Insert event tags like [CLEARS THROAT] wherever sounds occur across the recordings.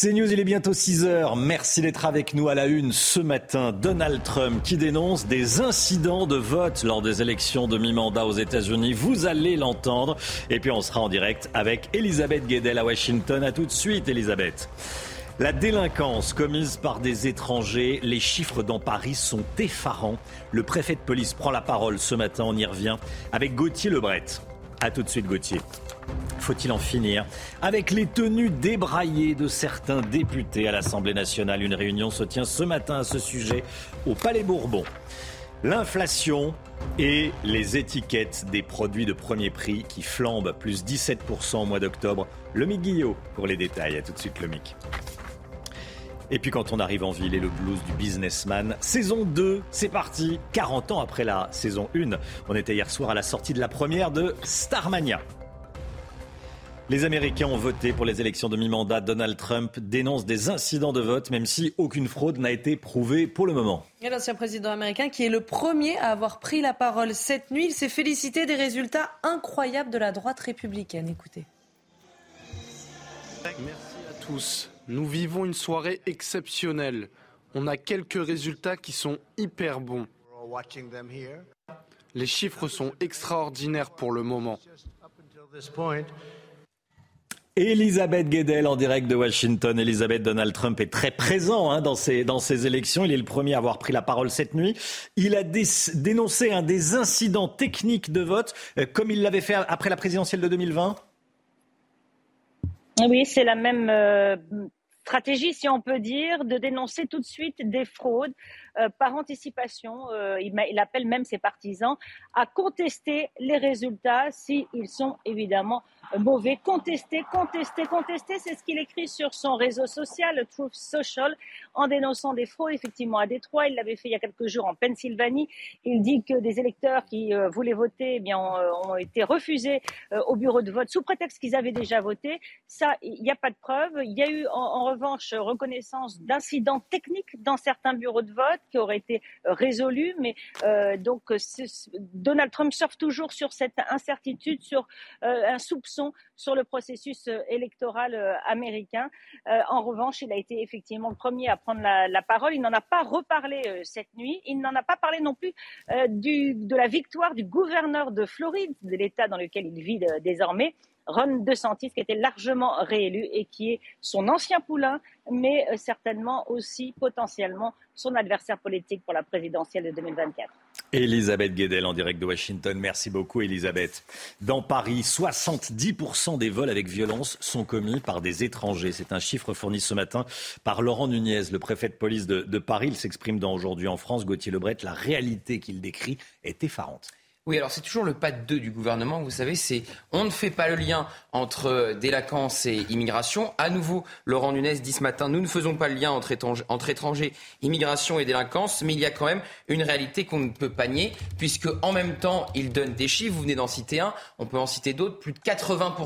C'est News, il est bientôt 6 heures. Merci d'être avec nous à la une ce matin. Donald Trump qui dénonce des incidents de vote lors des élections de mi-mandat aux États-Unis. Vous allez l'entendre. Et puis on sera en direct avec Elisabeth Guedel à Washington. À tout de suite, Elisabeth. La délinquance commise par des étrangers, les chiffres dans Paris sont effarants. Le préfet de police prend la parole ce matin, on y revient, avec Gauthier Lebret. A tout de suite, Gauthier. Faut-il en finir avec les tenues débraillées de certains députés à l'Assemblée nationale? Une réunion se tient ce matin à ce sujet au Palais Bourbon. L'inflation et les étiquettes des produits de premier prix qui flambent, plus 17% au mois d'octobre. Le Guillot pour les détails. A tout de suite, le Mick. Et puis quand on arrive en ville et le blues du businessman, saison 2, c'est parti, 40 ans après la saison 1. On était hier soir à la sortie de la première de Starmania. Les Américains ont voté pour les élections de mi-mandat. Donald Trump dénonce des incidents de vote, même si aucune fraude n'a été prouvée pour le moment. Et l'ancien président américain, qui est le premier à avoir pris la parole cette nuit, il s'est félicité des résultats incroyables de la droite républicaine. Écoutez. Merci à tous. Nous vivons une soirée exceptionnelle. On a quelques résultats qui sont hyper bons. Les chiffres sont extraordinaires pour le moment. Elisabeth Guedel en direct de Washington. Elisabeth Donald Trump est très présent hein, dans, ces, dans ces élections. Il est le premier à avoir pris la parole cette nuit. Il a dénoncé un des incidents techniques de vote, euh, comme il l'avait fait après la présidentielle de 2020. Oui, c'est la même euh, stratégie, si on peut dire, de dénoncer tout de suite des fraudes euh, par anticipation. Euh, il, appelle même ses partisans à contester les résultats s'ils sont évidemment mauvais. Contester, contester, contester, c'est ce qu'il écrit sur son réseau social, Truth Social, en dénonçant des fraudes effectivement à Détroit. Il l'avait fait il y a quelques jours en Pennsylvanie. Il dit que des électeurs qui euh, voulaient voter eh bien, ont, été refusés au bureau de vote sous prétexte qu'ils avaient déjà voté. Ça, il n'y a pas de preuve. Il y a eu en revanche reconnaissance d'incidents techniques dans certains bureaux de vote qui auraient été résolus. Mais euh, donc Donald Trump surfe toujours sur cette incertitude, sur euh, un soupçon sur le processus euh, électoral américain. en revanche, il a été effectivement le premier à prendre la, parole. Il n'en a pas reparlé cette nuit. Il n'en a pas parlé non plus du, de la victoire du gouverneur de Floride, de l'État dans lequel il vit désormais. Ron DeSantis, qui était largement réélu et qui est son ancien poulain, mais euh, certainement aussi potentiellement son adversaire politique pour la présidentielle de 2024. Elisabeth Guedel en direct de Washington. Merci beaucoup, Elisabeth. Dans Paris, 70% des vols avec violence sont commis par des étrangers. C'est un chiffre fourni ce matin par Laurent Nunez, le préfet de police de, Paris. Il s'exprime dans Aujourd'hui en France. Gauthier Lebret, la réalité qu'il décrit est effarante. Oui, alors c'est toujours le pas de deux du gouvernement. Vous savez, c'est on ne fait pas le lien entre délinquance et immigration. À nouveau, Laurent Nunez dit ce matin, nous ne faisons pas le lien entre étrangers, immigration et délinquance, mais il y a quand même une réalité qu'on ne peut pas nier, puisque en même temps, il donne des chiffres. Vous venez d'en citer un, on peut en citer d'autres. Plus de 80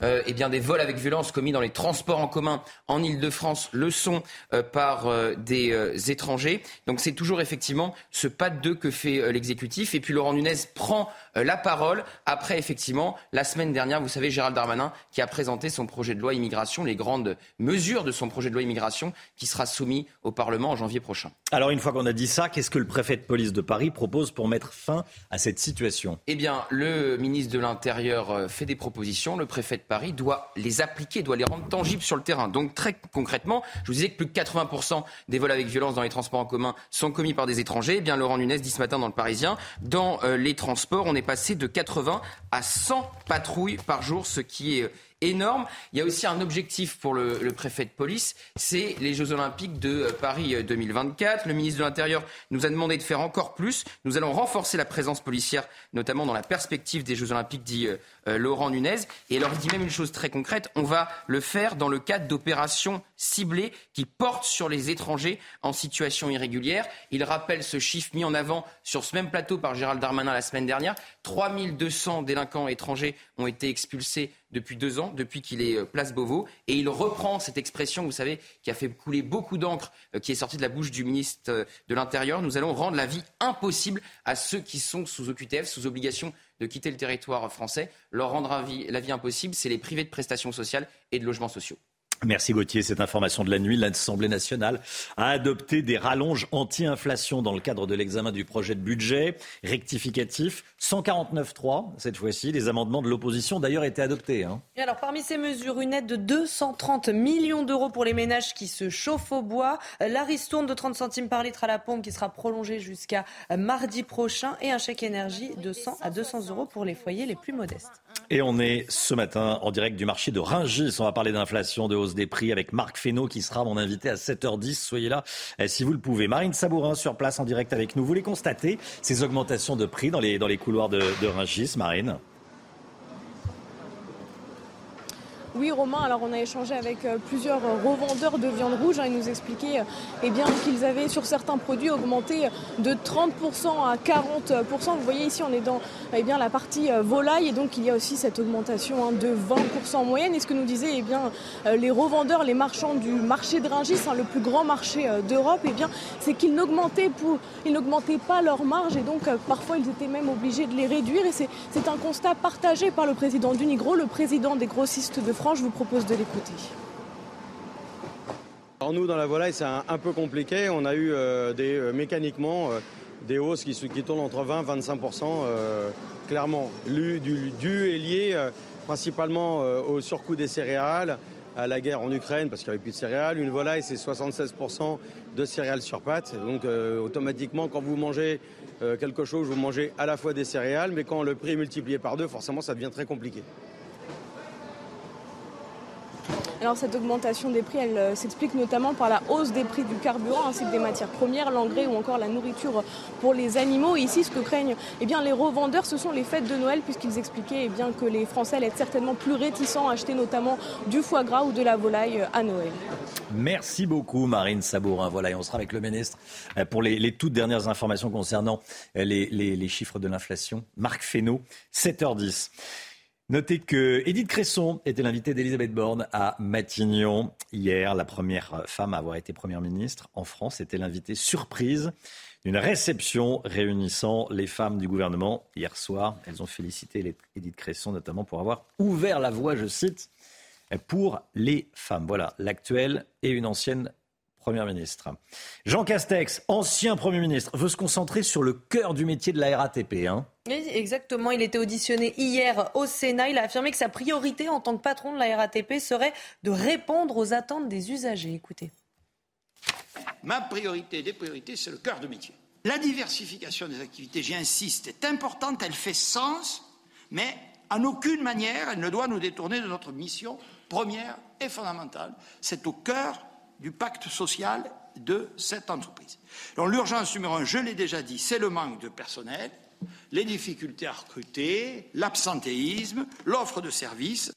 euh, eh bien des vols avec violence commis dans les transports en commun en Île-de-France le sont euh, par euh, des euh, étrangers. Donc c'est toujours effectivement ce pas de deux que fait l'exécutif. Et puis Laurent Nunez prend euh, la parole après effectivement la semaine dernière, vous savez, Gérald Darmanin qui a présenté son projet de loi immigration, les grandes mesures de son projet de loi immigration qui sera soumis au Parlement en janvier prochain. Alors une fois qu'on a dit ça, qu'est-ce que le préfet de police de Paris propose pour mettre fin à cette situation? Eh bien, le ministre de l'Intérieur euh, fait des propositions, le préfet de Paris doit les appliquer, doit les rendre tangibles sur le terrain. Donc très concrètement, je vous disais que plus de 80% des vols avec violence dans les transports en commun sont commis par des étrangers. Eh bien, Laurent Nunez dit ce matin dans le Parisien, dans euh, les transports. On est passé de 80 à 100 patrouilles par jour, ce qui est énorme. Il y a aussi un objectif pour le, préfet de police, c'est les Jeux Olympiques de euh, Paris 2024. Euh, le ministre de l'Intérieur nous a demandé de faire encore plus. Nous allons renforcer la présence policière, notamment dans la perspective des Jeux Olympiques, dit euh, Laurent Nunez. Et il leur dit même une chose très concrète, on va le faire dans le cadre d'opérations ciblées qui portent sur les étrangers en situation irrégulière. Il rappelle ce chiffre mis en avant sur ce même plateau par Gérald Darmanin la semaine dernière. 3200 délinquants étrangers ont été expulsés depuis deux ans, depuis qu'il est euh, place Beauvau. Et il reprend cette expression, vous savez, qui a fait couler beaucoup d'encre, euh, qui est sortie de la bouche du ministre euh, de l'Intérieur. Nous allons rendre la vie impossible à ceux qui sont sous OQTF, sous obligation de quitter le territoire français. Leur rendre la vie, impossible, c'est les privés de prestations sociales et de logements sociaux. Merci Gauthier. Cette information de la nuit, l'Assemblée nationale a adopté des rallonges anti-inflation dans le cadre de l'examen du projet de budget rectificatif. 149.3 cette fois-ci. Les amendements de l'opposition d'ailleurs étaient adoptés. Hein. Et alors parmi ces mesures, une aide de 230 millions d'euros pour les ménages qui se chauffent au bois, la ristourne de 30 centimes par litre à la pompe qui sera prolongée jusqu'à mardi prochain et un chèque énergie de 100 à 200 euros pour les foyers les plus modestes. Et on est ce matin en direct du marché de Ringis. On va parler d'inflation, de hausse des prix avec Marc Fesneau qui sera mon invité à 7h10. Soyez là eh, si vous le pouvez. Marine Sabourin sur place en direct avec nous. Vous les constatez, ces augmentations de prix dans les, couloirs de, de Marine? Oui, Romain, alors on a échangé avec euh, plusieurs revendeurs de viande rouge. Hein. ils nous expliquaient euh, eh qu'ils avaient sur certains produits augmenté de 30% à 40%. Vous voyez ici, on est dans eh bien, la partie euh, volaille et donc il y a aussi cette augmentation hein, de 20% en moyenne. Et ce que nous disaient eh bien, les revendeurs, les marchands du marché de Ringis, hein, le plus grand marché d'Europe, c'est qu'ils n'augmentaient, pas leur marge et donc parfois ils étaient même obligés de les réduire. Et c'est un constat partagé par le président d'Unigro, le président des grossistes de je vous propose de l'écouter. Alors nous, dans la volaille, c'est un, peu compliqué. On a eu euh, euh, mécaniquement euh, des hausses qui, qui, tournent entre 20 et 25 clairement. Dû, du, est lié principalement au surcoût des céréales, à la guerre en Ukraine parce qu'il n'y avait plus de céréales. Une volaille, c'est 76% de céréales sur pâte. Donc automatiquement, quand vous mangez quelque chose, vous mangez à la fois des céréales, mais quand le prix est multiplié par deux, forcément, ça devient très compliqué. Alors cette augmentation des prix, elle euh, s'explique notamment par la hausse des prix du carburant ainsi que des matières premières, l'engrais ou encore la nourriture pour les animaux. Ici, ce que craignent eh bien, les revendeurs, ce sont les fêtes de Noël, puisqu'ils expliquaient eh bien, que les Français allaient être certainement plus réticents à acheter notamment du foie gras ou de la volaille euh, à Noël. Merci beaucoup Marine Sabourin. Voilà, et on sera avec le ministre euh, pour les, toutes dernières informations concernant les, les chiffres de l'inflation. Marc Fesneau, 7h10. Notez que Cresson était l'invitée d'Elisabeth Borne à Matignon hier. La première femme à avoir été première ministre en France était l'invitée surprise d'une réception réunissant les femmes du gouvernement hier soir. Elles ont félicité Edith Cresson notamment pour avoir ouvert la voie, je cite, pour les femmes. Voilà, l'actuelle et une ancienne Première ministre. Jean Castex, ancien Premier ministre, veut se concentrer sur le cœur du métier de la RATP. Hein oui, exactement. Il était auditionné hier au Sénat. Il a affirmé que sa priorité en tant que patron de la RATP serait de répondre aux attentes des usagers. Écoutez. Ma priorité des priorités, c'est le cœur de métier. La diversification des activités, j'insiste, est importante, elle fait sens, mais en aucune manière elle ne doit nous détourner de notre mission première et fondamentale. C'est au cœur du pacte social de cette entreprise. L'urgence numéro un, je l'ai déjà dit, c'est le manque de personnel, les difficultés à recruter, l'absentéisme, l'offre de services.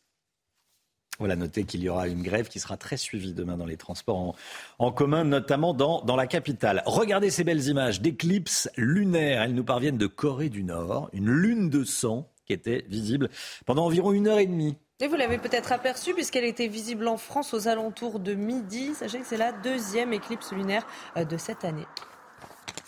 Voilà, notez qu'il y aura une grève qui sera très suivie demain dans les transports en, commun, notamment dans, dans, la capitale. Regardez ces belles images d'éclipses lunaires. Elles nous parviennent de Corée du Nord. Une lune de sang qui était visible pendant environ une heure et demie et vous l'avez peut-être aperçue puisqu'elle était visible en France aux alentours de midi. Sachez que c'est la deuxième éclipse lunaire euh, de cette année.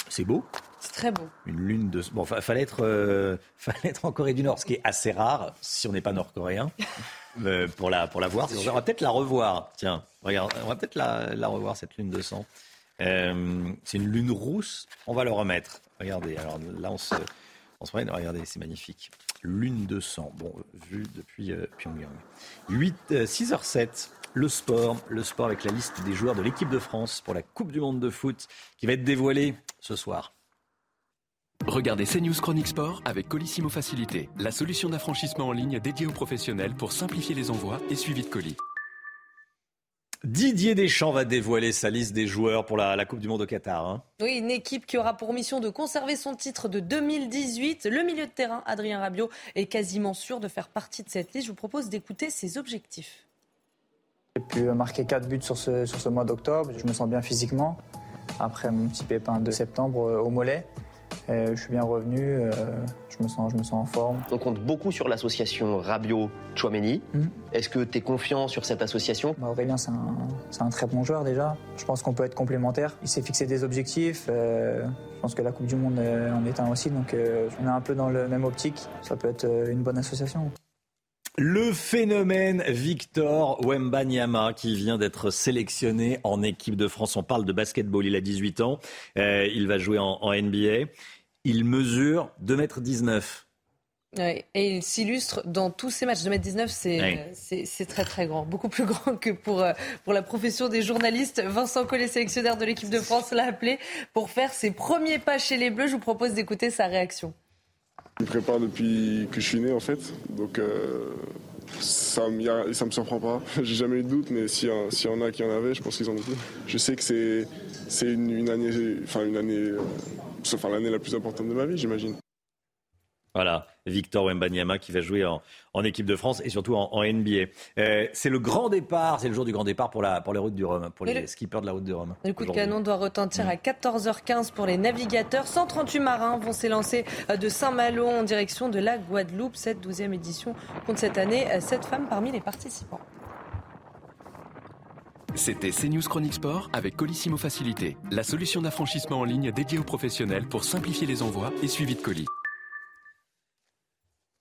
C'est beau. C'est très beau. Une lune de. Bon, fallait être, euh, [LAUGHS] fallait être en Corée du Nord, ce qui est assez rare si on n'est pas nord-coréen [LAUGHS] euh, pour la pour la voir. On va peut-être la revoir. Tiens, regarde, on va peut-être la, la, revoir cette lune de sang. c'est une lune rousse. On va le remettre. Regardez. Alors là, on se, Regardez, c'est magnifique lune de sang. Bon, vu depuis euh, Pyongyang. 8, 6h07. Le sport, le sport avec la liste des joueurs de l'équipe de France pour la Coupe du Monde de foot qui va être dévoilée ce soir. Regardez CNews Chronique Sport avec Colissimo Facilité, la solution d'affranchissement en ligne dédiée aux professionnels pour simplifier les envois et suivi de colis. Didier Deschamps va dévoiler sa liste des joueurs pour la, Coupe du Monde au Qatar. Hein. Oui, une équipe qui aura pour mission de conserver son titre de 2018. Le milieu de terrain, Adrien Rabiot, est quasiment sûr de faire partie de cette liste. Je vous propose d'écouter ses objectifs. J'ai pu marquer 4 buts sur ce, sur ce mois d'octobre. Je me sens bien physiquement. Après mon petit pépin de septembre euh, au mollet, je suis bien revenu, euh, je, me sens, je me sens en forme. On compte beaucoup sur l'association Rabiot-Chouameni. Mm. Est-ce que tu es confiant sur cette association? Bah, Aurélien, c'est un, un, très bon joueur déjà. Je pense qu'on peut être complémentaires. Il s'est fixé des objectifs. Euh, je pense que la Coupe du Monde en est un aussi. Donc on est un peu dans le même optique. Ça peut être une bonne association. Le phénomène Victor Wembanyama qui vient d'être sélectionné en équipe de France. On parle de basketball, il a 18 ans, euh, il va jouer en, NBA. Il mesure 2m19. et il s'illustre dans tous ses matchs. 2m19, c'est très très grand. Beaucoup plus grand que pour, euh, pour la profession des journalistes. Vincent Collet, sélectionnaire de l'équipe de France, l'a appelé pour faire ses premiers pas chez les Bleus. Je vous propose d'écouter sa réaction. Je me prépare depuis que je suis né en fait, donc euh, ça, ne me surprend pas. [LAUGHS] J'ai jamais eu de doute, mais s'il y, en a qui en avaient, je pense qu'ils en ont plus. Je sais que c'est une, année, enfin une année, euh, enfin l'année la plus importante de ma vie, j'imagine. Voilà, Victor Wembanyama qui va jouer en, équipe de France et surtout en, NBA. Euh, c'est le grand départ, c'est le jour du grand départ pour, la, pour les routes du Rhum, pour les skippers de la route du Rhum. Le coup de canon doit retentir à 14h15 pour les navigateurs. 138 marins vont s'élancer euh, de Saint-Malo en direction de la Guadeloupe. Cette 12e édition compte cette année 7 euh, femmes parmi les participants. C'était CNews Chronique Sport avec Colissimo Facilité, la solution d'affranchissement en ligne dédiée aux professionnels pour simplifier les envois et suivi de colis.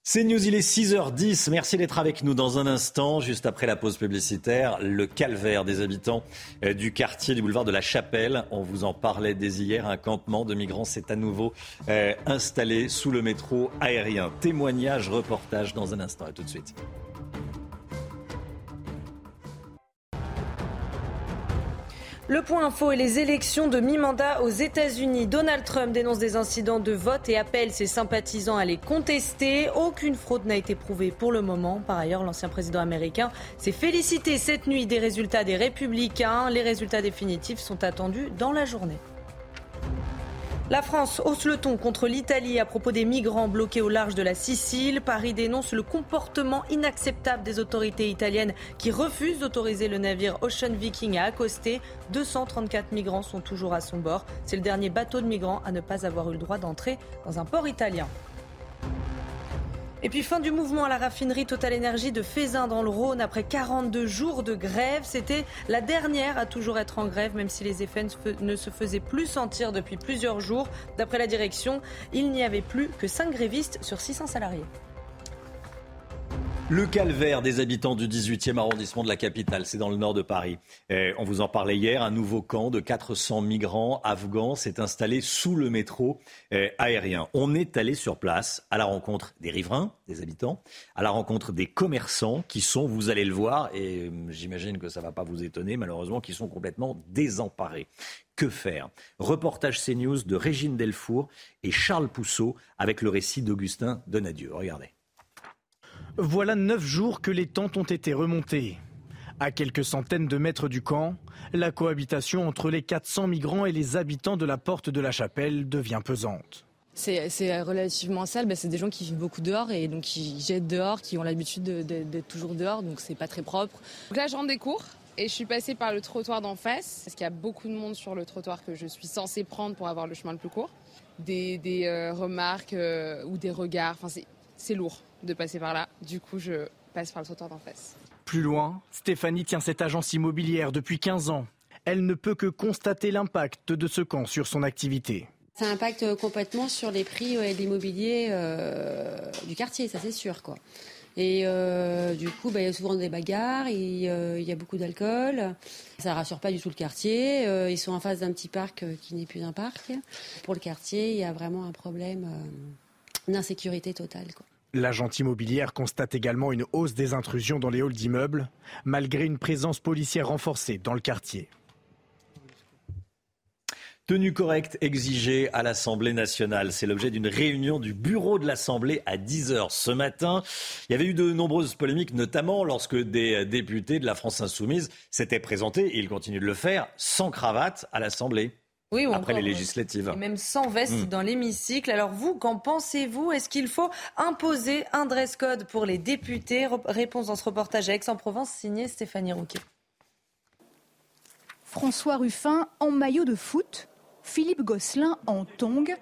C'est News, il est 6h10. Merci d'être avec nous dans un instant. Juste après la pause publicitaire, le calvaire des habitants euh, du quartier du boulevard de la Chapelle. On vous en parlait dès hier. Un campement de migrants s'est à nouveau euh, installé sous le métro aérien. Témoignage, reportage dans un instant. À tout de suite. Le point info et les élections de mi-mandat aux États-Unis. Donald Trump dénonce des incidents de vote et appelle ses sympathisants à les contester. Aucune fraude n'a été prouvée pour le moment. Par ailleurs, l'ancien président américain s'est félicité cette nuit des résultats des républicains. Les résultats définitifs sont attendus dans la journée. La France hausse le ton contre l'Italie à propos des migrants bloqués au large de la Sicile. Paris dénonce le comportement inacceptable des autorités italiennes qui refusent d'autoriser le navire Ocean Viking à accoster. 234 migrants sont toujours à son bord. C'est le dernier bateau de migrants à ne pas avoir eu le droit d'entrer dans un port italien. Et puis fin du mouvement à la raffinerie Total Énergie de Fézin dans le Rhône après 42 jours de grève. C'était la dernière à toujours être en grève, même si les effets ne se faisaient plus sentir depuis plusieurs jours. D'après la direction, il n'y avait plus que 5 grévistes sur 600 salariés. Le calvaire des habitants du 18e arrondissement de la capitale, c'est dans le nord de Paris. on vous en parlait hier, un nouveau camp de 400 migrants afghans s'est installé sous le métro eh, aérien. On est allé sur place à la rencontre des riverains, des habitants, à la rencontre des commerçants qui sont, vous allez le voir, et hum, j'imagine que ça ne va pas vous étonner malheureusement, qui sont complètement désemparés. Que faire? Reportage CNews de Régine Delfour et Charles Pousseau avec le récit d'Augustin Donadieu. Regardez. Voilà neuf jours que les tentes ont été remontées. À quelques centaines de mètres du camp, la cohabitation entre les 400 migrants et les habitants de la porte de la chapelle devient pesante. C'est relativement sale, ben, c'est des gens qui vivent beaucoup dehors et donc qui jettent dehors, qui ont l'habitude d'être toujours dehors, donc c'est pas très propre. Donc là je rentre des cours et je suis passée par le trottoir d'en face, parce qu'il y a beaucoup de monde sur le trottoir que je suis censée prendre pour avoir le chemin le plus court. Des, euh, remarques euh, ou des regards, enfin c'est lourd de passer par là. Du coup, je passe par le trottoir d'en face. Plus loin, Stéphanie tient cette agence immobilière depuis 15 ans. Elle ne peut que constater l'impact de ce camp sur son activité. Ça impacte complètement sur les prix de l'immobilier euh, du quartier, ça c'est sûr. Quoi. Et euh, du coup, bah, il y a souvent des bagarres, euh, il y a beaucoup d'alcool. Ça ne rassure pas du tout le quartier. ils sont en face d'un petit parc qui n'est plus un parc. Pour le quartier, il y a vraiment un problème d'insécurité totale. Quoi. L'agent immobilière constate également une hausse des intrusions dans les halls d'immeubles, malgré une présence policière renforcée dans le quartier. Tenue correcte exigée à l'Assemblée nationale. C'est l'objet d'une réunion du bureau de l'Assemblée à 10h ce matin. Il y avait eu de nombreuses polémiques, notamment lorsque des députés de la France insoumise s'étaient présentés, et ils continuent de le faire, sans cravate à l'Assemblée. Oui, après les encore, législatives. Et même sans veste Mm. dans l'hémicycle. Alors vous, qu'en pensez-vous? Est-ce qu'il faut imposer un dress code pour les députés? Réponse dans ce reportage à Aix-en-Provence, signé Stéphanie Rouquet. François Ruffin en maillot de foot, Philippe Gosselin en tongs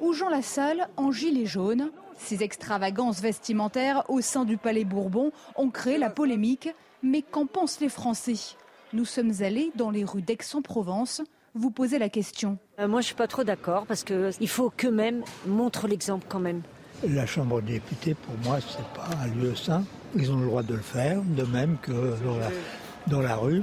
ou Jean Lassalle en gilet jaune. Ces extravagances vestimentaires au sein du Palais Bourbon ont créé la polémique. Mais qu'en pensent les Français? Nous sommes allés dans les rues d'Aix-en-Provence. Vous posez la question. Euh, moi, je suis pas trop d'accord parce qu'il faut qu'eux-mêmes montrent l'exemple quand même. La Chambre des députés, pour moi, ce n'est pas un lieu sain. Ils ont le droit de le faire, de même que dans la, dans la rue.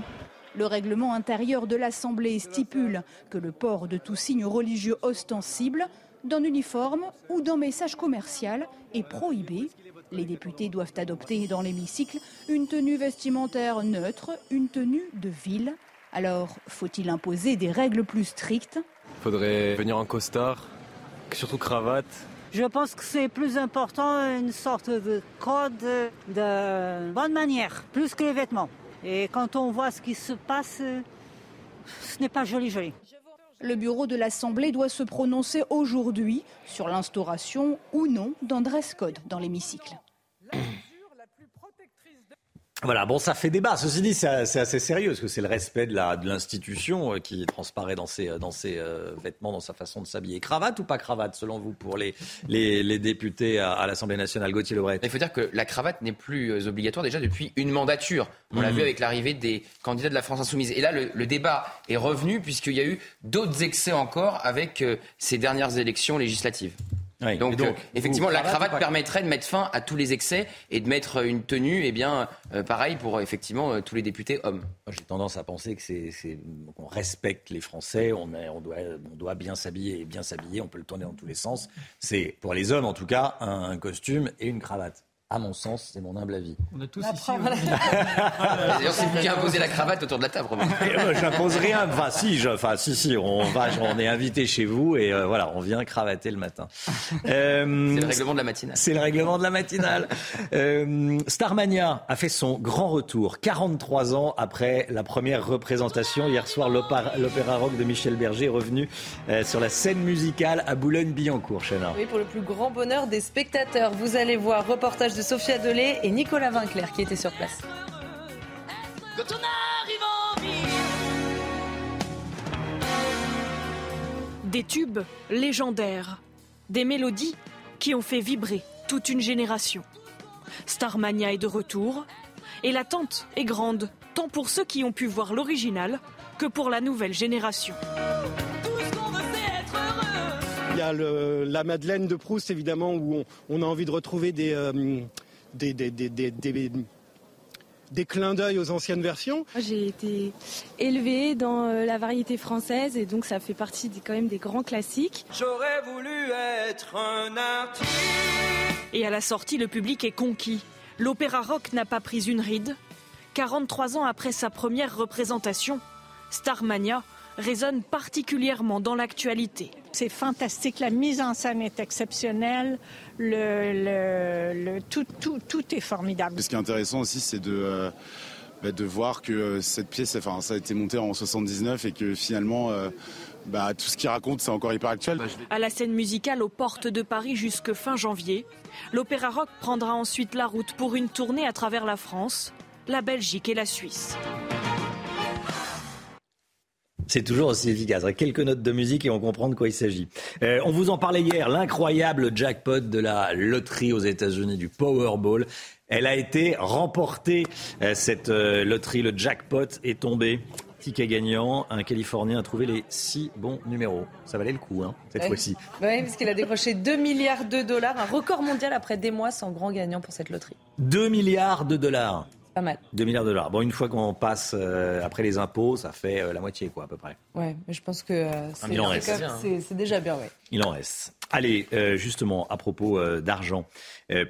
Le règlement intérieur de l'Assemblée stipule que le port de tout signe religieux ostensible, d'un uniforme ou d'un message commercial est prohibé. Les députés doivent adopter dans l'hémicycle une tenue vestimentaire neutre, une tenue de ville. Alors, faut-il imposer des règles plus strictes? Faudrait venir en costard, surtout cravate. Je pense que c'est plus important une sorte de code de bonne manière, plus que les vêtements. Et quand on voit ce qui se passe, ce n'est pas joli joli. Le bureau de l'Assemblée doit se prononcer aujourd'hui sur l'instauration ou non d'un dress code dans l'hémicycle. [CLEARS THROAT] Voilà, bon, ça fait débat. Ceci dit, c'est assez sérieux, parce que c'est le respect de la- de l'institution euh, qui transparaît dans ses, dans ses euh, vêtements, dans sa façon de s'habiller. Cravate ou pas cravate, selon vous, pour les, les, les députés à, à l'Assemblée nationale? Gauthier Lebret Il faut dire que la cravate n'est plus euh, obligatoire déjà depuis une mandature. On l'a Mhm. vu avec l'arrivée des candidats de la France insoumise. Et là, le, le débat est revenu puisqu'il y a eu d'autres excès encore avec euh, ces dernières élections législatives. Oui, donc, euh, effectivement, la cravate pas permettrait de mettre fin à tous les excès et de mettre euh, une tenue, eh bien, euh, pareil pour effectivement euh, tous les députés hommes. J'ai tendance à penser que c'est, qu'on respecte les Français, on, doit, on doit bien s'habiller et bien s'habiller, on peut le tourner dans tous les sens. C'est, pour les hommes en tout cas, un, un costume et une cravate. À mon sens, c'est mon humble avis. On a tous La ici. [LAUGHS] D'ailleurs, c'est vous qui imposez la cravate autour de la table, moi, je n'impose rien. Enfin, si, je- enfin, si, si, on va, on est invité chez vous et euh, voilà, on vient cravater le matin. Euh, C'est le règlement de la matinale. C'est le règlement de la matinale. Euh, Starmania a fait son grand retour, 43 ans après la première représentation. Hier soir, l'opéra rock de Michel Berger est revenu euh, sur la scène musicale à Boulogne-Billancourt, Chena. Oui, pour le plus grand bonheur des spectateurs, vous allez voir reportage de Sophia Dolé et Nicolas Vinclair qui étaient sur place. Quand on arrive en ville. Des tubes légendaires, des mélodies qui ont fait vibrer toute une génération. Starmania est de retour et l'attente est grande, tant pour ceux qui ont pu voir l'original que pour la nouvelle génération. Il y a le- la Madeleine de Proust, évidemment, où on, on a envie de retrouver des, euh, des, des, des, des- des- des clins d'œil aux anciennes versions. J'ai été élevée dans euh, la variété française et donc ça fait partie des- quand même des grands classiques. J'aurais voulu être un artiste. Et à la sortie, le public est conquis. L'opéra rock n'a pas pris une ride. 43 ans après sa première représentation, Starmania résonne particulièrement dans l'actualité. C'est fantastique, la mise en scène est exceptionnelle, le, le- le- tout, tout, tout est formidable. Ce qui est intéressant aussi, c'est de, euh, bah, de voir que euh, cette pièce, enfin, ça a été monté en 79 et que finalement, euh, bah, tout ce qu'il raconte, c'est encore hyper actuel. À la scène musicale aux portes de Paris jusque fin janvier, l'opéra rock prendra ensuite la route pour une tournée à travers la France, la Belgique et la Suisse. C'est toujours aussi efficace. Quelques notes de musique et on comprend de quoi il s'agit. Euh, on vous en parlait hier, l'incroyable jackpot de la loterie aux États-Unis du Powerball. Elle a été remportée, euh, cette euh, loterie. Le jackpot est tombé. Ticket gagnant, un Californien a trouvé les six bons numéros. Ça valait le coup, hein, cette fois-ci. Oui, parce qu'il a décroché 2 milliards de dollars, un record mondial après des mois sans grand gagnant pour cette loterie. 2 milliards de dollars. Pas mal. 2 milliards de dollars. Bon, une fois qu'on passe euh, après les impôts, ça fait euh, la moitié, quoi, à peu près. Ouais, mais je pense que euh, c'est il en c'est reste. quand même- c'est- c'est déjà bien, ouais. Il en reste. Allez, justement, à propos d'argent,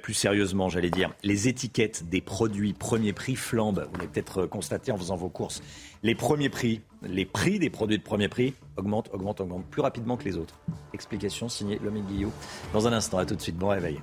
plus sérieusement, j'allais dire, les étiquettes des produits premier prix flambent. Vous l'avez peut-être constaté en faisant vos courses. Les premiers prix, les prix des produits de premier prix augmentent, augmentent, augmentent plus rapidement que les autres. Explication signée Lomi Guillot. Dans un instant, à tout de suite. Bon réveil.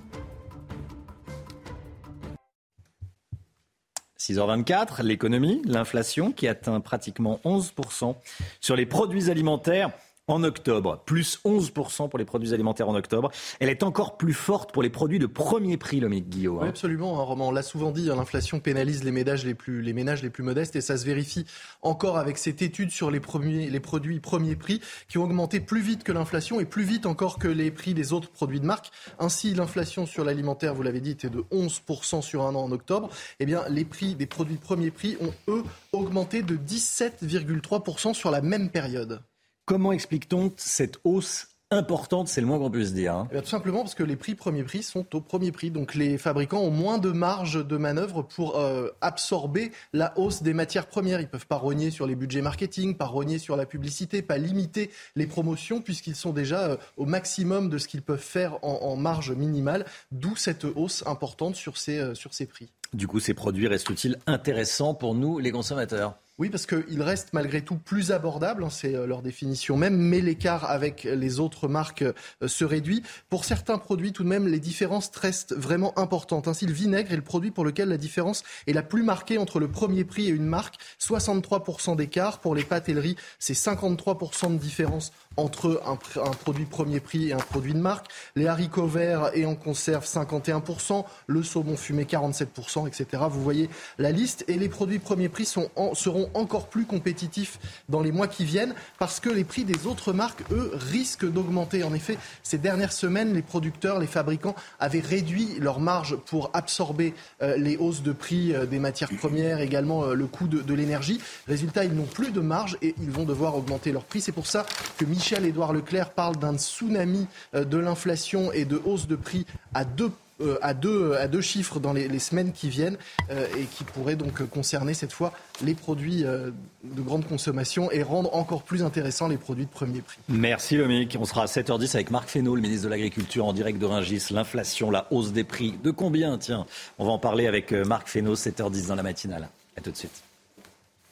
6h24, l'économie, l'inflation qui atteint pratiquement 11% sur les produits alimentaires en octobre, plus 11% pour les produits alimentaires en octobre. Elle est encore plus forte pour les produits de premier prix, Lomique Guillaume. Oui, absolument, hein, Roman. On l'a souvent dit, hein, l'inflation pénalise les ménages les, plus, modestes et ça se vérifie encore avec cette étude sur les produits premier prix qui ont augmenté plus vite que l'inflation et plus vite encore que les prix des autres produits de marque. Ainsi, l'inflation sur l'alimentaire, vous l'avez dit, était de 11% sur un an en octobre. Eh bien, les prix des produits premier prix ont, eux, augmenté de 17,3% sur la même période. Comment explique-t-on cette hausse importante C'est le moins qu'on puisse dire. hein? Eh bien, tout simplement parce que les prix premier prix sont au premier prix. Donc les fabricants ont moins de marge de manœuvre pour euh, absorber la hausse des matières premières. Ils peuvent pas rogner sur les budgets marketing, pas rogner sur la publicité, pas limiter les promotions puisqu'ils sont déjà euh, au maximum de ce qu'ils peuvent faire en, en marge minimale. D'où cette hausse importante sur ces, euh, sur ces prix. Du coup, ces produits restent-ils intéressants pour nous, les consommateurs? Oui, parce qu'ils restent malgré tout plus abordables, hein, c'est euh, leur définition même, mais l'écart avec les autres marques euh, se réduit. Pour certains produits, tout de même, les différences restent vraiment importantes. Ainsi, le vinaigre est le produit pour lequel la différence est la plus marquée entre le premier prix et une marque. 63% d'écart. Pour les pâtes c'est 53% de différence entre un, pr- un produit premier prix et un produit de marque. Les haricots verts et en conserve, 51%. Le saumon fumé, 47%, etc. Vous voyez la liste. Et les produits premier prix sont seront encore plus compétitifs dans les mois qui viennent parce que les prix des autres marques, eux, risquent d'augmenter. En effet, ces dernières semaines, les producteurs, les fabricants avaient réduit leur marge pour absorber euh, les hausses de prix euh, des matières premières, également euh, le coût de, de l'énergie. Résultat, ils n'ont plus de marge et ils vont devoir augmenter leur prix. C'est pour ça que Michel-Édouard Leclerc parle d'un tsunami euh, de l'inflation et de hausse de prix à deux euh, chiffres dans les, semaines qui viennent euh, et qui pourraient donc concerner cette fois les produits de grande consommation et rendre encore plus intéressants les produits de premier prix. Merci Lomique. On sera à 7h10 avec Marc Fesneau, le ministre de l'Agriculture, en direct de Rungis. L'inflation, la hausse des prix. De combien Tiens, on va en parler avec Marc Fesneau, 7h10 dans la matinale. À tout de suite.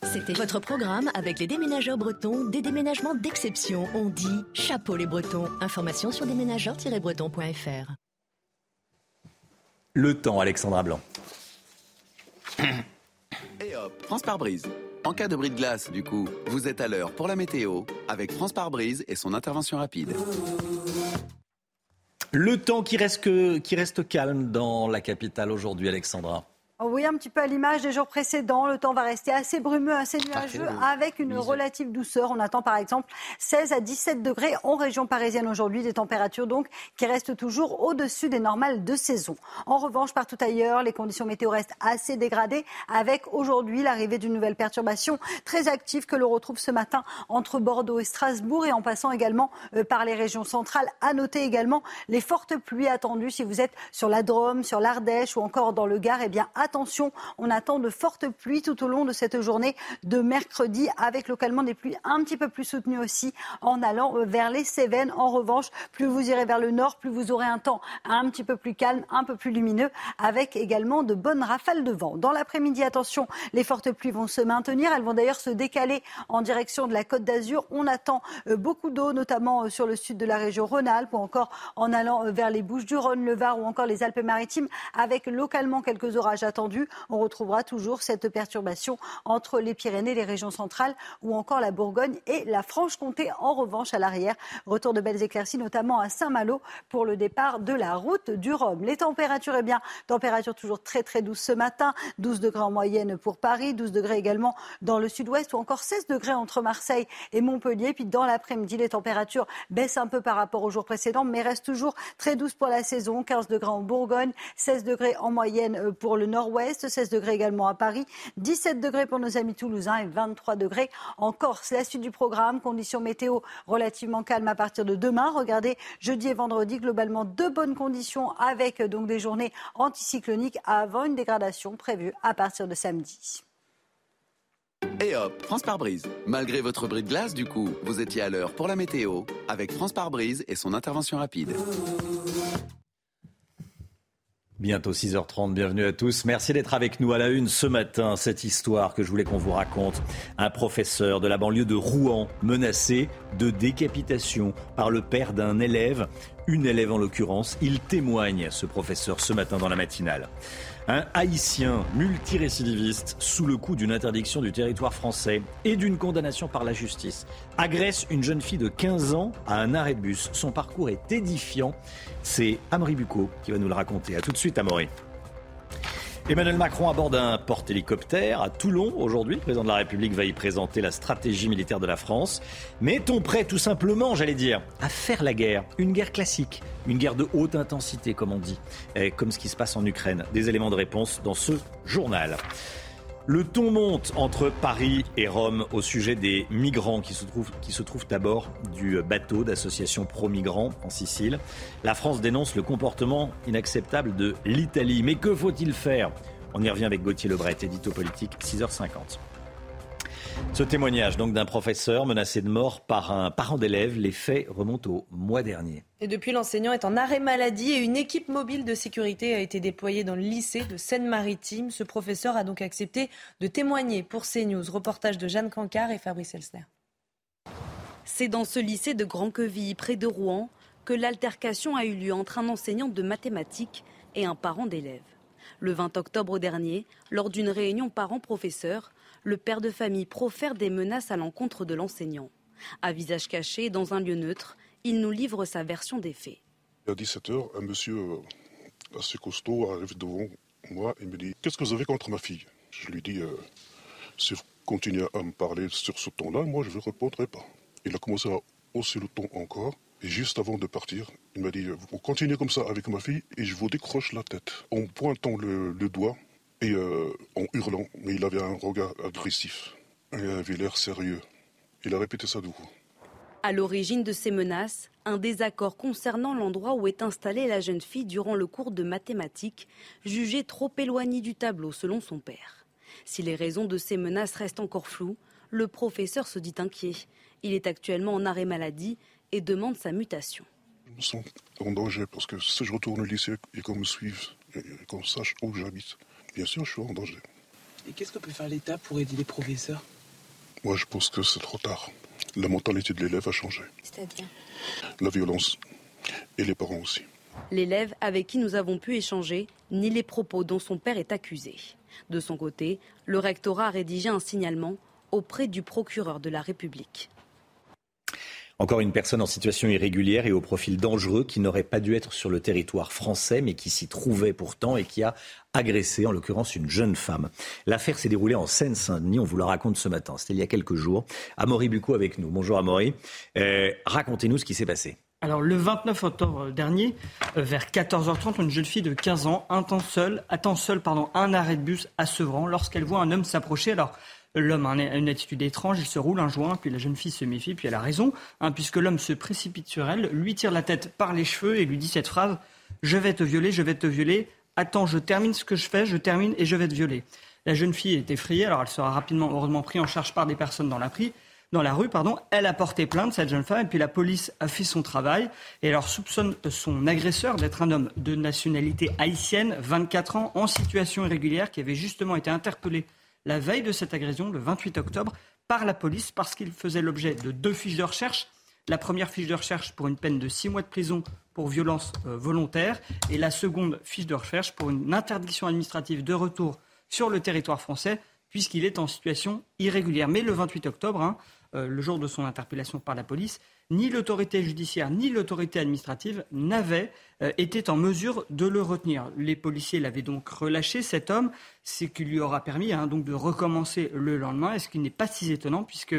C'était votre programme avec les déménageurs bretons, des déménagements d'exception. On dit chapeau les bretons. Information sur déménageurs-bretons.fr. Le temps, Alexandra Blanc. Et hop, France par brise. En cas de bris de glace, du coup, vous êtes à l'heure pour la météo avec France par brise et son intervention rapide. Le temps qui reste, que- qui reste calme dans la capitale aujourd'hui, Alexandra. Oh Oui, un petit peu à l'image des jours précédents. Le temps va rester assez brumeux, assez nuageux, avec une relative douceur. On attend par exemple 16 à 17 degrés en région parisienne aujourd'hui, des températures donc qui restent toujours au-dessus des normales de saison. En revanche, partout ailleurs, les conditions météo restent assez dégradées, avec aujourd'hui l'arrivée d'une nouvelle perturbation très active que l'on retrouve ce matin entre Bordeaux et Strasbourg et en passant également euh, par les régions centrales. À noter également les fortes pluies attendues si vous êtes sur la Drôme, sur l'Ardèche ou encore dans le Gard. Eh bien, attention, on attend de fortes pluies tout au long de cette journée de mercredi, avec localement des pluies un petit peu plus soutenues aussi en allant euh, vers les Cévennes. En revanche, plus vous irez vers le nord, plus vous aurez un temps un petit peu plus calme, un peu plus lumineux, avec également de bonnes rafales de vent. Dans l'après-midi, attention, les fortes pluies vont se maintenir. Elles vont d'ailleurs se décaler en direction de la Côte d'Azur. On attend euh, beaucoup d'eau, notamment euh, sur le sud de la région Rhône-Alpes ou encore en allant vers les Bouches-du-Rhône, le Var ou encore les Alpes-Maritimes, avec localement quelques orages On retrouvera toujours cette perturbation entre les Pyrénées, les régions centrales ou encore la Bourgogne et la Franche-Comté. En revanche, à l'arrière, retour de belles éclaircies, notamment à Saint-Malo pour le départ de la route du Rhum. Les températures, eh bien, température toujours très très douce ce matin, 12 degrés en moyenne pour Paris, 12 degrés également dans le sud-ouest ou encore 16 degrés entre Marseille et Montpellier. Puis dans l'après-midi, les températures baissent un peu par rapport au jour précédent, mais restent toujours très douces pour la saison, 15 degrés en Bourgogne, 16 degrés en moyenne pour le nord nord-ouest, 16 degrés également à Paris, 17 degrés pour nos amis toulousains et 23 degrés en Corse. La suite du programme, conditions météo relativement calmes à partir de demain. Regardez, jeudi et vendredi, globalement de bonnes conditions avec donc des journées anticycloniques avant une dégradation prévue à partir de samedi. Et hop, France par brise. Malgré votre bris de glace, du coup, vous étiez à l'heure pour la météo avec France par brise et son intervention rapide. Bientôt 6h30, bienvenue à tous. Merci d'être avec nous à la une ce matin. Cette histoire que je voulais qu'on vous raconte. Un professeur de la banlieue de Rouen menacé de décapitation par le père d'un élève, une élève en l'occurrence. Il témoigne, ce professeur, ce matin dans la matinale. Un haïtien multirécidiviste sous le coup d'une interdiction du territoire français et d'une condamnation par la justice agresse une jeune fille de 15 ans à un arrêt de bus. Son parcours est édifiant. C'est Amaury Bucco qui va nous le raconter. A tout de suite, Amaury. Emmanuel Macron aborde un porte-hélicoptère à Toulon aujourd'hui. Le président de la République va y présenter la stratégie militaire de la France. Mais est-on prêt tout simplement, j'allais dire, à faire la guerre? Une guerre classique, une guerre de haute intensité comme on dit, comme ce qui se passe en Ukraine. Des éléments de réponse dans ce journal. Le ton monte entre Paris et Rome au sujet des migrants qui se trouvent, à bord du bateau d'association pro-migrants en Sicile. La France dénonce le comportement inacceptable de l'Italie. Mais que faut-il faire? On y revient avec Gauthier Lebret, édito politique, 6h50. Ce témoignage donc d'un professeur menacé de mort par un parent d'élève, les faits remontent au mois dernier. Et depuis, l'enseignant est en arrêt maladie et une équipe mobile de sécurité a été déployée dans le lycée de Seine-Maritime. Ce professeur a donc accepté de témoigner pour CNews. Reportage de Jeanne Cancard et Fabrice Elsner. C'est dans ce lycée de Grand-Quevilly, près de Rouen, que l'altercation a eu lieu entre un enseignant de mathématiques et un parent d'élève. Le 20 octobre dernier, lors d'une réunion parents-professeurs, le père de famille profère des menaces à l'encontre de l'enseignant. À visage caché, dans un lieu neutre, il nous livre sa version des faits. À 17h, un monsieur euh, assez costaud arrive devant moi et me dit Qu'est-ce que vous avez contre ma fille? Je lui dis euh, Si vous continuez à me parler sur ce ton-là, moi je ne répondrai pas. Il a commencé à hausser le ton encore. Et juste avant de partir, il m'a dit Vous continuez comme ça avec ma fille et je vous décroche la tête. En pointant le, le doigt et euh, en hurlant, mais il avait un regard agressif. Il avait l'air sérieux. Il a répété ça coup. À l'origine de ces menaces, un désaccord concernant l'endroit où est installée la jeune fille durant le cours de mathématiques, jugé trop éloigné du tableau selon son père. Si les raisons de ces menaces restent encore floues, le professeur se dit inquiet. Il est actuellement en arrêt maladie et demande sa mutation. Je me sens en danger parce que si je retourne au lycée et qu'on me suive et qu'on sache où j'habite, bien sûr, je suis en danger. Et qu'est-ce que peut faire l'État pour aider les professeurs? Moi, je pense que c'est trop tard. La mentalité de l'élève a changé. C'est-à-dire? La violence. Et les parents aussi. L'élève avec qui nous avons pu échanger ni les propos dont son père est accusé. De son côté, le rectorat a rédigé un signalement auprès du procureur de la République. Encore une personne en situation irrégulière et au profil dangereux qui n'aurait pas dû être sur le territoire français mais qui s'y trouvait pourtant et qui a agressé en l'occurrence une jeune femme. L'affaire s'est déroulée en Seine-Saint-Denis, on vous la raconte ce matin, c'était il y a quelques jours. Amaury Bucco avec nous. Bonjour Amaury. Euh, Racontez-nous ce qui s'est passé. Alors, le 29 octobre dernier, euh, vers 14h30, une jeune fille de 15 ans attend seule, attend seule pardon, un arrêt de bus à Sevran lorsqu'elle voit un homme s'approcher. Alors, L'homme a une attitude étrange, il se roule un joint, puis la jeune fille se méfie, puis elle a raison, hein, puisque l'homme se précipite sur elle, lui tire la tête par les cheveux et lui dit cette phrase Je vais te violer, je vais te violer, attends, je termine ce que je fais, je termine et je vais te violer. La jeune fille est effrayée, alors elle sera rapidement, heureusement, prise en charge par des personnes dans la, rue. Elle a porté plainte, cette jeune femme, et puis la police a fait son travail. Et alors soupçonne son agresseur d'être un homme de nationalité haïtienne, 24 ans, en situation irrégulière, qui avait justement été interpellé la veille de cette agression, le 28 octobre, par la police parce qu'il faisait l'objet de deux fiches de recherche. La première fiche de recherche pour une peine de six mois de prison pour violence euh, volontaire et la seconde fiche de recherche pour une interdiction administrative de retour sur le territoire français puisqu'il est en situation irrégulière. Mais le 28 octobre, hein, euh, le jour de son interpellation par la police, ni l'autorité judiciaire ni l'autorité administrative n'avaient euh, été en mesure de le retenir. Les policiers l'avaient donc relâché, cet homme, ce qui lui aura permis hein, donc de recommencer le lendemain, et ce qui n'est pas si étonnant puisque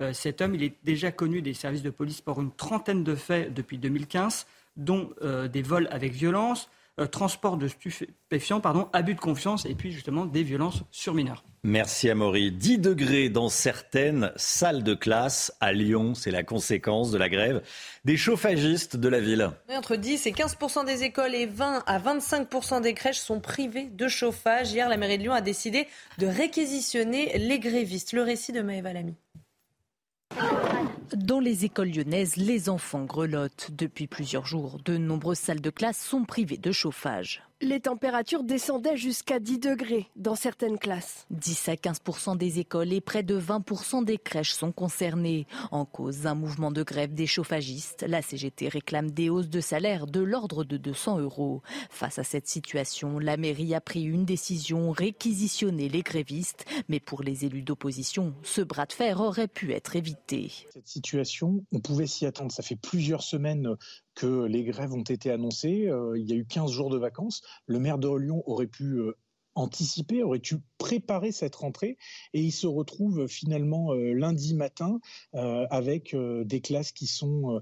euh, cet homme, il est déjà connu des services de police pour une trentaine de faits depuis 2015, dont des vols avec violence, transport de stupéfiants, pardon, abus de confiance et puis justement des violences sur mineurs. Merci Amaury. 10 degrés dans certaines salles de classe à Lyon, c'est la conséquence de la grève des chauffagistes de la ville. entre 10 et 15% des écoles et 20 à 25% des crèches sont privées de chauffage. Hier, la mairie de Lyon a décidé de réquisitionner les grévistes. Le récit de Maëva Lamy. Dans les écoles lyonnaises, les enfants grelottent. Depuis plusieurs jours, de nombreuses salles de classe sont privées de chauffage. Les températures descendaient jusqu'à 10 degrés dans certaines classes. 10 à 15% des écoles et près de 20% des crèches sont concernées. En cause d'un mouvement de grève des chauffagistes, la CGT réclame des hausses de salaire de l'ordre de 200 euros. Face à cette situation, la mairie a pris une décision, réquisitionner les grévistes. Mais pour les élus d'opposition, ce bras de fer aurait pu être évité. Cette situation, on pouvait s'y attendre. Ça fait plusieurs semaines que les grèves ont été annoncées. Euh, il y a eu 15 jours de vacances. Le maire de Lyon aurait pu euh, anticiper, aurait pu préparer cette rentrée? Et il se retrouve finalement euh, lundi matin avec des classes qui, sont,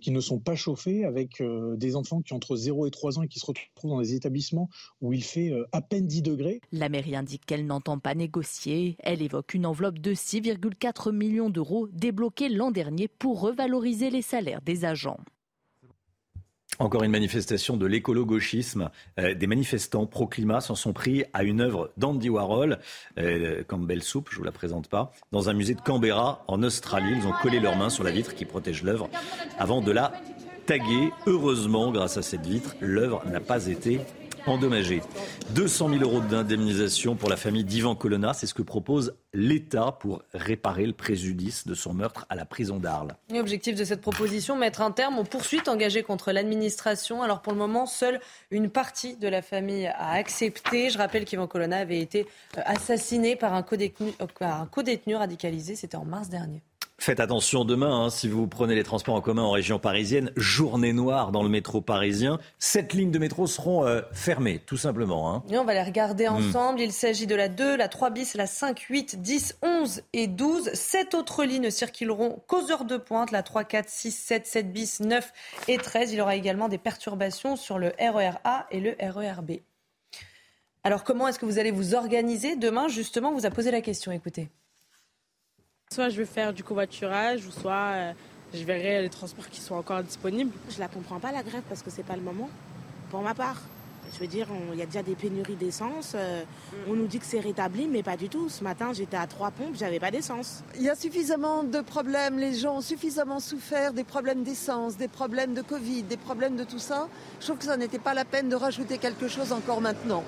qui ne sont pas chauffées, avec des enfants qui ont entre 0 et 3 ans et qui se retrouvent dans des établissements où il fait à peine 10 degrés. La mairie indique qu'elle n'entend pas négocier. Elle évoque une enveloppe de 6,4 millions d'euros débloquée l'an dernier pour revaloriser les salaires des agents. Encore une manifestation de l'écolo-gauchisme. Euh, des manifestants pro-climat s'en sont pris à une œuvre d'Andy Warhol, euh, Campbell Soup, je ne vous la présente pas, dans un musée de Canberra, en Australie. Ils ont collé leurs mains sur la vitre qui protège l'œuvre avant de la taguer. Heureusement, grâce à cette vitre, l'œuvre n'a pas été endommagé. 200 000 euros d'indemnisation pour la famille d'Ivan Colonna, c'est ce que propose l'État pour réparer le préjudice de son meurtre à la prison d'Arles. L'objectif de cette proposition, mettre un terme aux poursuites engagées contre l'administration. Alors pour le moment, seule une partie de la famille a accepté. Je rappelle qu'Ivan Colonna avait été euh, assassiné par un codétenu radicalisé, c'était en mars dernier. Faites attention demain, hein, si vous prenez les transports en commun en région parisienne, journée noire dans le métro parisien. Sept lignes de métro seront euh, fermées, tout simplement. Hein. Et on va les regarder hmm. ensemble. Il s'agit de la 2, la 3 bis, la 5, 8, 10, 11 et 12. Sept autres lignes circuleront qu'aux heures de pointe, la 3, 4, 6, 7, 7 bis, 9 et 13. Il y aura également des perturbations sur le RER A et le RER B. Alors comment est-ce que vous allez vous organiser demain Justement, vous a posé la question, écoutez. Soit je vais faire du covoiturage, ou soit euh, je verrai les transports qui sont encore disponibles. Je la comprends pas la grève parce que c'est pas le moment, pour ma part. Je veux dire, il y a déjà des pénuries d'essence. Euh, on nous dit que c'est rétabli, mais pas du tout. Ce matin, j'étais à trois pompes, j'avais pas d'essence. Il y a suffisamment de problèmes. Les gens ont suffisamment souffert des problèmes d'essence, des problèmes de Covid, des problèmes de tout ça. Je trouve que ça n'était pas la peine de rajouter quelque chose encore maintenant.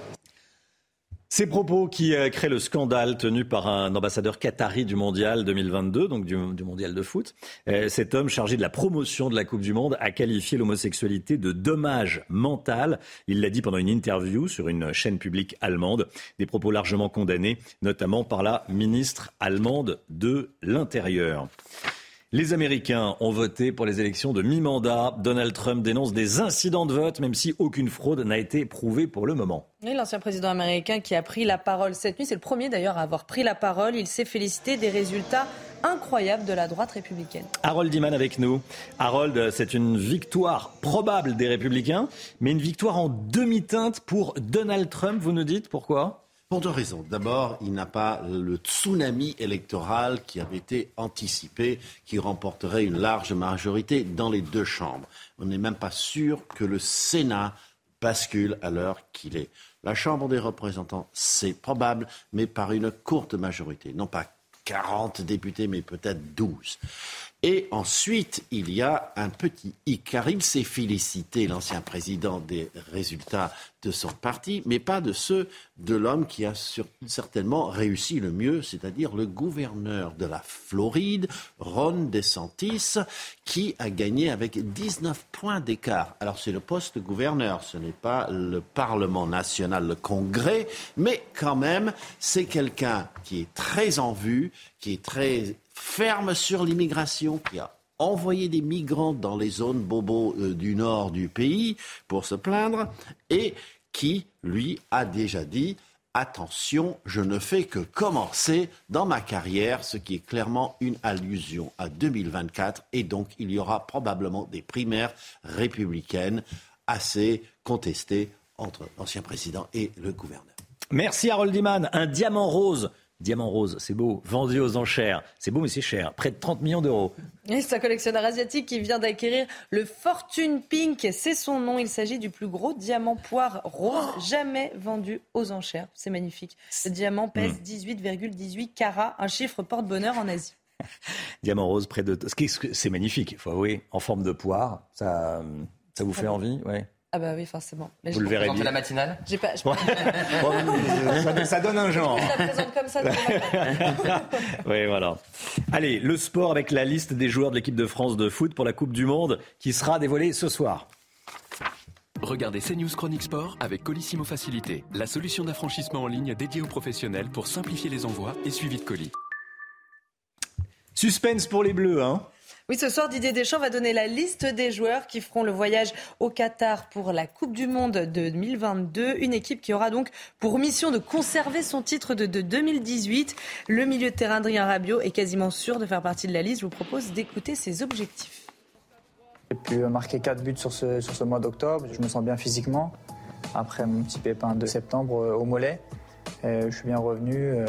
Ces propos qui euh, créent le scandale tenu par un ambassadeur qatari du mondial 2022, donc du, mondial de foot. Euh, cet homme chargé de la promotion de la Coupe du Monde a qualifié l'homosexualité de dommage mental. Il l'a dit pendant une interview sur une chaîne publique allemande. Des propos largement condamnés, notamment par la ministre allemande de l'Intérieur. Les Américains ont voté pour les élections de mi-mandat. Donald Trump dénonce des incidents de vote, même si aucune fraude n'a été prouvée pour le moment. L'ancien président américain qui a pris la parole cette nuit, c'est le premier d'ailleurs à avoir pris la parole. Il s'est félicité des résultats incroyables de la droite républicaine. Harold Iman avec nous. Harold, c'est une victoire probable des républicains, mais une victoire en demi-teinte pour Donald Trump, vous nous dites pourquoi? Pour deux raisons. D'abord, il n'a pas le tsunami électoral qui avait été anticipé, qui remporterait une large majorité dans les deux chambres. On n'est même pas sûr que le Sénat bascule à l'heure qu'il est. La Chambre des représentants, c'est probable, mais par une courte majorité. Non pas 40 députés, mais peut-être 12. Et ensuite, il y a un petit hic, car il s'est félicité, l'ancien président, des résultats de son parti, mais pas de ceux de l'homme qui a certainement réussi le mieux, c'est-à-dire le gouverneur de la Floride, Ron DeSantis, qui a gagné avec 19 points d'écart. Alors c'est le poste gouverneur, ce n'est pas le Parlement national, le Congrès, mais quand même, c'est quelqu'un qui est très en vue, qui est très ferme sur l'immigration, qui a envoyé des migrants dans les zones bobos euh, du nord du pays pour se plaindre, et qui, lui, a déjà dit attention, je ne fais que commencer dans ma carrière, ce qui est clairement une allusion à 2024, et donc il y aura probablement des primaires républicaines assez contestées entre l'ancien président et le gouverneur. Merci Harold Iman. Un diamant rose Diamant rose, c'est beau. Vendu aux enchères. C'est beau, mais c'est cher. Près de 30 millions d'euros. c'est un collectionneur asiatique qui vient d'acquérir le Fortune Pink. C'est son nom. Il s'agit du plus gros diamant poire rose jamais vendu aux enchères. C'est magnifique. Ce diamant pèse 18,18 hmm. carats. Un chiffre porte-bonheur en Asie. [LAUGHS] diamant rose près de. C'est magnifique, il faut avouer. En forme de poire. Ça, ça vous fait envie ouais. Ah bah oui, forcément. Mais Vous le verrez bien. la matinale J'ai pas. [LAUGHS] ça, donne un genre. Je la présente comme ça. [LAUGHS] oui, voilà. Allez, le sport avec la liste des joueurs de l'équipe de France de foot pour la Coupe du Monde qui sera dévoilée ce soir. Regardez CNews Chronique Sport avec Colissimo Facilité, la solution d'affranchissement en ligne dédiée aux professionnels pour simplifier les envois et suivi de colis. Suspense pour les Bleus, hein oui, ce soir, Didier Deschamps va donner la liste des joueurs qui feront le voyage au Qatar pour la Coupe du Monde de 2022. Une équipe qui aura donc pour mission de conserver son titre de, 2018. Le milieu de terrain Adrien Rabiot est quasiment sûr de faire partie de la liste. Je vous propose d'écouter ses objectifs. J'ai pu marquer 4 buts sur ce, sur ce mois d'octobre. Je me sens bien physiquement. Après mon petit pépin de septembre euh, au mollet. Je suis bien revenu, euh,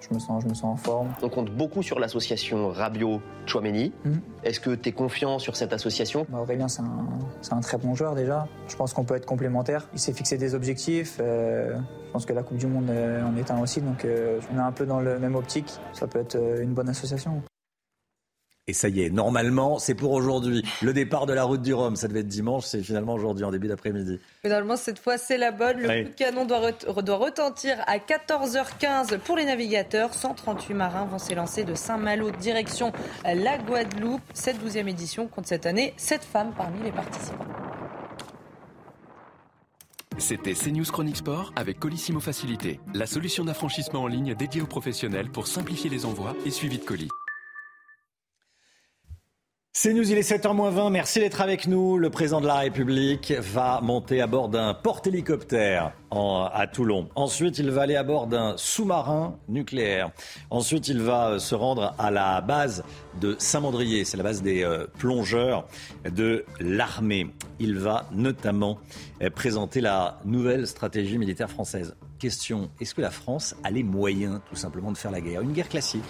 je, me sens, je me sens en forme. On compte beaucoup sur l'association Rabiot-Chouameni. Mhm. Est-ce que tu es confiant sur cette association? Bah, Aurélien, c'est un, un, très bon joueur déjà. Je pense qu'on peut être complémentaires. Il s'est fixé des objectifs. Euh, je pense que la Coupe du Monde en est un aussi. Donc on est un peu dans le même optique. Ça peut être une bonne association. Et ça y est, normalement, c'est pour aujourd'hui. Le départ de la route du Rhum, ça devait être dimanche, c'est finalement aujourd'hui, en début d'après-midi. Finalement, cette fois, c'est la bonne. Le coup de canon doit, doit, retentir à 14h15 pour les navigateurs. 138 marins vont s'élancer de Saint-Malo direction la Guadeloupe. Cette 12e édition compte cette année 7 femmes parmi les participants. C'était CNews Chronique Sport avec Colissimo Facilité, la solution d'affranchissement en ligne dédiée aux professionnels pour simplifier les envois et suivi de colis. C'est nous, il est 7h20. Merci d'être avec nous. Le président de la République va monter à bord d'un porte-hélicoptère à Toulon. Ensuite, il va aller à bord d'un sous-marin nucléaire. Ensuite, il va se rendre à la base de Saint-Mandrier. C'est la base des euh, plongeurs de l'armée. Il va notamment euh, présenter la nouvelle stratégie militaire française. Question, est-ce que la France a les moyens tout simplement de faire la guerre? Une guerre classique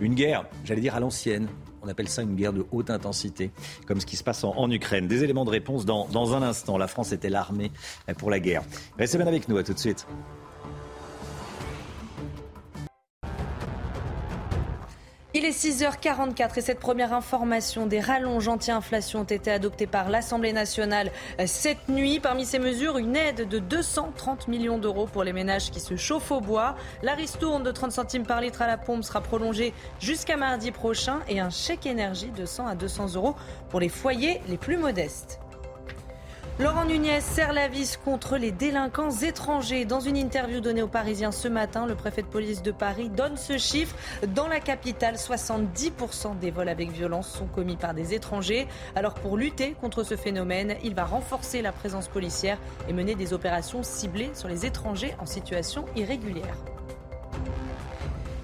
une guerre, j'allais dire à l'ancienne, on appelle ça une guerre de haute intensité, comme ce qui se passe en, Ukraine. Des éléments de réponse dans, dans un instant. La France était l'armée pour la guerre. Restez bien avec nous, à tout de suite. Il est 6h44 et cette première information des rallonges anti-inflation ont été adoptées par l'Assemblée nationale cette nuit. Parmi ces mesures, une aide de 230 millions d'euros pour les ménages qui se chauffent au bois. La ristourne de 30 centimes par litre à la pompe sera prolongée jusqu'à mardi prochain et un chèque énergie de 100 à 200 euros pour les foyers les plus modestes. Laurent Nunez serre la vis contre les délinquants étrangers. Dans une interview donnée aux Parisiens ce matin, le préfet de police de Paris donne ce chiffre. Dans la capitale, 70% des vols avec violence sont commis par des étrangers. Alors pour lutter contre ce phénomène, il va renforcer la présence policière et mener des opérations ciblées sur les étrangers en situation irrégulière.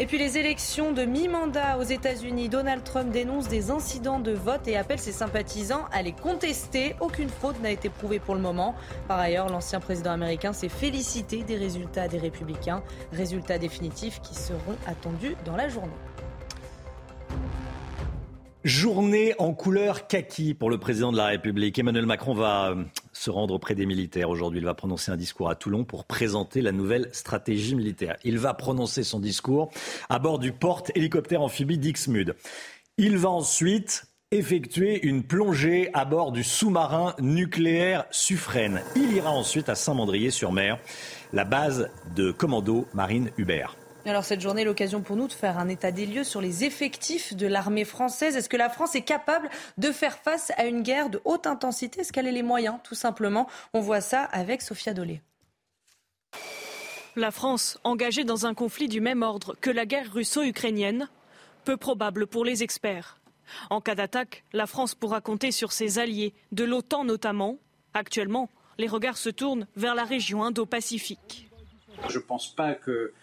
Et puis les élections de mi-mandat aux États-Unis, Donald Trump dénonce des incidents de vote et appelle ses sympathisants à les contester. Aucune fraude n'a été prouvée pour le moment. Par ailleurs, l'ancien président américain s'est félicité des résultats des républicains, résultats définitifs qui seront attendus dans la journée. Journée en couleur kaki pour le président de la République. Emmanuel Macron va euh, se rendre auprès des militaires aujourd'hui. Il va prononcer un discours à Toulon pour présenter la nouvelle stratégie militaire. Il va prononcer son discours à bord du porte-hélicoptère amphibie d'Ixmude. Il va ensuite effectuer une plongée à bord du sous-marin nucléaire Suffren. Il ira ensuite à Saint-Mandrier-sur-Mer, la base de commando marine Hubert. Alors cette journée, l'occasion pour nous de faire un état des lieux sur les effectifs de l'armée française. Est-ce que la France est capable de faire face à une guerre de haute intensité? Est-ce qu'elle a les moyens, tout simplement? On voit ça avec Sophia Dolé. La France, engagée dans un conflit du même ordre que la guerre russo-ukrainienne, peu probable pour les experts. En cas d'attaque, la France pourra compter sur ses alliés, de l'OTAN notamment. Actuellement, les regards se tournent vers la région Indo-Pacifique. Je ne pense pas que euh,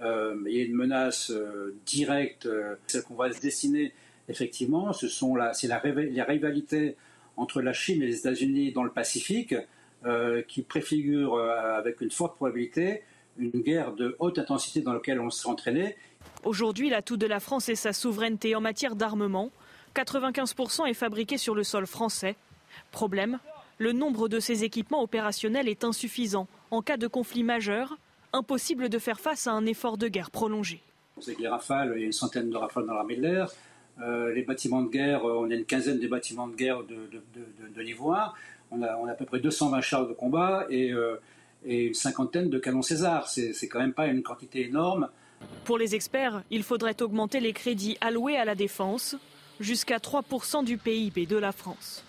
il y a une menace euh, directe, euh, celle qu'on va se dessiner effectivement, ce sont la, c'est la, les rivalités entre la Chine et les États-Unis dans le Pacifique. qui préfigure avec une forte probabilité une guerre de haute intensité dans laquelle on s'est entraîné. Aujourd'hui, l'atout de la France est sa souveraineté en matière d'armement. 95% est fabriqué sur le sol français. Problème, le nombre de ces équipements opérationnels est insuffisant. En cas de conflit majeur, impossible de faire face à un effort de guerre prolongé. Vous savez que les rafales, il y a une centaine de rafales dans l'armée de l'air. Euh, les bâtiments de guerre, euh, on a une quinzaine de bâtiments de guerre de, de, l'Ivoire. On a, on a, à peu près 220 chars de combat et, euh, et une cinquantaine de canons César. C'est quand même pas une quantité énorme. Pour les experts, il faudrait augmenter les crédits alloués à la défense jusqu'à 3% du PIB de la France.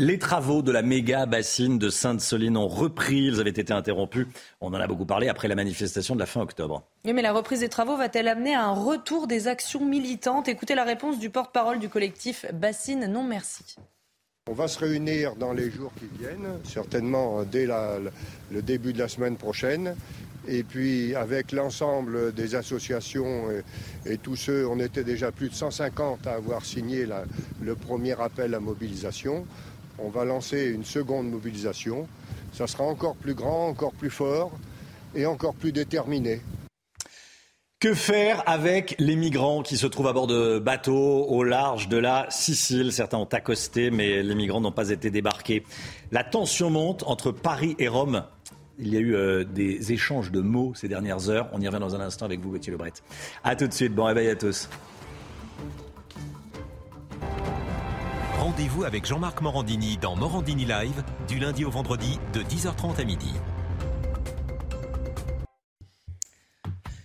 Les travaux de la méga bassine de Sainte-Soline ont repris. Ils avaient été interrompus. On en a beaucoup parlé après la manifestation de la fin octobre. Oui, mais la reprise des travaux va-t-elle amener à un retour des actions militantes? Écoutez la réponse du porte-parole du collectif Bassine Non Merci. On va se réunir dans les jours qui viennent, certainement dès le début de la semaine prochaine. Et puis avec l'ensemble des associations et, tous ceux, on était déjà plus de 150 à avoir signé le premier appel à mobilisation. On va lancer une seconde mobilisation. Ça sera encore plus grand, encore plus fort et encore plus déterminé. Que faire avec les migrants qui se trouvent à bord de bateaux au large de la Sicile? Certains ont accosté, mais les migrants n'ont pas été débarqués. La tension monte entre Paris et Rome. Il y a eu euh, des échanges de mots ces dernières heures. On y revient dans un instant avec vous, Gauthier Lebret. A tout de suite. Bon réveil à tous. Rendez-vous avec Jean-Marc Morandini dans Morandini Live du lundi au vendredi de 10h30 à midi.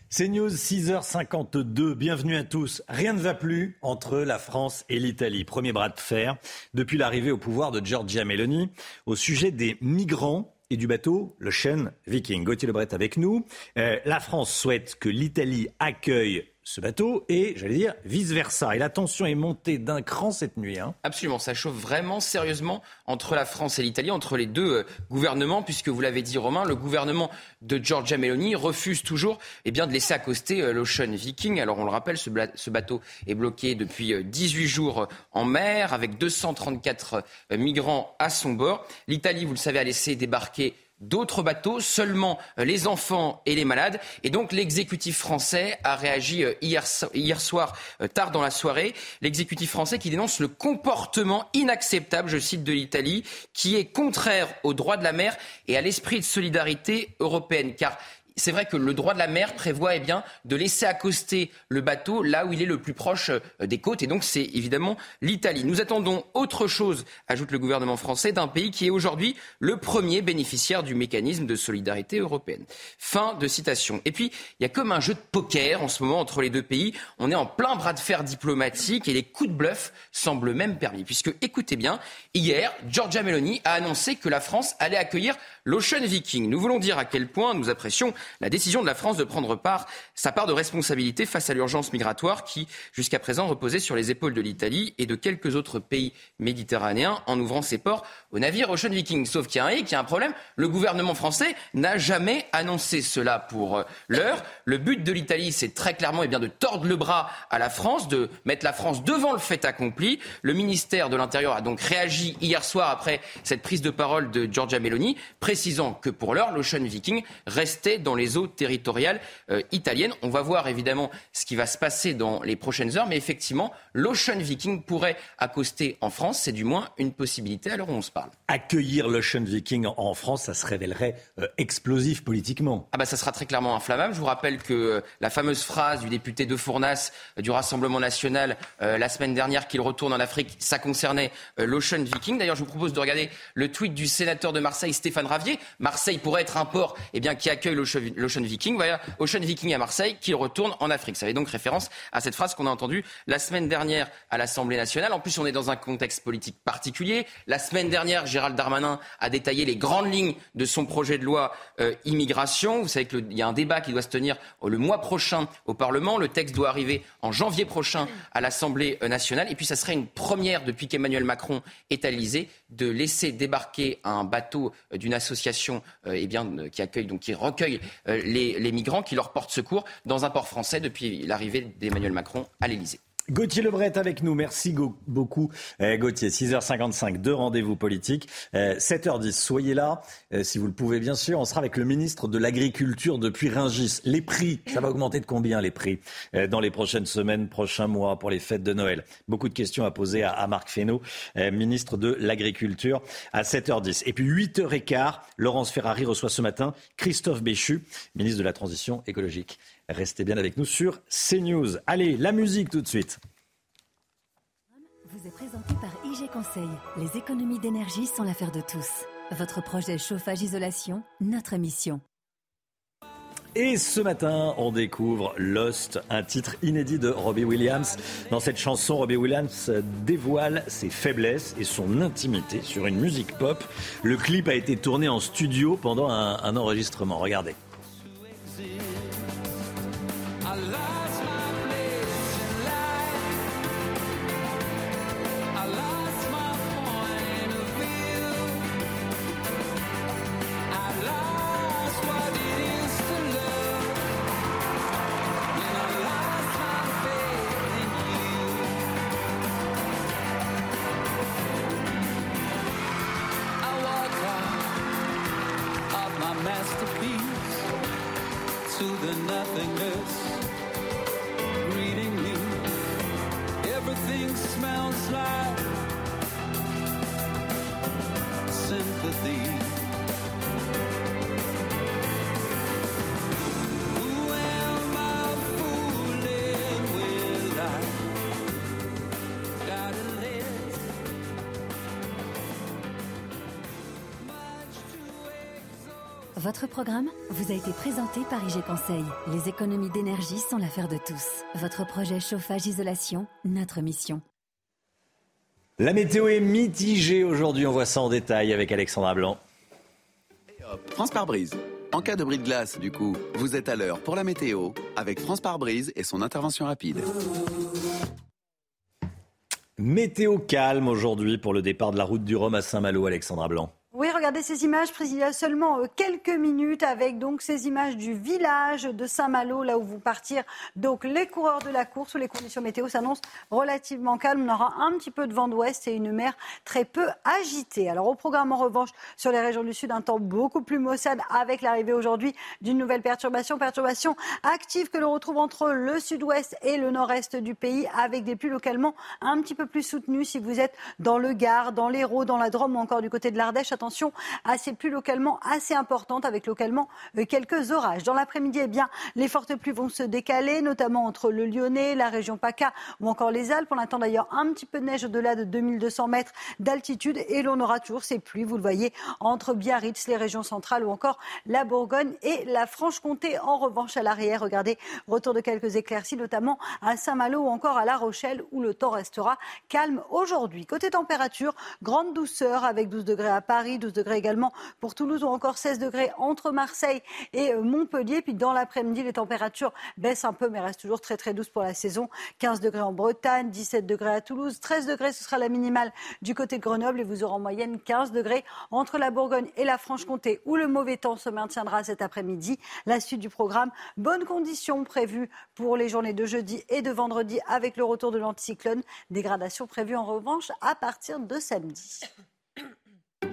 C'est News 6h52. Bienvenue à tous. Rien ne va plus entre la France et l'Italie. Premier bras de fer depuis l'arrivée au pouvoir de Giorgia Meloni au sujet des migrants et du bateau, le chêne Viking. Gauthier Lebret avec nous. Euh, la France souhaite que l'Italie accueille ce bateau et, j'allais dire, vice-versa. Et la tension est montée d'un cran cette nuit. Hein. Absolument, ça chauffe vraiment sérieusement entre la France et l'Italie, entre les deux euh, gouvernements, puisque vous l'avez dit Romain, le gouvernement de Giorgia Meloni refuse toujours eh bien, de laisser accoster euh, l'Ocean Viking. Alors on le rappelle, ce, ce, bateau est bloqué depuis 18 jours en mer, avec 234 migrants à son bord. L'Italie, vous le savez, a laissé débarquer d'autres bateaux, seulement euh, les enfants et les malades. Et donc l'exécutif français a réagi euh, hier, soir, euh, tard dans la soirée. L'exécutif français qui dénonce le comportement inacceptable, je cite, de l'Italie, qui est contraire aux droits de la mer et à l'esprit de solidarité européenne. Car c'est vrai que le droit de la mer prévoit eh bien, de laisser accoster le bateau là où il est le plus proche euh, des côtes. Et donc, c'est évidemment l'Italie. Nous attendons autre chose, ajoute le gouvernement français, d'un pays qui est aujourd'hui le premier bénéficiaire du mécanisme de solidarité européenne. Fin de citation. Et puis, il y a comme un jeu de poker en ce moment entre les deux pays. On est en plein bras de fer diplomatique et les coups de bluff semblent même permis. Puisque, écoutez bien, hier, Giorgia Meloni a annoncé que la France allait accueillir l'Ocean Viking. Nous voulons dire à quel point nous apprécions la décision de la France de prendre part, sa part de responsabilité face à l'urgence migratoire qui, jusqu'à présent, reposait sur les épaules de l'Italie et de quelques autres pays méditerranéens en ouvrant ses ports aux navires Ocean Viking. Sauf qu'il y a un hic, il y a un problème. Le gouvernement français n'a jamais annoncé cela pour euh, l'heure. Le but de l'Italie, c'est très clairement eh bien, de tordre le bras à la France, de mettre la France devant le fait accompli. Le ministère de l'Intérieur a donc réagi hier soir après cette prise de parole de Giorgia Meloni, précisant que pour l'heure, l'Ocean Viking restait dans les eaux territoriales euh, italiennes. On va voir évidemment ce qui va se passer dans les prochaines heures, mais effectivement, l'Ocean Viking pourrait accoster en France. C'est du moins une possibilité à l'heure où on se parle. Accueillir l'Ocean Viking en France, ça se révélerait euh, explosif politiquement. Ah bah ça sera très clairement inflammable. Je vous rappelle que euh, la fameuse phrase du député de Fournas du Rassemblement national la semaine dernière qu'il retourne en Afrique, ça concernait l'Ocean Viking. D'ailleurs, je vous propose de regarder le tweet du sénateur de Marseille, Stéphane Ravier. Marseille pourrait être un port eh bien, qui accueille l'Ocean Viking. Voilà, Ocean Viking à Marseille qui retourne en Afrique. Ça fait donc référence à cette phrase qu'on a entendue la semaine dernière à l'Assemblée nationale. En plus, on est dans un contexte politique particulier. La semaine dernière, Gérald Darmanin a détaillé les grandes lignes de son projet de loi euh, immigration. Vous savez qu'il y a un débat qui doit se tenir le mois prochain au Parlement. Le texte doit arriver en janvier prochain à l'Assemblée euh, nationale. Et puis, ça serait une première depuis qu'Emmanuel Macron est à de laisser débarquer un bateau euh, d'une association eh bien, qui accueille, donc qui recueille les, les migrants, qui leur portent secours dans un port français depuis l'arrivée d'Emmanuel Macron à l'Élysée. Gauthier Lebret avec nous. Merci beaucoup, eh, Gauthier. 6h55, deux rendez-vous politiques. 7h10, eh, soyez là, eh, si vous le pouvez, bien sûr. On sera avec le ministre de l'Agriculture depuis Ringis. Les prix, ça va augmenter de combien les prix? Dans les prochaines semaines, prochains mois pour les fêtes de Noël Beaucoup de questions à poser à, Marc Fesneau, ministre de l'Agriculture, à 7h10. Et puis 8h15, Laurence Ferrari reçoit ce matin Christophe Béchu, ministre de la Transition écologique. Restez bien avec nous sur CNews. Allez, la musique tout de suite. Vous est présenté par IG Conseil. Les économies d'énergie sont l'affaire de tous. Votre projet chauffage-isolation, notre mission. Et ce matin, on découvre Lost, un titre inédit de Robbie Williams. Dans cette chanson, Robbie Williams dévoile ses faiblesses et son intimité sur une musique pop. Le clip a été tourné en studio pendant un, un enregistrement. Regardez. Programme vous a été présenté par IG Conseil. Les économies d'énergie sont l'affaire de tous. Votre projet chauffage-isolation, notre mission. La météo est mitigée aujourd'hui, on voit ça en détail avec Alexandra Blanc. France par brise. En cas de bris de glace, du coup, vous êtes à l'heure pour la météo avec France par brise et son intervention rapide. Météo calme aujourd'hui pour le départ de la route du Rhum à Saint-Malo, Alexandra Blanc. Oui, regardez ces images prises il y a seulement euh, quelques minutes avec donc ces images du village de Saint-Malo, là où vous partir. Donc les coureurs de la course où les conditions météo s'annoncent relativement calmes. On aura un petit peu de vent d'ouest et une mer très peu agitée. Alors au programme en revanche sur les régions du sud, un temps beaucoup plus maussade avec l'arrivée aujourd'hui d'une nouvelle perturbation, perturbation active que l'on retrouve entre le sud-ouest et le nord-est du pays avec des pluies localement un petit peu plus soutenues si vous êtes dans le Gard, dans l'Hérault, dans la Drôme ou encore du côté de l'Ardèche à ces pluies localement assez importantes avec localement euh, quelques orages. Dans l'après-midi, eh bien, les fortes pluies vont se décaler, notamment entre le Lyonnais, la région PACA ou encore les Alpes. On attend d'ailleurs un petit peu de neige au-delà de 2200 mètres d'altitude et l'on aura toujours ces pluies, vous le voyez, entre Biarritz, les régions centrales ou encore la Bourgogne et la Franche-Comté. En revanche, à l'arrière, regardez, retour de quelques éclaircies, notamment à Saint-Malo ou encore à La Rochelle où le temps restera calme aujourd'hui. Côté température, grande douceur avec 12 degrés à Paris. 12 degrés également pour Toulouse ou encore 16 degrés entre Marseille et euh, Montpellier. Puis dans l'après-midi, les températures baissent un peu mais restent toujours très très douces pour la saison. 15 degrés en Bretagne, 17 degrés à Toulouse, 13 degrés ce sera la minimale du côté de Grenoble et vous aurez en moyenne 15 degrés entre la Bourgogne et la Franche-Comté où le mauvais temps se maintiendra cet après-midi. La suite du programme, bonnes conditions prévues pour les journées de jeudi et de vendredi avec le retour de l'anticyclone. Dégradation prévue en revanche à partir de samedi.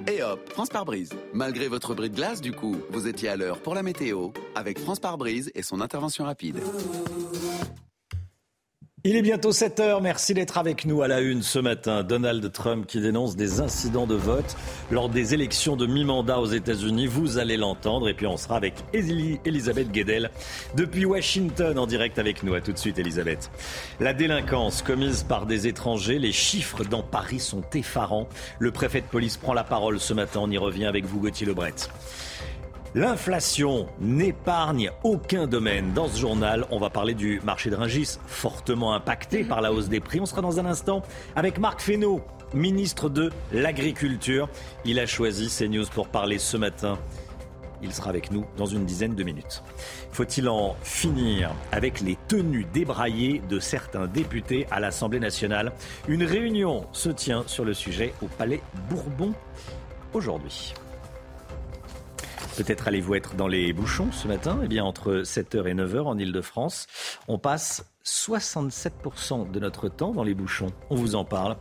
Et hop, France par brise. Malgré votre bris de glace, du coup, vous étiez à l'heure pour la météo avec France par brise et son intervention rapide. Il est bientôt 7 heures. Merci d'être avec nous à la une ce matin. Donald Trump qui dénonce des incidents de vote lors des élections de mi-mandat aux États-Unis. Vous allez l'entendre. Et puis on sera avec Elisabeth Guedel depuis Washington en direct avec nous. À tout de suite, Elisabeth. La délinquance commise par des étrangers. Les chiffres dans Paris sont effarants. Le préfet de police prend la parole ce matin. On y revient avec vous, Gauthier Lebret. L'inflation n'épargne aucun domaine. Dans ce journal, on va parler du marché de Ringis, fortement impacté par la hausse des prix. On sera dans un instant avec Marc Fesneau, ministre de l'Agriculture. Il a choisi CNews pour parler ce matin. Il sera avec nous dans une dizaine de minutes. Faut-il en finir avec les tenues débraillées de certains députés à l'Assemblée nationale? Une réunion se tient sur le sujet au Palais Bourbon aujourd'hui. Peut-être allez-vous être dans les bouchons ce matin Eh bien, entre 7h et 9h en Ile-de-France, on passe 67% de notre temps dans les bouchons. On vous en parle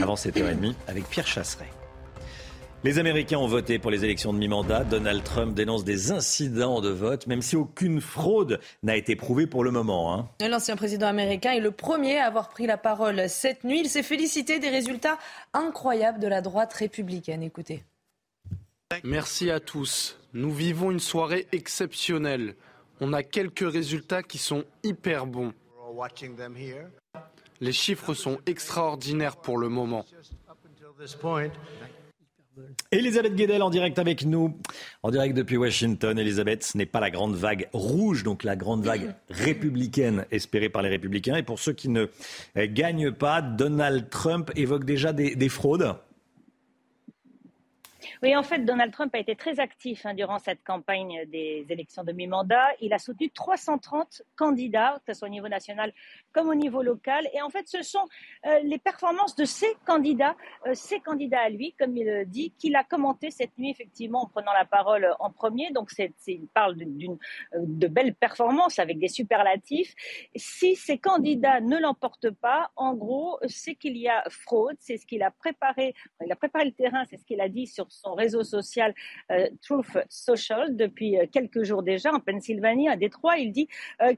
avant 7h30 avec Pierre Chasseret. Les Américains ont voté pour les élections de mi-mandat. Donald Trump dénonce des incidents de vote, même si aucune fraude n'a été prouvée pour le moment. Hein. L'ancien président américain est le premier à avoir pris la parole cette nuit. Il s'est félicité des résultats incroyables de la droite républicaine. Écoutez. Merci à tous. Nous vivons une soirée exceptionnelle. On a quelques résultats qui sont hyper bons. Les chiffres sont extraordinaires pour le moment. Elisabeth Guedel en direct avec nous, en direct depuis Washington. Elisabeth, ce n'est pas la grande vague rouge, donc la grande vague républicaine espérée par les républicains. Et pour ceux qui ne gagnent pas, Donald Trump évoque déjà des, fraudes. Oui, en fait, Donald Trump a été très actif hein, durant cette campagne des élections de mi-mandat. Il a soutenu 330 candidats, que ce au niveau national comme au niveau local. Et en fait, ce sont euh, les performances de ces candidats, euh, ces candidats à lui, comme il le dit, qu'il a commenté cette nuit, effectivement, en prenant la parole en premier. Donc, c'est, il parle d'une, euh, de belles performances avec des superlatifs. Si ces candidats ne l'emportent pas, en gros, c'est qu'il y a fraude, c'est ce qu'il a préparé. Il a préparé le terrain, c'est ce qu'il a dit sur son réseau social Truth Social depuis quelques jours déjà en Pennsylvanie, à Détroit. Il dit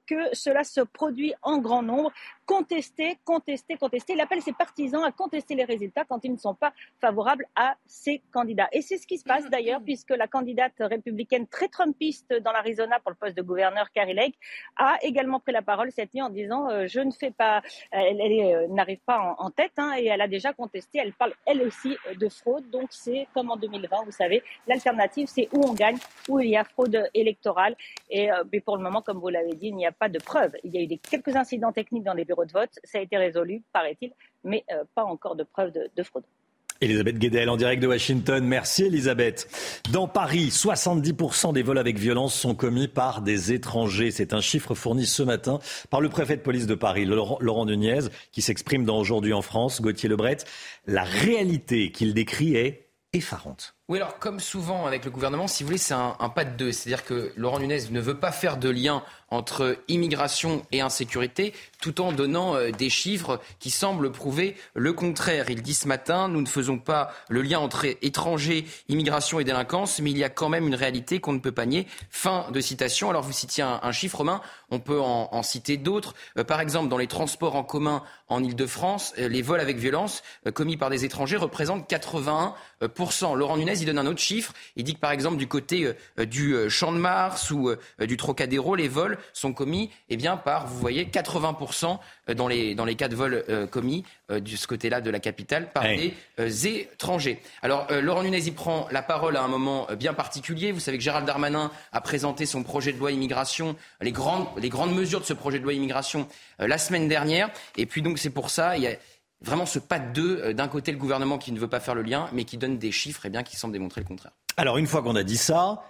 que cela se produit en grand nombre contester, contester, contester. Il appelle ses partisans à contester les résultats quand ils ne sont pas favorables à ses candidats. Et c'est ce qui se passe d'ailleurs, puisque la candidate républicaine très trumpiste dans l'Arizona pour le poste de gouverneur, Carrie Lake, a également pris la parole cette nuit en disant euh, je ne fais pas, elle, euh, n'arrive pas en, tête, hein, et elle a déjà contesté. Elle parle elle aussi euh, de fraude. Donc c'est comme en 2020, vous savez, l'alternative c'est où on gagne, où il y a fraude électorale. Et mais pour le moment, comme vous l'avez dit, il n'y a pas de preuves. Il y a eu des, quelques incidents techniques dans les bureaux de vote. Ça a été résolu, paraît-il, mais euh, pas encore de preuve de, fraude. Elisabeth Guedel en direct de Washington. Merci Elisabeth. Dans Paris, 70% des vols avec violence sont commis par des étrangers. C'est un chiffre fourni ce matin par le préfet de police de Paris, Laurent Nunez, qui s'exprime dans Aujourd'hui en France, Gauthier Lebret. La réalité qu'il décrit est effarante. Oui, alors comme souvent avec le gouvernement, si vous voulez, c'est un, pas de deux. C'est-à-dire que Laurent Nunez ne veut pas faire de lien entre immigration et insécurité, tout en donnant euh, des chiffres qui semblent prouver le contraire. Il dit ce matin, nous ne faisons pas le lien entre étrangers, immigration et délinquance, mais il y a quand même une réalité qu'on ne peut pas nier. Fin de citation. Alors vous citiez un, chiffre romain, on peut en, citer d'autres. Euh, par exemple, dans les transports en commun en Ile-de-France, euh, les vols avec violence commis par des étrangers représentent 81%. Laurent il donne un autre chiffre. Il dit que par exemple, du côté du Champ de Mars ou du Trocadéro, les vols sont commis eh bien, par, vous voyez, 80% dans les, dans les cas de vol euh, commis euh, de ce côté-là de la capitale par des euh, étrangers. Alors, Laurent Nunez y prend la parole à un moment bien particulier. Vous savez que Gérald Darmanin a présenté son projet de loi immigration, les grandes, les grandes mesures de ce projet de loi immigration la semaine dernière. Et puis donc, c'est pour ça, il y a vraiment ce pas de deux. D'un côté, le gouvernement qui ne veut pas faire le lien, mais qui donne des chiffres et bien, qui semblent démontrer le contraire. Alors, une fois qu'on a dit ça,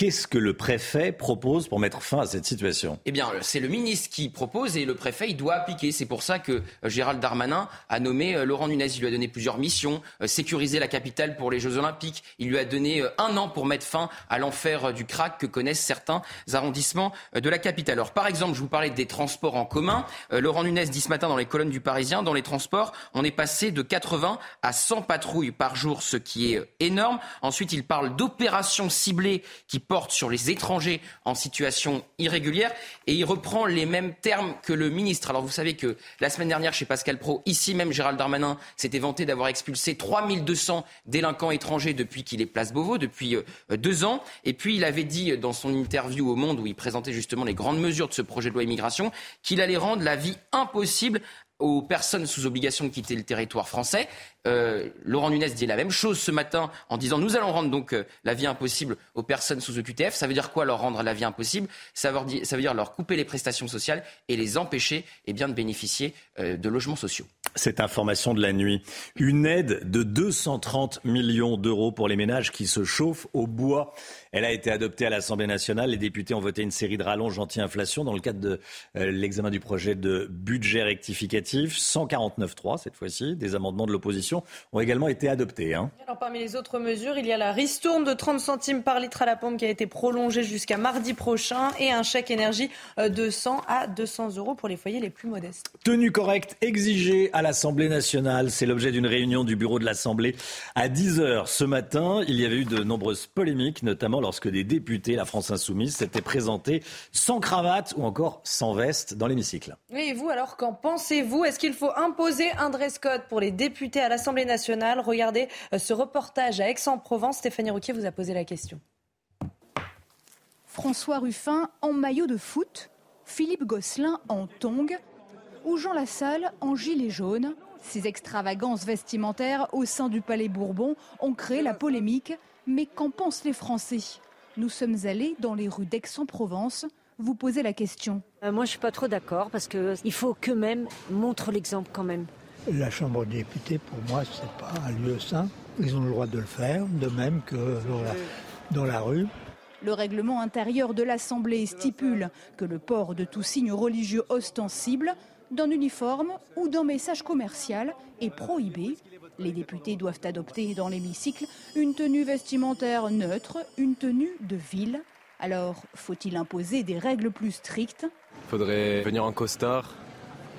Qu'est-ce que le préfet propose pour mettre fin à cette situation? Eh bien, c'est le ministre qui propose et le préfet, il doit appliquer. C'est pour ça que euh, Gérald Darmanin a nommé euh, Laurent Nunez. Il lui a donné plusieurs missions, euh, sécuriser la capitale pour les Jeux Olympiques. Il lui a donné un an pour mettre fin à l'enfer du crack que connaissent certains arrondissements de la capitale. Alors, par exemple, je vous parlais des transports en commun. Laurent Nunez dit ce matin dans les colonnes du Parisien, dans les transports, on est passé de 80 à 100 patrouilles par jour, ce qui est énorme. Ensuite, il parle d'opérations ciblées qui porte sur les étrangers en situation irrégulière et il reprend les mêmes termes que le ministre. Alors vous savez que la semaine dernière chez Pascal Pro, ici même Gérald Darmanin s'était vanté d'avoir expulsé 3200 délinquants étrangers depuis qu'il est place Beauvau, depuis euh, deux ans. Et puis il avait dit dans son interview au Monde où il présentait justement les grandes mesures de ce projet de loi immigration qu'il allait rendre la vie impossible aux personnes sous obligation de quitter le territoire français. Euh, Laurent Nunez dit la même chose ce matin en disant nous allons rendre donc euh, la vie impossible aux personnes sous OQTF. Ça veut dire quoi leur rendre la vie impossible? Ça veut, dire, ça veut dire leur couper les prestations sociales et les empêcher eh bien, de bénéficier euh, de logements sociaux. Cette information de la nuit, une aide de 230 millions d'euros pour les ménages qui se chauffent au bois Elle a été adoptée à l'Assemblée nationale. Les députés ont voté une série de rallonges anti-inflation dans le cadre de euh, l'examen du projet de budget rectificatif. 149.3 cette fois-ci. Des amendements de l'opposition ont également été adoptés. Hein. Alors, parmi les autres mesures, il y a la ristourne de 30 centimes par litre à la pompe qui a été prolongée jusqu'à mardi prochain et un chèque énergie euh, de 100 à 200 euros pour les foyers les plus modestes. Tenue correcte exigée à l'Assemblée nationale. C'est l'objet d'une réunion du bureau de l'Assemblée à 10h ce matin. Il y avait eu de nombreuses polémiques, notamment lorsque des députés, la France Insoumise, s'étaient présentés sans cravate ou encore sans veste dans l'hémicycle. Et vous, alors, qu'en pensez-vous? Est-ce qu'il faut imposer un dress code pour les députés à l'Assemblée nationale? Regardez euh, ce reportage à Aix-en-Provence. Stéphanie Rouquier vous a posé la question. François Ruffin en maillot de foot, Philippe Gosselin en tongue ou Jean Lassalle en gilet jaune. Ces extravagances vestimentaires au sein du Palais Bourbon ont créé la polémique. Mais qu'en pensent les Français? Nous sommes allés dans les rues d'Aix-en-Provence vous poser la question. Euh, moi, je suis pas trop d'accord parce qu'il faut qu'eux-mêmes montrent l'exemple quand même. La Chambre des députés, pour moi, c'est pas un lieu sain. Ils ont le droit de le faire, de même que dans la, dans la rue. Le règlement intérieur de l'Assemblée stipule que le port de tout signe religieux ostensible, d'un uniforme ou d'un message commercial est prohibé. Les députés doivent adopter dans l'hémicycle une tenue vestimentaire neutre, une tenue de ville. Alors, faut-il imposer des règles plus strictes? Il faudrait venir en costard,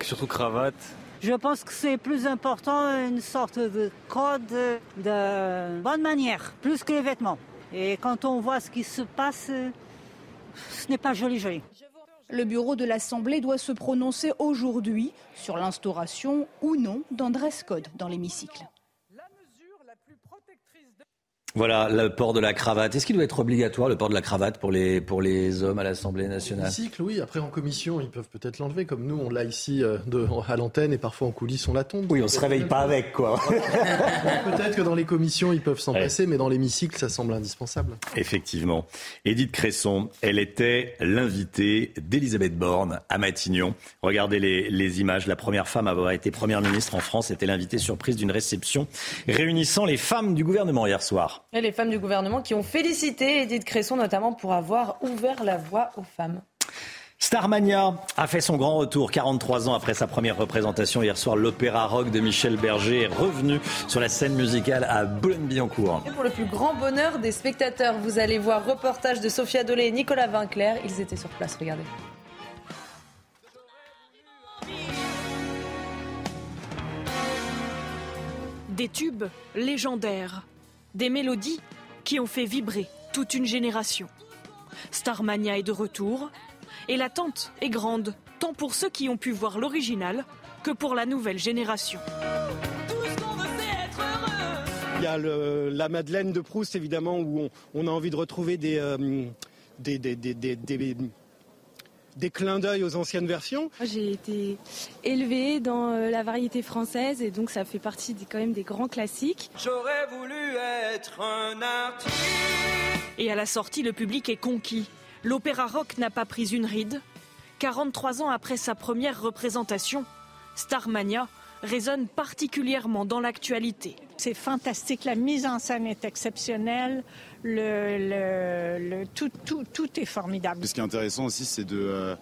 surtout cravate. Je pense que c'est plus important une sorte de code de bonne manière, plus que les vêtements. Et quand on voit ce qui se passe, ce n'est pas joli joli. Le bureau de l'Assemblée doit se prononcer aujourd'hui sur l'instauration ou non d'un dress code dans l'hémicycle. Voilà, le port de la cravate. Est-ce qu'il doit être obligatoire, le port de la cravate, pour les, pour les hommes à l'Assemblée nationale? Cycle, oui. Après, en commission, ils peuvent peut-être l'enlever, comme nous, on l'a ici euh, de, à l'antenne, et parfois en coulisses, on la tombe. Oui, on se réveille pas avec, quoi. [LAUGHS] peut-être que dans les commissions, ils peuvent s'en passer, mais dans l'hémicycle, ça semble indispensable. Effectivement. Édith Cresson, elle était l'invitée d'Elisabeth Borne à Matignon. Regardez les, les images. La première femme à avoir été première ministre en France était l'invitée surprise d'une réception réunissant les femmes du gouvernement hier soir. Et les femmes du gouvernement qui ont félicité Edith Cresson notamment pour avoir ouvert la voie aux femmes. Starmania a fait son grand retour 43 ans après sa première représentation. Hier soir, l'opéra rock de Michel Berger est revenu sur la scène musicale à Boulogne-Billancourt. Et pour le plus grand bonheur des spectateurs, vous allez voir reportage de Sophia Dolé et Nicolas Vinclair. Ils étaient sur place, regardez. Des tubes légendaires des mélodies qui ont fait vibrer toute une génération. Starmania est de retour et l'attente est grande, tant pour ceux qui ont pu voir l'original que pour la nouvelle génération. Il y a la Madeleine de Proust, évidemment, où on, a envie de retrouver des, euh, des, clins d'œil aux anciennes versions J'ai été élevée dans euh, la variété française et donc ça fait partie des, quand même des grands classiques. J'aurais voulu être un artiste. Et à la sortie, le public est conquis. L'opéra rock n'a pas pris une ride. 43 ans après sa première représentation, Starmania résonne particulièrement dans l'actualité. C'est fantastique, la mise en scène est exceptionnelle, le, le, tout, tout, tout, est formidable. Ce qui est intéressant aussi, c'est de... Euh,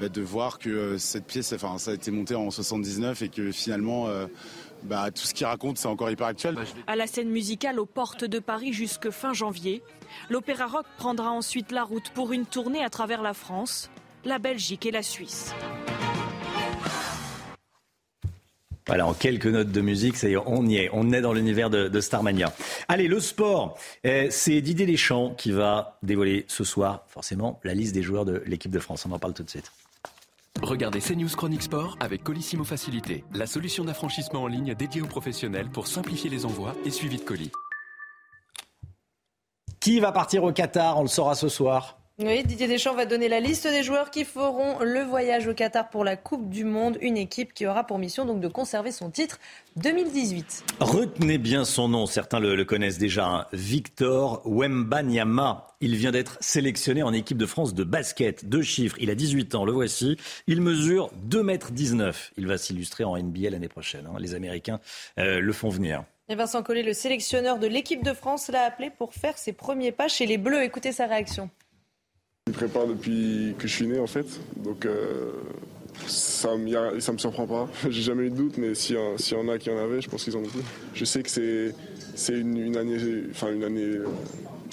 bah, de voir que euh, cette pièce, enfin, ça a été monté en 79 et que finalement, euh, bah, tout ce qu'il raconte, c'est encore hyper actuel. À la scène musicale aux portes de Paris jusque fin janvier, l'Opéra Rock prendra ensuite la route pour une tournée à travers la France, la Belgique et la Suisse. Voilà, en quelques notes de musique, ça y est, on y est. On est dans l'univers de, de, Starmania. Allez, le sport. Eh, c'est Didier Deschamps qui va dévoiler ce soir, forcément, la liste des joueurs de l'équipe de France. On en parle tout de suite. Regardez CNews Chronique Sport avec Colissimo Facilité, la solution d'affranchissement en ligne dédiée aux professionnels pour simplifier les envois et suivi de colis. Qui va partir au Qatar? On le saura ce soir. Oui, Didier Deschamps va donner la liste des joueurs qui feront le voyage au Qatar pour la Coupe du Monde. Une équipe qui aura pour mission donc de conserver son titre 2018. Retenez bien son nom, certains le, le connaissent déjà. Hein. Victor Wembanyama. Il vient d'être sélectionné en équipe de France de basket. Deux chiffres. Il a 18 ans, le voici. Il mesure 2 m 19. Il va s'illustrer en NBA l'année prochaine. Hein. Les Américains euh, le font venir. Et Vincent Collet, le sélectionneur de l'équipe de France, l'a appelé pour faire ses premiers pas chez les Bleus. Écoutez sa réaction. Je prépare depuis que je suis né en fait, donc euh, ça, me, ça me surprend pas. [LAUGHS] J'ai jamais eu de doute, mais s'il y, en a qui en avaient, je pense qu'ils en ont plus. Je sais que c'est une, année, enfin une année, euh,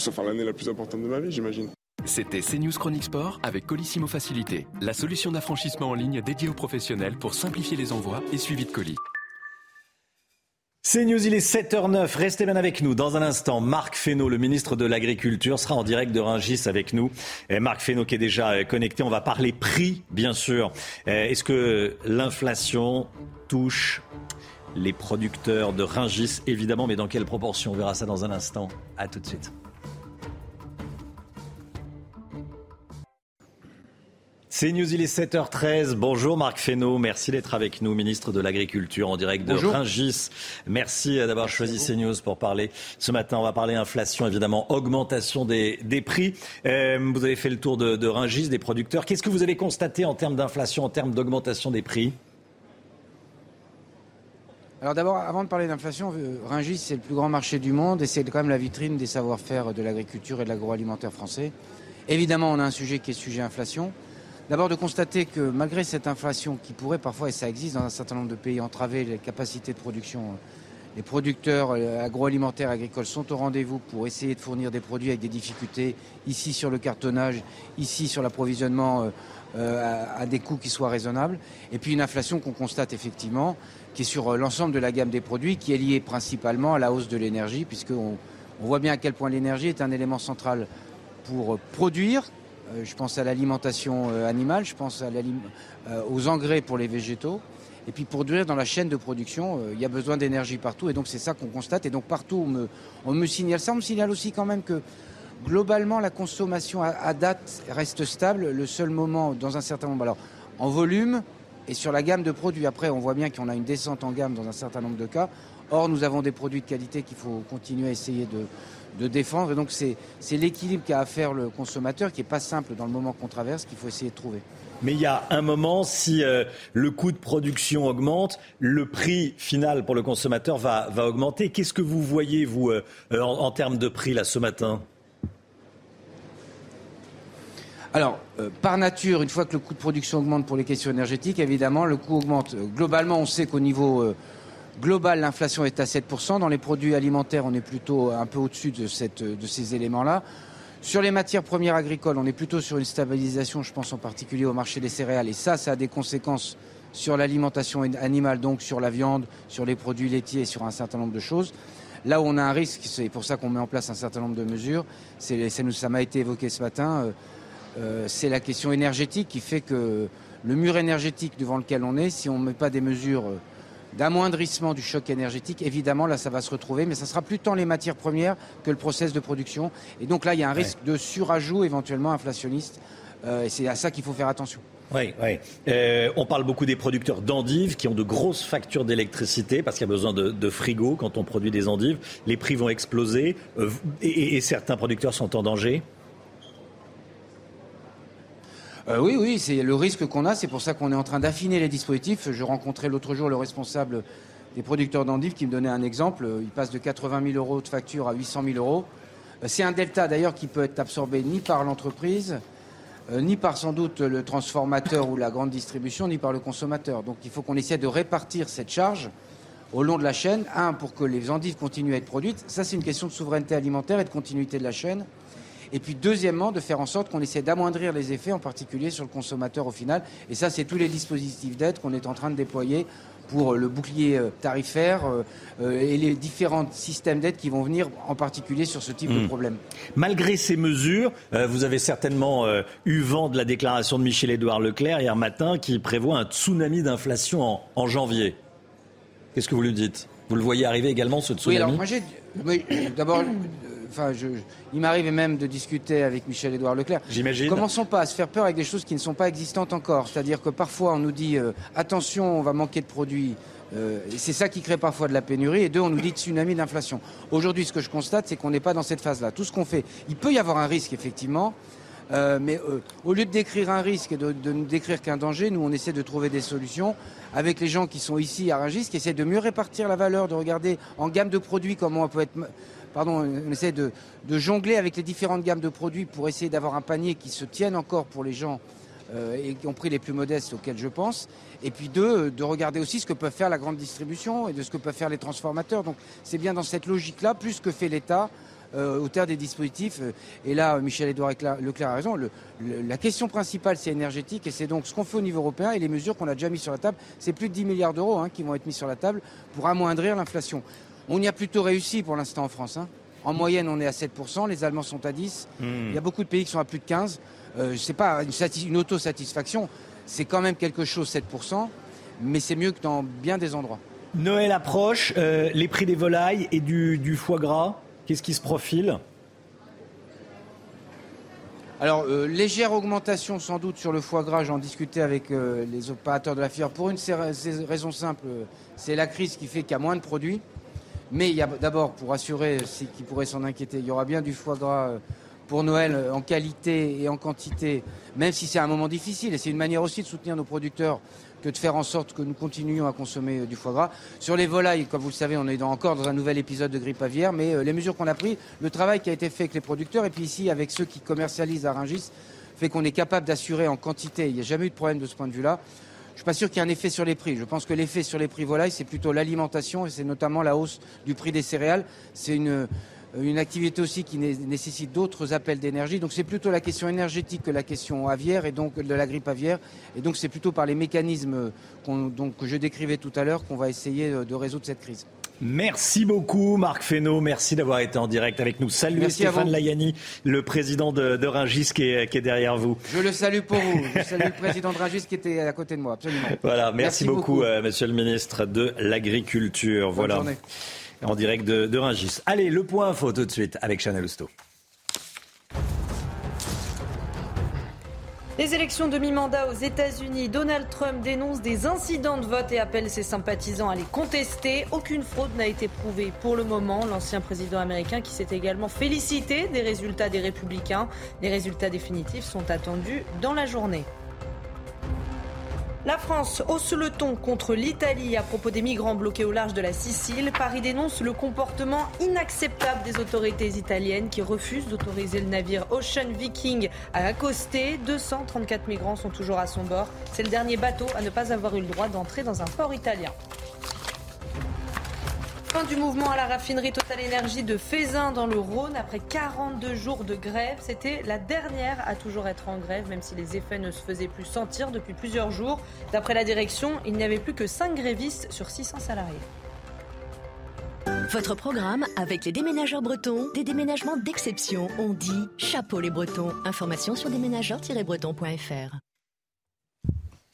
enfin l'année la plus importante de ma vie, j'imagine. C'était CNews Chronique Sport avec Colissimo Facilité, la solution d'affranchissement en ligne dédiée aux professionnels pour simplifier les envois et suivi de colis. C'est News, il est 7h09. Restez bien avec nous. Dans un instant, Marc Fesneau, le ministre de l'Agriculture, sera en direct de Rungis avec nous. Et Marc Fesneau qui est déjà euh, connecté. On va parler prix, bien sûr. Euh, est-ce que l'inflation touche les producteurs de Rungis? Évidemment, mais dans quelle proportion? On verra ça dans un instant. À tout de suite. C'est News, il est 7h13. Bonjour Marc Fesneau, merci d'être avec nous, ministre de l'Agriculture en direct de Bonjour. Merci d'avoir choisi CNews pour parler. Ce matin, on va parler inflation, évidemment, augmentation des, prix. Euh, vous avez fait le tour de, de Ringis, des producteurs. Qu'est-ce que vous avez constaté en termes d'inflation, en termes d'augmentation des prix? Alors d'abord, avant de parler d'inflation, euh, Ringis, c'est le plus grand marché du monde et c'est quand même la vitrine des savoir-faire de l'agriculture et de l'agroalimentaire français. Évidemment, on a un sujet qui est sujet inflation. D'abord de constater que malgré cette inflation qui pourrait parfois, et ça existe dans un certain nombre de pays, entraver les capacités de production, euh, les producteurs euh, agroalimentaires agricoles sont au rendez-vous pour essayer de fournir des produits avec des difficultés, ici sur le cartonnage, ici sur l'approvisionnement euh, à, des coûts qui soient raisonnables. Et puis une inflation qu'on constate effectivement, qui est sur l'ensemble de la gamme des produits, qui est liée principalement à la hausse de l'énergie, puisqu'on on voit bien à quel point l'énergie est un élément central pour produire, je pense à l'alimentation euh, animale, je pense euh, aux engrais pour les végétaux. Et puis pour durer dans la chaîne de production, il y a besoin d'énergie partout. Et donc c'est ça qu'on constate. Et donc partout, on me, signale ça. On me signale aussi quand même que globalement, la consommation à, date reste stable. Le seul moment, dans un certain nombre, alors en volume et sur la gamme de produits. Après, on voit bien qu'on a une descente en gamme dans un certain nombre de cas. Or, nous avons des produits de qualité qu'il faut continuer à essayer de, de défendre. Et donc c'est l'équilibre qu'a à faire le consommateur qui n'est pas simple dans le moment qu'on traverse qu'il faut essayer de trouver. Mais il y a un moment, si euh, le coût de production augmente, le prix final pour le consommateur va, va augmenter. Qu'est-ce que vous voyez, vous, euh, euh, en, termes de prix, là, ce matin? Alors, par nature, une fois que le coût de production augmente pour les questions énergétiques, évidemment, le coût augmente. Globalement, on sait qu'au niveau Global, l'inflation est à 7%. Dans les produits alimentaires, on est plutôt un peu au-dessus de, ces éléments-là. Sur les matières premières agricoles, on est plutôt sur une stabilisation, je pense en particulier au marché des céréales. Et ça, ça a des conséquences sur l'alimentation animale, donc sur la viande, sur les produits laitiers sur un certain nombre de choses. Là où on a un risque, c'est pour ça qu'on met en place un certain nombre de mesures, ça m'a été évoqué ce matin, euh, euh, c'est la question énergétique qui fait que le mur énergétique devant lequel on est, si on ne met pas des mesures euh, d'amoindrissement du choc énergétique, évidemment, là, ça va se retrouver, mais ça sera plus tant les matières premières que le process de production. Et donc là, il y a un risque de surajout éventuellement inflationniste. Euh, et c'est à ça qu'il faut faire attention. Oui, oui. Euh, on parle beaucoup des producteurs d'endives qui ont de grosses factures d'électricité parce qu'il y a besoin de, frigo quand on produit des endives. Les prix vont exploser euh, et certains producteurs sont en danger? Euh, oui, c'est le risque qu'on a. C'est pour ça qu'on est en train d'affiner les dispositifs. Je rencontrais l'autre jour le responsable des producteurs d'endives qui me donnait un exemple. Il passe de 80 000 euros de facture à 800 000 euros. Euh, c'est un delta d'ailleurs qui peut être absorbé ni par l'entreprise, euh, ni par sans doute le transformateur ou la grande distribution, ni par le consommateur. Donc il faut qu'on essaie de répartir cette charge au long de la chaîne. Un, pour que les endives continuent à être produites. Ça, c'est une question de souveraineté alimentaire et de continuité de la chaîne. Et puis deuxièmement, de faire en sorte qu'on essaie d'amoindrir les effets, en particulier sur le consommateur au final. Et ça, c'est tous les dispositifs d'aide qu'on est en train de déployer pour le bouclier euh, tarifaire euh, et les différents systèmes d'aide qui vont venir en particulier sur ce type de hmm. problème. Malgré ces mesures, euh, vous avez certainement eu vent de la déclaration de Michel-Édouard Leclerc hier matin qui prévoit un tsunami d'inflation en, en, janvier. Qu'est-ce que vous lui dites? Vous le voyez arriver également ce tsunami Oui, alors moi j'ai... d'abord, enfin, il m'arrive même de discuter avec Michel-Édouard Leclerc. J'imagine. Commençons pas à se faire peur avec des choses qui ne sont pas existantes encore. C'est-à-dire que parfois on nous dit euh, attention, on va manquer de produits. Euh, c'est ça qui crée parfois de la pénurie. Et deux, on nous dit tsunami d'inflation. Aujourd'hui, ce que je constate, c'est qu'on n'est pas dans cette phase-là. Tout ce qu'on fait, il peut y avoir un risque effectivement. Euh, mais euh, au lieu de décrire un risque et de, de ne décrire qu'un danger, nous on essaie de trouver des solutions avec les gens qui sont ici à Rungis, qui essaient de mieux répartir la valeur, de regarder en gamme de produits comment on peut être pardon, on essaie de, jongler avec les différentes gammes de produits pour essayer d'avoir un panier qui se tienne encore pour les gens euh, et qui ont pris les plus modestes auxquels je pense. Et puis deux, de regarder aussi ce que peuvent faire la grande distribution et de ce que peuvent faire les transformateurs. Donc c'est bien dans cette logique-là, plus que fait l'État, euh, au terme des dispositifs. Euh, et là, Michel-Édouard Leclerc a raison. La question principale, c'est énergétique. Et c'est donc ce qu'on fait au niveau européen et les mesures qu'on a déjà mises sur la table. C'est plus de 10 milliards d'euros hein, qui vont être mis sur la table pour amoindrir l'inflation. On y a plutôt réussi pour l'instant en France. Hein. En moyenne, on est à 7%, les Allemands sont à 10%. Mmh. Il y a beaucoup de pays qui sont à plus de 15%. Euh, Ce n'est pas une, une autosatisfaction, c'est quand même quelque chose, 7%, mais c'est mieux que dans bien des endroits. Noël approche, euh, les prix des volailles et du, du foie gras, qu'est-ce qui se profile? Alors, euh, légère augmentation sans doute sur le foie gras, j'en discutais avec euh, les opérateurs de la filière. Pour une raison simple, c'est la crise qui fait qu'il y a moins de produits. Mais il y a d'abord, pour assurer ceux qui pourraient s'en inquiéter, il y aura bien du foie gras euh, pour Noël euh, en qualité et en quantité, même si c'est un moment difficile. Et c'est une manière aussi de soutenir nos producteurs que de faire en sorte que nous continuions à consommer euh, du foie gras. Sur les volailles, comme vous le savez, on est encore dans un nouvel épisode de grippe aviaire, mais les mesures qu'on a prises, le travail qui a été fait avec les producteurs, et puis ici avec ceux qui commercialisent à Rungis, fait qu'on est capable d'assurer en quantité. Il n'y a jamais eu de problème de ce point de vue-là. Je ne suis pas sûr qu'il y ait un effet sur les prix. Je pense que l'effet sur les prix volailles, c'est plutôt l'alimentation et c'est notamment la hausse du prix des céréales. C'est une, activité aussi qui nécessite d'autres appels d'énergie. Donc c'est plutôt la question énergétique que la question aviaire et donc de la grippe aviaire. Et donc c'est plutôt par les mécanismes que je décrivais tout à l'heure qu'on va essayer de résoudre cette crise. Merci beaucoup Marc Fesneau, merci d'avoir été en direct avec nous. Salut Stéphane Layani, le président de, de Ringis qui est, qui est, derrière vous. Je le salue pour vous, je salue le président de Ringis qui était à côté de moi, absolument. Voilà, merci, merci beaucoup, beaucoup. Euh, monsieur le ministre de l'Agriculture. Voilà. Journée en direct de, de Ringis. Allez, le point info tout de suite avec Chanel Housteau. Les élections de mi-mandat aux États-Unis, Donald Trump dénonce des incidents de vote et appelle ses sympathisants à les contester. Aucune fraude n'a été prouvée pour le moment. L'ancien président américain qui s'est également félicité des résultats des républicains. Les résultats définitifs sont attendus dans la journée. La France hausse le ton contre l'Italie à propos des migrants bloqués au large de la Sicile. Paris dénonce le comportement inacceptable des autorités italiennes qui refusent d'autoriser le navire Ocean Viking à accoster. 234 migrants sont toujours à son bord. C'est le dernier bateau à ne pas avoir eu le droit d'entrer dans un port italien. Fin du mouvement à la raffinerie Total Énergie de Fézin dans le Rhône après 42 jours de grève. C'était la dernière à toujours être en grève, même si les effets ne se faisaient plus sentir depuis plusieurs jours. D'après la direction, il n'y avait plus que 5 grévistes sur 600 salariés. Votre programme avec les déménageurs bretons, des déménagements d'exception. On dit chapeau les bretons. Information sur déménageurs-bretons.fr.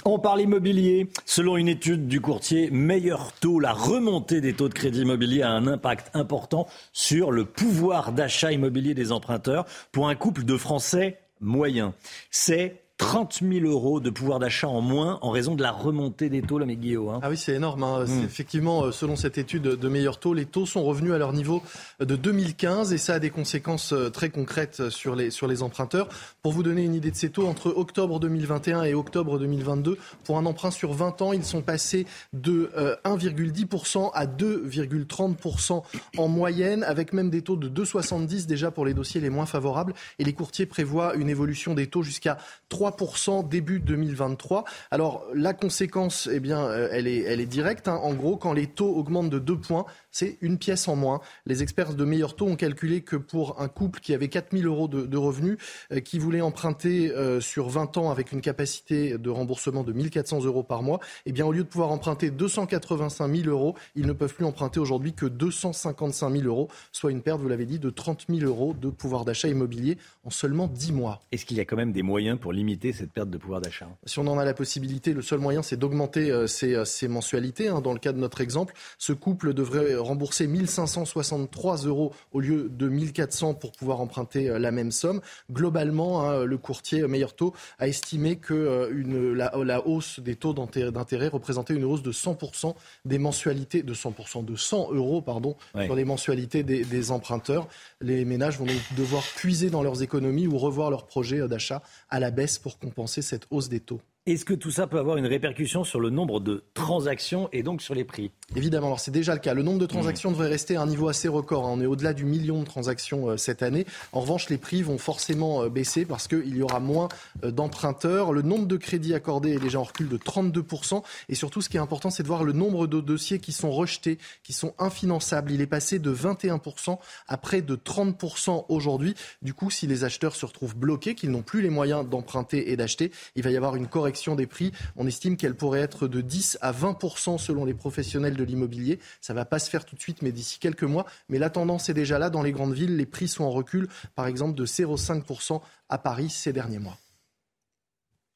On parle immobilier. Selon une étude du courtier Meilleur Taux, la remontée des taux de crédit immobilier a un impact important sur le pouvoir d'achat immobilier des emprunteurs pour un couple de Français moyens. C'est 30 000 euros de pouvoir d'achat en moins en raison de la remontée des taux, là, mais Guillaume. Hein. Ah oui, c'est énorme. Hein. Mm. Effectivement, euh, selon cette étude de meilleurs taux, les taux sont revenus à leur niveau de 2015 et ça a des conséquences euh, très concrètes sur les, sur les emprunteurs. Pour vous donner une idée de ces taux, entre octobre 2021 et octobre 2022, pour un emprunt sur 20 ans, ils sont passés de 1,10% euh, à 2,30% en moyenne, avec même des taux de 2,70 déjà pour les dossiers les moins favorables. Et les courtiers prévoient une évolution des taux jusqu'à 3 3% début 2023. Alors la conséquence, eh bien, euh, elle est, directe. Hein. En gros, quand les taux augmentent de 2 points, c'est une pièce en moins. Les experts de meilleur taux ont calculé que pour un couple qui avait 4 000 euros de, de revenus, euh, qui voulait emprunter euh, sur 20 ans avec une capacité de remboursement de 1 400 euros par mois, eh bien, au lieu de pouvoir emprunter 285 000 euros, ils ne peuvent plus emprunter aujourd'hui que 255 000 euros, soit une perte, vous l'avez dit, de 30 000 euros de pouvoir d'achat immobilier en seulement 10 mois. Est-ce qu'il y a quand même des moyens pour limiter cette perte de pouvoir d'achat? Si on en a la possibilité, le seul moyen, c'est d'augmenter euh, ces, ces, mensualités. Hein. Dans le cas de notre exemple, ce couple devrait rembourser 1563 euros au lieu de 1400 pour pouvoir emprunter la même somme. Globalement, hein, le courtier Meilleur Taux a estimé que une, la, la, hausse des taux d'intérêt représentait une hausse de 100% des mensualités, de 100%, de 100 euros, pardon, sur les mensualités des, des emprunteurs. Les ménages vont donc devoir puiser dans leurs économies ou revoir leur projet d'achat à la baisse pour compenser cette hausse des taux. Est-ce que tout ça peut avoir une répercussion sur le nombre de transactions et donc sur les prix? Évidemment, alors c'est déjà le cas. Le nombre de transactions mmh. devrait rester à un niveau assez record. Hein. On est au-delà du million de transactions euh, cette année. En revanche, les prix vont forcément euh, baisser parce qu'il y aura moins euh, d'emprunteurs. Le nombre de crédits accordés est déjà en recul de 32%. Et surtout, ce qui est important, c'est de voir le nombre de dossiers qui sont rejetés, qui sont infinançables. Il est passé de 21% à près de 30% aujourd'hui. Du coup, si les acheteurs se retrouvent bloqués, qu'ils n'ont plus les moyens d'emprunter et d'acheter, il va y avoir une correction des prix, on estime qu'elle pourrait être de 10 à 20% selon les professionnels de l'immobilier. Ça ne va pas se faire tout de suite, mais d'ici quelques mois. Mais la tendance est déjà là dans les grandes villes. Les prix sont en recul, par exemple de 0,5% à Paris ces derniers mois.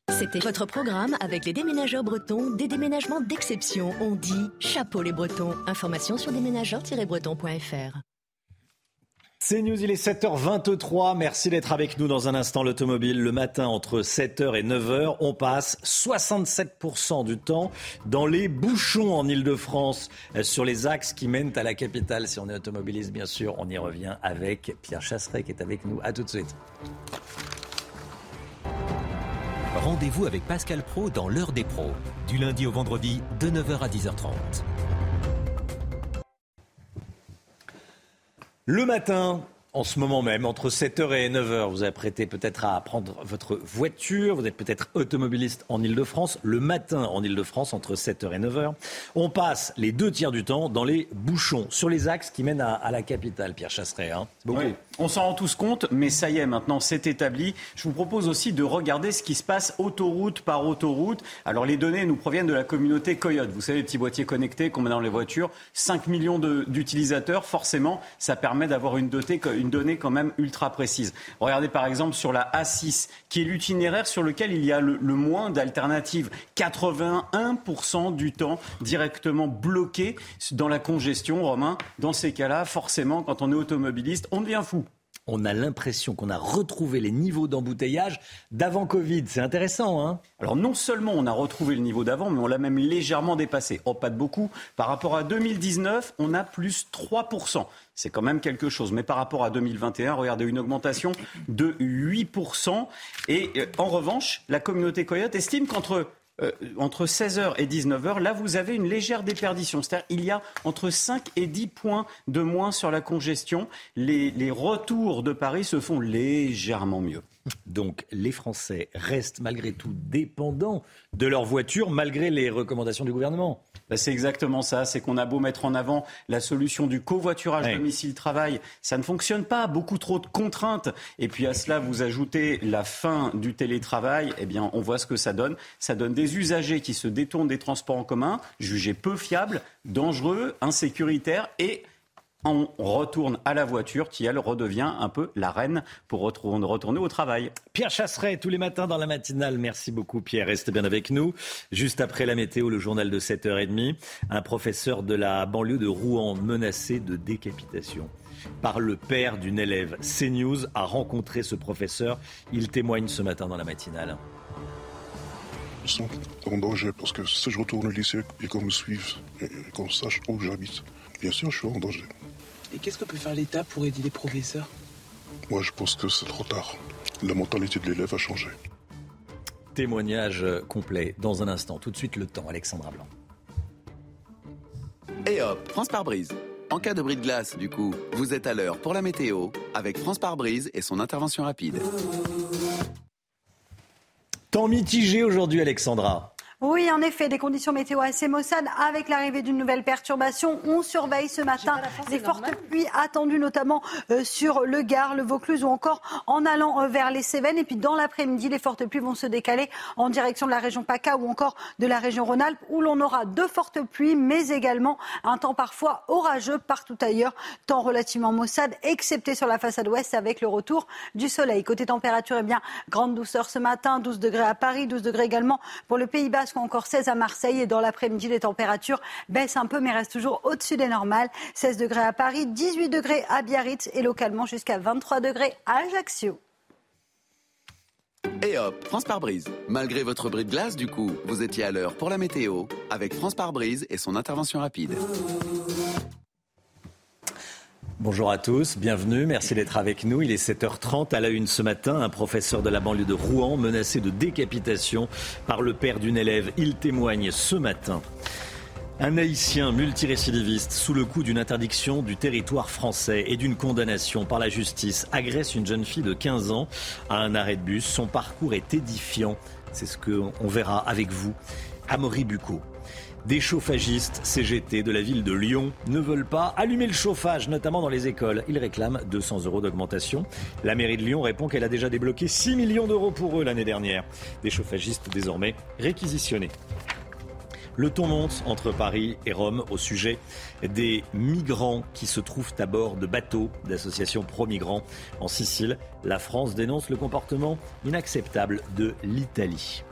C'était votre programme avec les déménageurs bretons, des déménagements d'exception. On dit chapeau les bretons. Information sur déménageurs-bretons.fr. C'est News, il est 7h23. Merci d'être avec nous dans un instant. L'automobile, le matin, entre 7h et 9h, on passe 67% du temps dans les bouchons en Ile-de-France, euh, sur les axes qui mènent à la capitale. Si on est automobiliste, bien sûr, on y revient avec Pierre Chasseret qui est avec nous. À tout de suite. Rendez-vous avec Pascal Pro dans l'heure des pros, du lundi au vendredi, de 9h à 10h30. Le matin, en ce moment même, entre 7h et 9h, vous apprêtez peut-être à prendre votre voiture, vous êtes peut-être automobiliste en Ile-de-France. Le matin, en Ile-de-France, entre 7h et 9h, on passe les deux tiers du temps dans les bouchons, sur les axes qui mènent à, la capitale, Pierre Chasseret. Hein. On s'en rend tous compte, mais ça y est, maintenant c'est établi. Je vous propose aussi de regarder ce qui se passe autoroute par autoroute. Alors les données nous proviennent de la communauté Coyote. Vous savez, les petits boîtiers connectés qu'on met dans les voitures. 5 millions d'utilisateurs, forcément, ça permet d'avoir une donnée quand même ultra précise. Regardez par exemple sur la A6, qui est l'itinéraire sur lequel il y a le, moins d'alternatives. 81% du temps directement bloqué dans la congestion, Romain. Dans ces cas-là, forcément, quand on est automobiliste, on devient fou on a l'impression qu'on a retrouvé les niveaux d'embouteillage d'avant Covid. C'est intéressant, hein? Alors non seulement on a retrouvé le niveau d'avant, mais on l'a même légèrement dépassé. Oh, pas de beaucoup. Par rapport à 2019, on a plus 3%. C'est quand même quelque chose. Mais par rapport à 2021, regardez une augmentation de 8%. Et euh, en revanche, la communauté Coyote estime qu'entre euh, entre 16h et 19h, là, vous avez une légère déperdition. C'est-à-dire il y a entre 5 et 10 points de moins sur la congestion. Les, les retours de Paris se font légèrement mieux. Donc les Français restent malgré tout dépendants de leur voiture malgré les recommandations du gouvernement. Bah, c'est exactement ça, c'est qu'on a beau mettre en avant la solution du covoiturage domicile-travail, ça ne fonctionne pas, beaucoup trop de contraintes. Et puis à cela, vous ajoutez la fin du télétravail, eh bien on voit ce que ça donne. Ça donne des usagers qui se détournent des transports en commun, jugés peu fiables, dangereux, insécuritaires et on retourne à la voiture qui, elle, redevient un peu la reine pour retourner au travail. Pierre Chasseret, tous les matins dans la matinale. Merci beaucoup, Pierre. Restez bien avec nous. Juste après la météo, le journal de 7h30, un professeur de la banlieue de Rouen menacé de décapitation par le père d'une élève. CNews a rencontré ce professeur. Il témoigne ce matin dans la matinale. Je suis en danger parce que si je retourne au lycée et qu'on me suive et qu'on sache où j'habite, bien sûr, je suis en danger. Et qu'est-ce que peut faire l'État pour aider les professeurs? Moi, je pense que c'est trop tard. La mentalité de l'élève a changé. Témoignage complet dans un instant. Tout de suite, le temps, Alexandra Blanc. Et hop, France par brise. En cas de bris de glace, du coup, vous êtes à l'heure pour la météo avec France par brise et son intervention rapide. Temps mitigé aujourd'hui, Alexandra. Oui, en effet, des conditions météo assez maussades avec l'arrivée d'une nouvelle perturbation. On surveille ce matin les fortes pluies attendues notamment euh, sur le Gard, le Vaucluse ou encore en allant euh, vers les Cévennes. Et puis dans l'après-midi, les fortes pluies vont se décaler en direction de la région PACA ou encore de la région Rhône-Alpes où l'on aura de fortes pluies mais également un temps parfois orageux partout ailleurs. Temps relativement maussade excepté sur la façade ouest avec le retour du soleil. Côté température, eh bien, grande douceur ce matin, 12 degrés à Paris, 12 degrés également pour le Pays Basque encore 16 à Marseille. Et dans l'après-midi, les températures baissent un peu mais restent toujours au-dessus des normales. 16 degrés à Paris, 18 degrés à Biarritz et localement jusqu'à 23 degrés à Ajaccio. Et hop, France par brise. Malgré votre bris de glace, du coup, vous étiez à l'heure pour la météo avec France par brise et son intervention rapide. Bonjour à tous, bienvenue, merci d'être avec nous. Il est 7h30 à la une ce matin. Un professeur de la banlieue de Rouen menacé de décapitation par le père d'une élève. Il témoigne ce matin. Un haïtien multirécidiviste sous le coup d'une interdiction du territoire français et d'une condamnation par la justice agresse une jeune fille de 15 ans à un arrêt de bus. Son parcours est édifiant. C'est ce qu'on verra avec vous. Amaury Bucco. Des chauffagistes CGT de la ville de Lyon ne veulent pas allumer le chauffage, notamment dans les écoles. Ils réclament 200 euros d'augmentation. La mairie de Lyon répond qu'elle a déjà débloqué 6 millions d'euros pour eux l'année dernière. Des chauffagistes désormais réquisitionnés. Le ton monte entre Paris et Rome au sujet des migrants qui se trouvent à bord de bateaux d'associations pro-migrants en Sicile. La France dénonce le comportement inacceptable de l'Italie.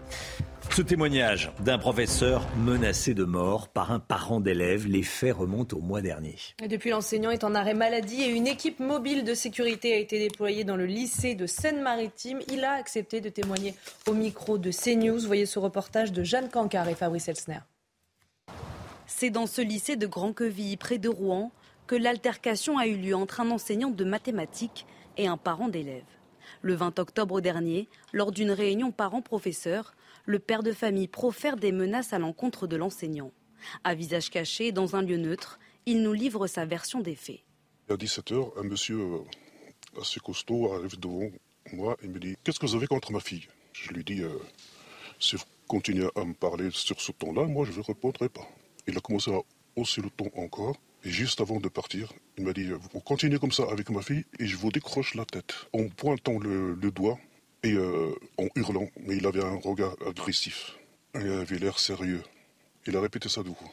Ce témoignage d'un professeur menacé de mort par un parent d'élève, les faits remontent au mois dernier. Et depuis, l'enseignant est en arrêt maladie et une équipe mobile de sécurité a été déployée dans le lycée de Seine-Maritime. Il a accepté de témoigner au micro de CNews. Voyez ce reportage de Jeanne Cancard et Fabrice Elsner. C'est dans ce lycée de Grand-Quevilly, près de Rouen, que l'altercation a eu lieu entre un enseignant de mathématiques et un parent d'élève. Le 20 octobre dernier, lors d'une réunion parents-professeurs, le père de famille profère des menaces à l'encontre de l'enseignant. À visage caché, dans un lieu neutre, il nous livre sa version des faits. À 17h, un monsieur euh, assez costaud arrive devant moi et me dit Qu'est-ce que vous avez contre ma fille? Je lui dis euh, Si vous continuez à me parler sur ce ton-là, moi je ne répondrai pas. Il a commencé à hausser le ton encore. Et juste avant de partir, il m'a dit Vous continuez comme ça avec ma fille et je vous décroche la tête. En pointant le doigt, et euh, en hurlant, mais il avait un regard agressif. Il avait l'air sérieux. Il a répété ça deux fois.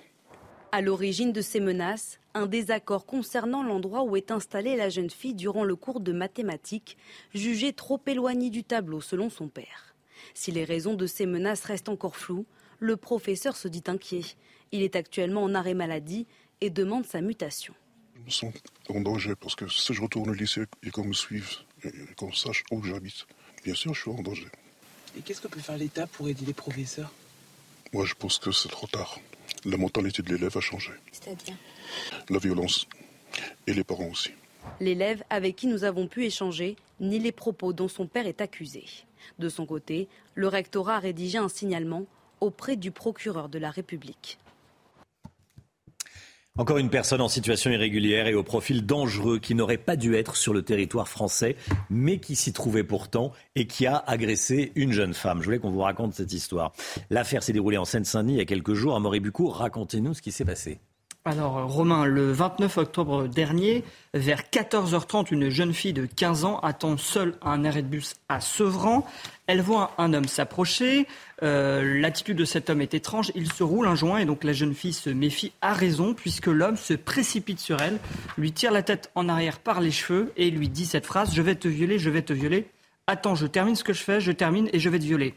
À l'origine de ces menaces, un désaccord concernant l'endroit où est installée la jeune fille durant le cours de mathématiques, jugé trop éloigné du tableau selon son père. Si les raisons de ces menaces restent encore floues, le professeur se dit inquiet. Il est actuellement en arrêt maladie et demande sa mutation. Nous sommes en danger parce que si je retourne au lycée et qu'on me suive et qu'on sache où j'habite, Bien sûr, je suis en danger. Et qu'est-ce que peut faire l'État pour aider les professeurs? Moi, je pense que c'est trop tard. La mentalité de l'élève a changé. C'est-à-dire? La violence. Et les parents aussi. L'élève avec qui nous avons pu échanger ni les propos dont son père est accusé. De son côté, le rectorat a rédigé un signalement auprès du procureur de la République. Encore une personne en situation irrégulière et au profil dangereux qui n'aurait pas dû être sur le territoire français, mais qui s'y trouvait pourtant et qui a agressé une jeune femme. Je voulais qu'on vous raconte cette histoire. L'affaire s'est déroulée en Seine-Saint-Denis il y a quelques jours. À Moribucourt, racontez-nous ce qui s'est passé. Alors, Romain, le 29 octobre dernier, vers 14h30, une jeune fille de 15 ans attend seule un arrêt de bus à Sevran. Elle voit un homme s'approcher. Euh, l'attitude de cet homme est étrange. Il se roule un joint et donc la jeune fille se méfie à raison puisque l'homme se précipite sur elle, lui tire la tête en arrière par les cheveux et lui dit cette phrase Je vais te violer, je vais te violer. Attends, je termine ce que je fais, je termine et je vais te violer.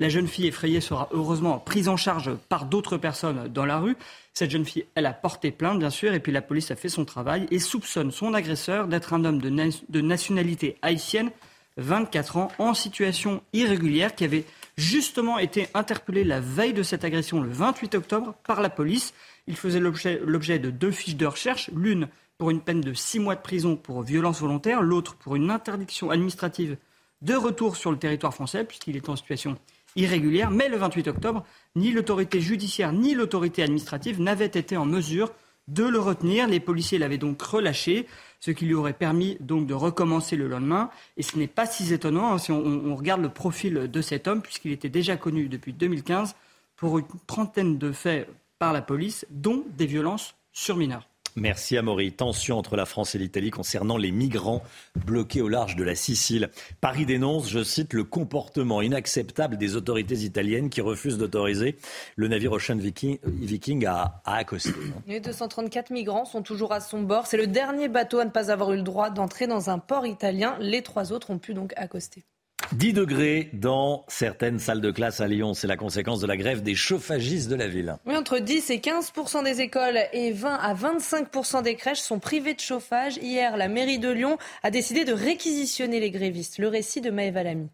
La jeune fille effrayée sera heureusement prise en charge par d'autres personnes dans la rue. Cette jeune fille, elle a porté plainte, bien sûr, et puis la police a fait son travail et soupçonne son agresseur d'être un homme de, nationalité haïtienne, 24 ans, en situation irrégulière, qui avait justement été interpellé la veille de cette agression, le 28 octobre, par la police. Il faisait l'objet de deux fiches de recherche, l'une pour une peine de six mois de prison pour violence volontaire, l'autre pour une interdiction administrative de retour sur le territoire français, puisqu'il est en situation irrégulière. Mais le 28 octobre, ni l'autorité judiciaire ni l'autorité administrative n'avaient été en mesure de le retenir. Les policiers l'avaient donc relâché, ce qui lui aurait permis donc de recommencer le lendemain. Et ce n'est pas si étonnant hein, si on, regarde le profil de cet homme, puisqu'il était déjà connu depuis 2015 pour une trentaine de faits par la police, dont des violences sur mineurs. Merci Amaury. Tension entre la France et l'Italie concernant les migrants bloqués au large de la Sicile. Paris dénonce, je cite, le comportement inacceptable des autorités italiennes qui refusent d'autoriser le navire Ocean Viking, à, à accoster. Les 234 migrants sont toujours à son bord. C'est le dernier bateau à ne pas avoir eu le droit d'entrer dans un port italien. Les trois autres ont pu donc accoster. 10 degrés dans certaines salles de classe à Lyon. C'est la conséquence de la grève des chauffagistes de la ville. Oui, entre 10 et 15% des écoles et 20 à 25% des crèches sont privées de chauffage. Hier, la mairie de Lyon a décidé de réquisitionner les grévistes. Le récit de Maëva Lamy.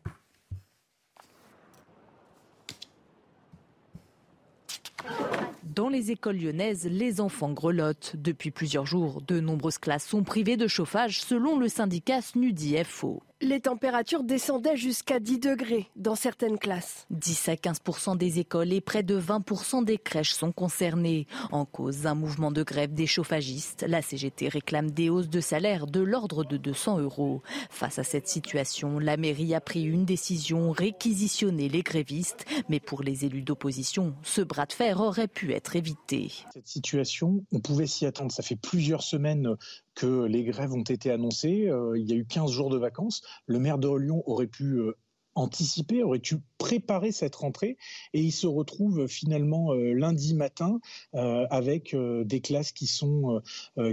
Dans les écoles lyonnaises, les enfants grelottent. Depuis plusieurs jours, de nombreuses classes sont privées de chauffage selon le syndicat SNUDI FO. Les températures descendaient jusqu'à 10 degrés dans certaines classes. 10 à 15% des écoles et près de 20% des crèches sont concernées. En cause, un mouvement de grève des chauffagistes. La CGT réclame des hausses de salaire de l'ordre de 200 euros. Face à cette situation, la mairie a pris une décision, réquisitionner les grévistes. Mais pour les élus d'opposition, ce bras de fer aurait pu être évité. Cette situation, on pouvait s'y attendre. Ça fait plusieurs semaines que les grèves ont été annoncées. Euh, il y a eu 15 jours de vacances. Le maire de Lyon aurait pu euh, anticiper, aurait pu préparer cette rentrée et il se retrouve finalement euh, lundi matin avec des classes qui, sont,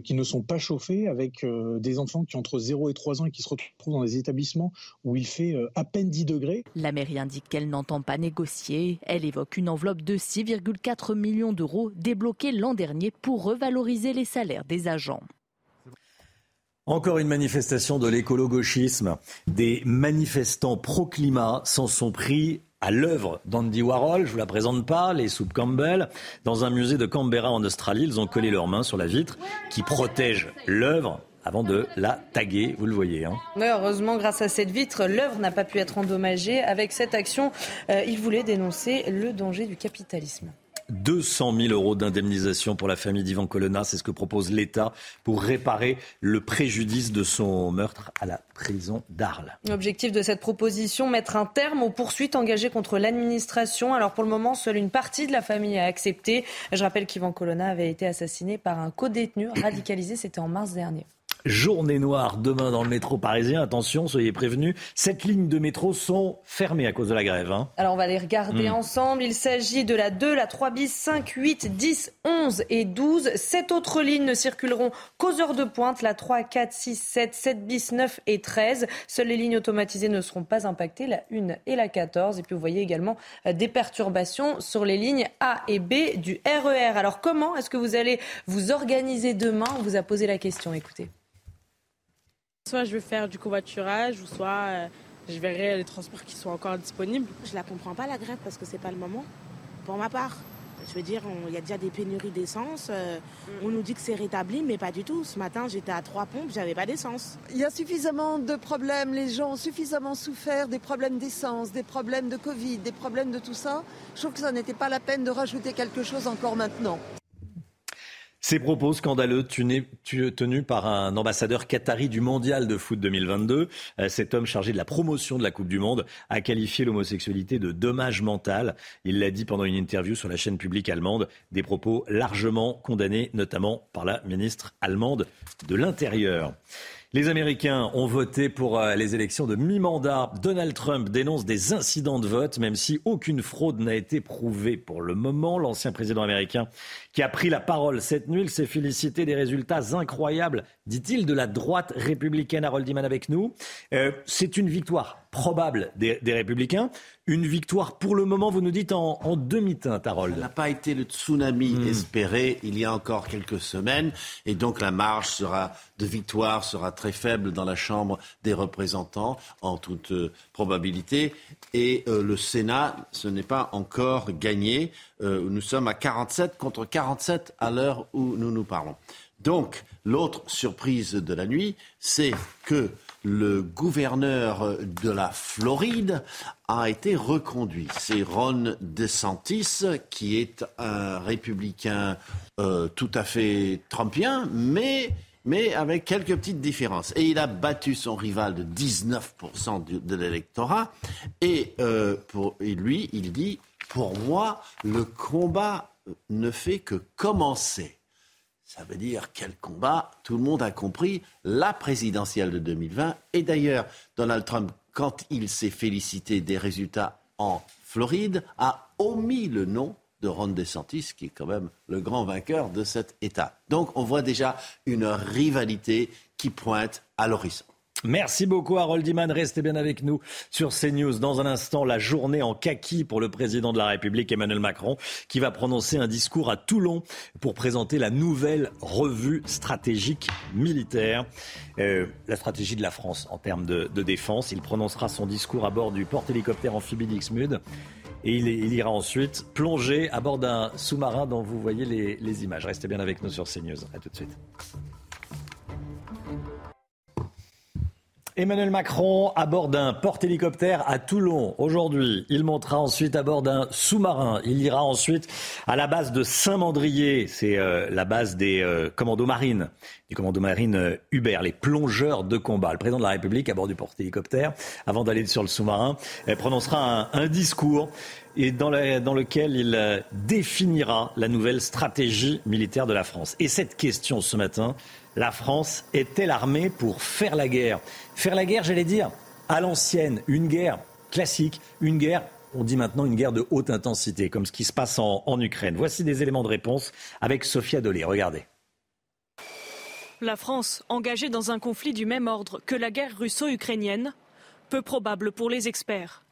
qui ne sont pas chauffées, avec des enfants qui ont entre 0 et 3 ans et qui se retrouvent dans des établissements où il fait à peine 10 degrés. La mairie indique qu'elle n'entend pas négocier. Elle évoque une enveloppe de 6,4 millions d'euros débloquée l'an dernier pour revaloriser les salaires des agents. Encore une manifestation de l'écolo-gauchisme. Des manifestants pro-climat s'en sont pris à l'œuvre d'Andy Warhol, je vous la présente pas, les soupes Campbell. Dans un musée de Canberra en Australie, ils ont collé leurs mains sur la vitre qui protège l'œuvre avant de la taguer, vous le voyez. Hein. heureusement, grâce à cette vitre, l'œuvre n'a pas pu être endommagée. Avec cette action, euh, ils voulaient dénoncer le danger du capitalisme. 200 000 euros d'indemnisation pour la famille d'Ivan Colonna. C'est ce que propose l'État pour réparer le préjudice de son meurtre à la prison d'Arles. L'objectif de cette proposition, mettre un terme aux poursuites engagées contre l'administration. Alors pour le moment, seule une partie de la famille a accepté. Je rappelle qu'Ivan Colonna avait été assassiné par un co-détenu radicalisé. C'était en mars dernier. Journée noire demain dans le métro parisien. Attention, soyez prévenus. Sept lignes de métro sont fermées à cause de la grève. Hein. Alors on va les regarder hmm. ensemble. Il s'agit de la 2, la 3 bis, 5, 8, 10, 11 et 12. Sept autres lignes ne circuleront qu'aux heures de pointe. La 3, 4, 6, 7, 7 bis, 9 et 13. Seules les lignes automatisées ne seront pas impactées, la 1 et la 14. Et puis vous voyez également euh, des perturbations sur les lignes A et B du RER. E Alors comment est-ce que vous allez vous organiser demain? On vous a posé la question. Écoutez. Soit je vais faire du covoiturage, ou soit euh, je verrai les transports qui sont encore disponibles. Je la comprends pas la grève parce que c'est pas le moment, pour ma part. Je veux dire, il y a déjà des pénuries d'essence. Euh, on nous dit que c'est rétabli, mais pas du tout. Ce matin, j'étais à trois pompes, j'avais pas d'essence. Il y a suffisamment de problèmes, les gens ont suffisamment souffert des problèmes d'essence, des problèmes de Covid, des problèmes de tout ça. Je trouve que ça n'était pas la peine de rajouter quelque chose encore maintenant. Ces propos scandaleux tenus par un ambassadeur qatari du mondial de foot 2022. Euh, cet homme chargé de la promotion de la Coupe du Monde a qualifié l'homosexualité de dommage mental. Il l'a dit pendant une interview sur la chaîne publique allemande. Des propos largement condamnés, notamment par la ministre allemande de l'Intérieur. Les Américains ont voté pour euh, les élections de mi-mandat. Donald Trump dénonce des incidents de vote, même si aucune fraude n'a été prouvée pour le moment. L'ancien président américain qui a pris la parole cette nuit, il s'est félicité des résultats incroyables, dit-il, de la droite républicaine. Harold Iman avec nous. Euh, c'est une victoire probable des, Républicains. Une victoire pour le moment, vous nous dites, en, demi-teinte, Harold. Ça n'a pas été le tsunami hmm. espéré il y a encore quelques semaines. Et donc la marge sera, de victoire sera très faible dans la Chambre des représentants, en toute euh, probabilité. Et euh, le Sénat, ce n'est pas encore gagné. Euh, nous sommes à 47 contre 47 à l'heure où nous nous parlons. Donc, l'autre surprise de la nuit, c'est que le gouverneur de la Floride a été reconduit. C'est Ron DeSantis, qui est un républicain euh, tout à fait trumpien, mais, mais avec quelques petites différences. Et il a battu son rival de 19% de, l'électorat. Et, euh, pour, et lui, il dit pour moi, le combat ne fait que commencer. Ça veut dire quel combat Tout le monde a compris la présidentielle de 2020. Et d'ailleurs, Donald Trump, quand il s'est félicité des résultats en Floride, a omis le nom de Ron DeSantis, qui est quand même le grand vainqueur de cet État. Donc on voit déjà une rivalité qui pointe à l'horizon. Merci beaucoup Harold Iman. Restez bien avec nous sur CNews. Dans un instant, la journée en kaki pour le président de la République Emmanuel Macron qui va prononcer un discours à Toulon pour présenter la nouvelle revue stratégique militaire. Euh, la stratégie de la France en termes de, défense. Il prononcera son discours à bord du porte-hélicoptère amphibie d'Ixmude. Et il, ira ensuite plonger à bord d'un sous-marin dont vous voyez les, les images. Restez bien avec nous sur CNews. A tout de suite. Emmanuel Macron à bord d'un porte-hélicoptère à Toulon aujourd'hui. Il montera ensuite à bord d'un sous-marin. Il ira ensuite à la base de Saint-Mandrier. C'est euh, la base des euh, commandos marines, du commando marine euh, Hubert, les plongeurs de combat. Le président de la République à bord du porte-hélicoptère, avant d'aller sur le sous-marin, prononcera un, discours et dans, dans, lequel il définira la nouvelle stratégie militaire de la France. Et cette question ce matin, la France est-elle armée pour faire la guerre Faire la guerre, j'allais dire, à l'ancienne, une guerre classique, une guerre on dit maintenant une guerre de haute intensité, comme ce qui se passe en, Ukraine. Voici des éléments de réponse avec Sophia Dolé. Regardez. La France, engagée dans un conflit du même ordre que la guerre russo-ukrainienne, peu probable pour les experts.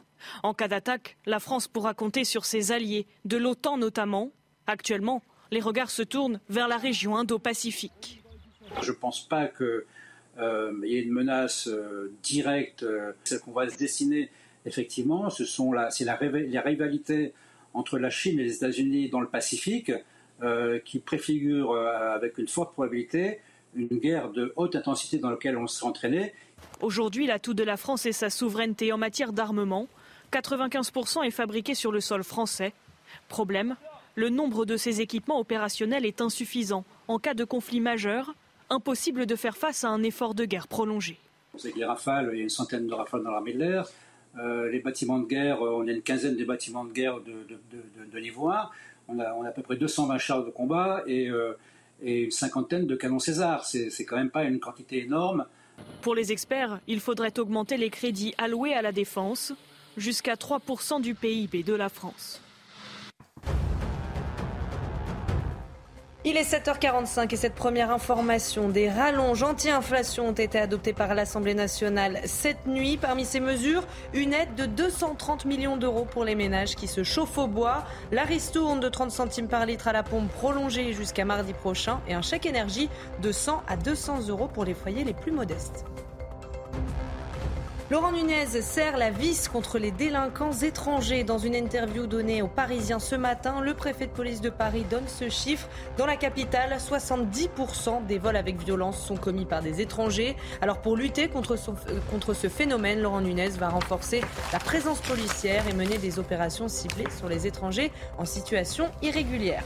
En cas d'attaque, la France pourra compter sur ses alliés, de l'OTAN notamment. Actuellement, les regards se tournent vers la région Indo-Pacifique. Je ne pense pas qu'il euh, y ait une menace euh, directe. Euh, celle qu'on va se dessiner, effectivement, ce la, c'est la, rivalité entre la Chine et les États-Unis dans le Pacifique qui préfigure avec une forte probabilité une guerre de haute intensité dans laquelle on serait entraîné. Aujourd'hui, l'atout de la France est sa souveraineté en matière d'armement. 95% est fabriqué sur le sol français. Problème, le nombre de ces équipements opérationnels est insuffisant. En cas de conflit majeur, impossible de faire face à un effort de guerre prolongé. Vous savez que les rafales, il y a une centaine de rafales dans l'armée de l'air. Euh, les bâtiments de guerre, euh, on a une quinzaine de bâtiments de guerre de, de, niveau 1. On a, on a, à peu près 220 chars de combat et, euh, et une cinquantaine de canons César. C'est quand même pas une quantité énorme. Pour les experts, il faudrait augmenter les crédits alloués à la défense jusqu'à 3% du PIB de la France. Il est 7h45 et cette première information des rallonges anti-inflation ont été adoptées par l'Assemblée nationale cette nuit. Parmi ces mesures, une aide de 230 millions d'euros pour les ménages qui se chauffent au bois, la ristourne de 30 centimes par litre à la pompe prolongée jusqu'à mardi prochain et un chèque énergie de 100 à 200 euros pour les foyers les plus modestes. Laurent Nunez serre la vis contre les délinquants étrangers. Dans une interview donnée aux Parisiens ce matin, le préfet de police de Paris donne ce chiffre. Dans la capitale, 70% des vols avec violence sont commis par des étrangers. Alors pour lutter contre, euh, contre ce phénomène, Laurent Nunez va renforcer la présence policière et mener des opérations ciblées sur les étrangers en situation irrégulière.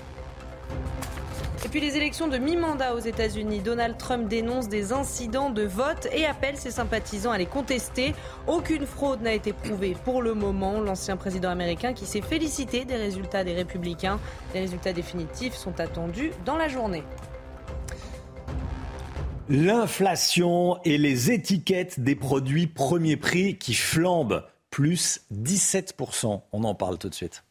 Et puis les élections de mi-mandat aux États-Unis. Donald Trump dénonce des incidents de vote et appelle ses sympathisants à les contester. Aucune fraude n'a été prouvée pour le moment. L'ancien président américain qui s'est félicité des résultats des républicains. Les résultats définitifs sont attendus dans la journée. L'inflation et les étiquettes des produits premier prix qui flambent, plus 17%. On en parle tout de suite.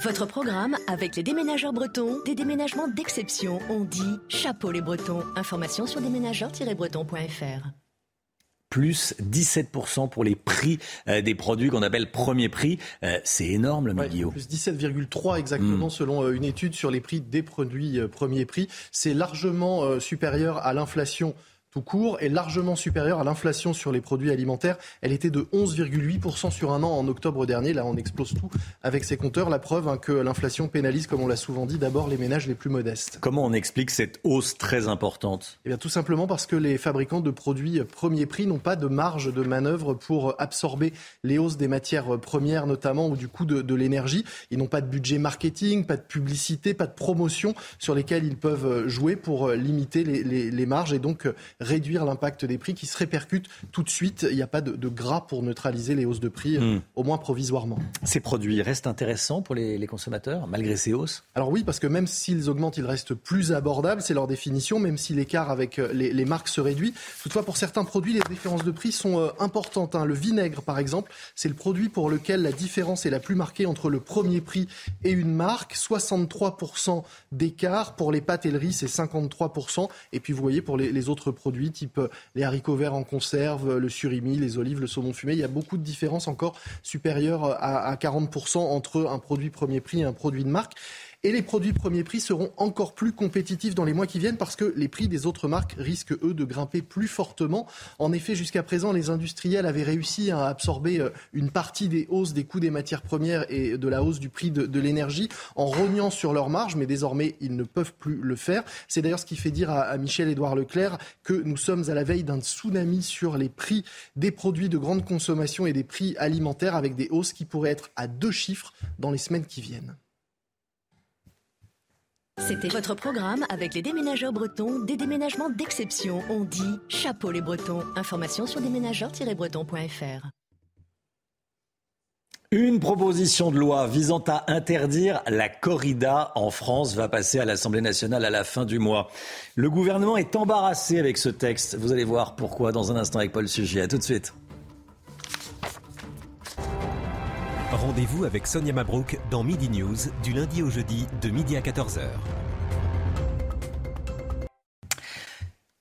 Votre programme avec les déménageurs bretons, des déménagements d'exception. On dit chapeau les bretons. Information sur déménageurs-bretons.fr plus 17% pour les prix euh, des produits qu'on appelle premier prix. Euh, c'est énorme, le ouais, Plus 17,3 exactement, hmm. selon euh, une étude sur les prix des produits premier prix. C'est largement supérieur à l'inflation tout court est largement supérieure à l'inflation sur les produits alimentaires. Elle était de 11,8% sur un an en octobre dernier. Là, on explose tout avec ces compteurs. La preuve hein, que l'inflation pénalise, comme on l'a souvent dit, d'abord les ménages les plus modestes. Comment on explique cette hausse très importante? Eh bien, tout simplement parce que les fabricants de produits premier prix n'ont pas de marge de manœuvre pour absorber les hausses des matières premières, notamment, ou du coût de, l'énergie. Ils n'ont pas de budget marketing, pas de publicité, pas de promotion sur lesquels ils peuvent jouer pour limiter les, les marges et donc réduire l'impact des prix qui se répercutent tout de suite. Il n'y a pas de, gras pour neutraliser les hausses de prix, hmm. au moins provisoirement. Ces produits restent intéressants pour les, consommateurs, malgré ces hausses? Alors oui, parce que même s'ils augmentent, ils restent plus abordables, c'est leur définition, même si l'écart avec euh, les, marques se réduit. Toutefois, pour certains produits, les différences de prix sont euh, importantes. Hein. Le vinaigre, par exemple, c'est le produit pour lequel la différence est la plus marquée entre le premier prix et une marque. 63% d'écart. Pour les pâtes et le riz, c'est 53%. Et puis vous voyez, pour les, autres produits, type euh, les haricots verts en conserve, le surimi, les olives, le saumon fumé, il y a beaucoup de différences encore supérieures à, à 40% entre un produit premier prix et un produit de marque. Et les produits premier prix seront encore plus compétitifs dans les mois qui viennent parce que les prix des autres marques risquent, eux, de grimper plus fortement. En effet, jusqu'à présent, les industriels avaient réussi à absorber euh, une partie des hausses des coûts des matières premières et de la hausse du prix de, l'énergie en rognant sur leurs marges, mais désormais, ils ne peuvent plus le faire. C'est d'ailleurs ce qui fait dire à, Michel-Édouard Leclerc que nous sommes à la veille d'un tsunami sur les prix des produits de grande consommation et des prix alimentaires avec des hausses qui pourraient être à deux chiffres dans les semaines qui viennent. C'était votre programme avec les déménageurs bretons, des déménagements d'exception. On dit chapeau les bretons. Information sur déménageurs-bretons.fr. Une proposition de loi visant à interdire la corrida en France va passer à l'Assemblée nationale à la fin du mois. Le gouvernement est embarrassé avec ce texte. Vous allez voir pourquoi dans un instant avec Paul Sujet. À tout de suite. Rendez-vous avec Sonia Mabrouk dans Midi News du lundi au jeudi de midi à 14h.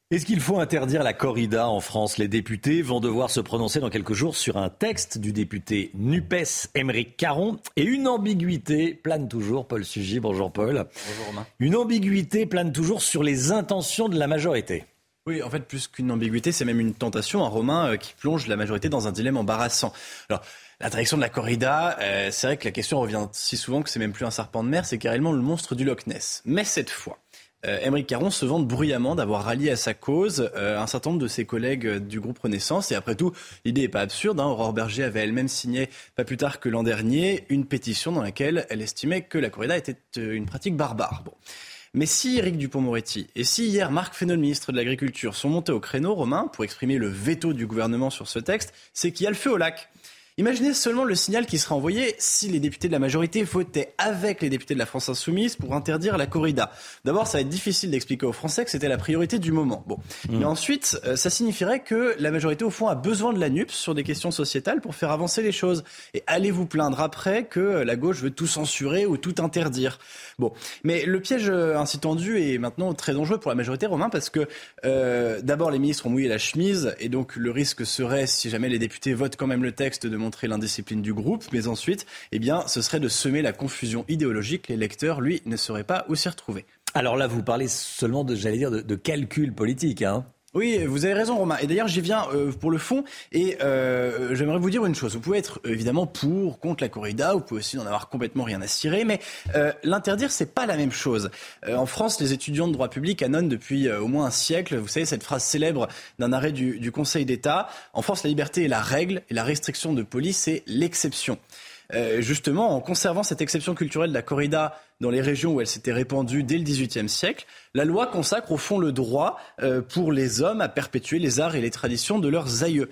Est-ce qu'il faut interdire la corrida en France? Les députés vont devoir se prononcer dans quelques jours sur un texte du député NUPES Émeric Caron. Et une ambiguïté plane toujours, Paul Sugy, bonjour Paul. Bonjour Romain. Une ambiguïté plane toujours sur les intentions de la majorité. Oui, en fait, plus qu'une ambiguïté, c'est même une tentation, un Romain, euh, qui plonge la majorité dans un dilemme embarrassant. Alors, L'interdiction de la corrida, euh, c'est vrai que la question revient si souvent que c'est même plus un serpent de mer, c'est carrément le monstre du Loch Ness. Mais cette fois, euh, Caron se vante bruyamment d'avoir rallié à sa cause euh, un certain nombre de ses collègues euh, du groupe Renaissance. Et après tout, l'idée n'est pas absurde. Hein. Aurore Berger avait elle-même signé, pas plus tard que l'an dernier, une pétition dans laquelle elle estimait que la corrida était une pratique barbare. Bon. Mais si Éric Dupont-Moretti et si hier Marc Fesneau, ministre de l'Agriculture, sont montés au créneau romain pour exprimer le veto du gouvernement sur ce texte, c'est qu'il y a le feu au lac. Imaginez seulement le signal qui serait envoyé si les députés de la majorité votaient avec les députés de la France Insoumise pour interdire la corrida. D'abord, ça va être difficile d'expliquer aux Français que c'était la priorité du moment. Bon. Mm. Mais ensuite, euh, ça signifierait que la majorité, au fond, a besoin de la NUPS sur des questions sociétales pour faire avancer les choses. Et allez vous plaindre après que la gauche veut tout censurer ou tout interdire. Bon. Mais le piège euh, ainsi tendu est maintenant très dangereux pour la majorité, Romain, parce que euh, d'abord, les ministres ont mouillé la chemise et donc le risque serait, si jamais les députés votent quand même le texte, de montrer l'indiscipline du groupe, mais ensuite, eh bien, ce serait de semer la confusion idéologique. Les lecteurs, lui, ne sauraient pas où s'y retrouver. Alors là, vous parlez seulement de, j'allais dire, de, de calcul politique, hein oui, vous avez raison, Romain. Et d'ailleurs, j'y viens euh, pour le fond. Et euh, j'aimerais vous dire une chose. Vous pouvez être évidemment pour, contre la corrida. Vous pouvez aussi n'en avoir complètement rien à cirer. Mais euh, l'interdire, c'est pas la même chose. en France, les étudiants de droit public annonnent depuis au moins un siècle. Vous savez cette phrase célèbre d'un arrêt du, du Conseil d'État. En France, la liberté est la règle et la restriction de police c'est l'exception. Euh, justement, en conservant cette exception culturelle de la corrida dans les régions où elle s'était répandue dès le XVIIIe siècle, la loi consacre au fond le droit euh, pour les hommes à perpétuer les arts et les traditions de leurs aïeux.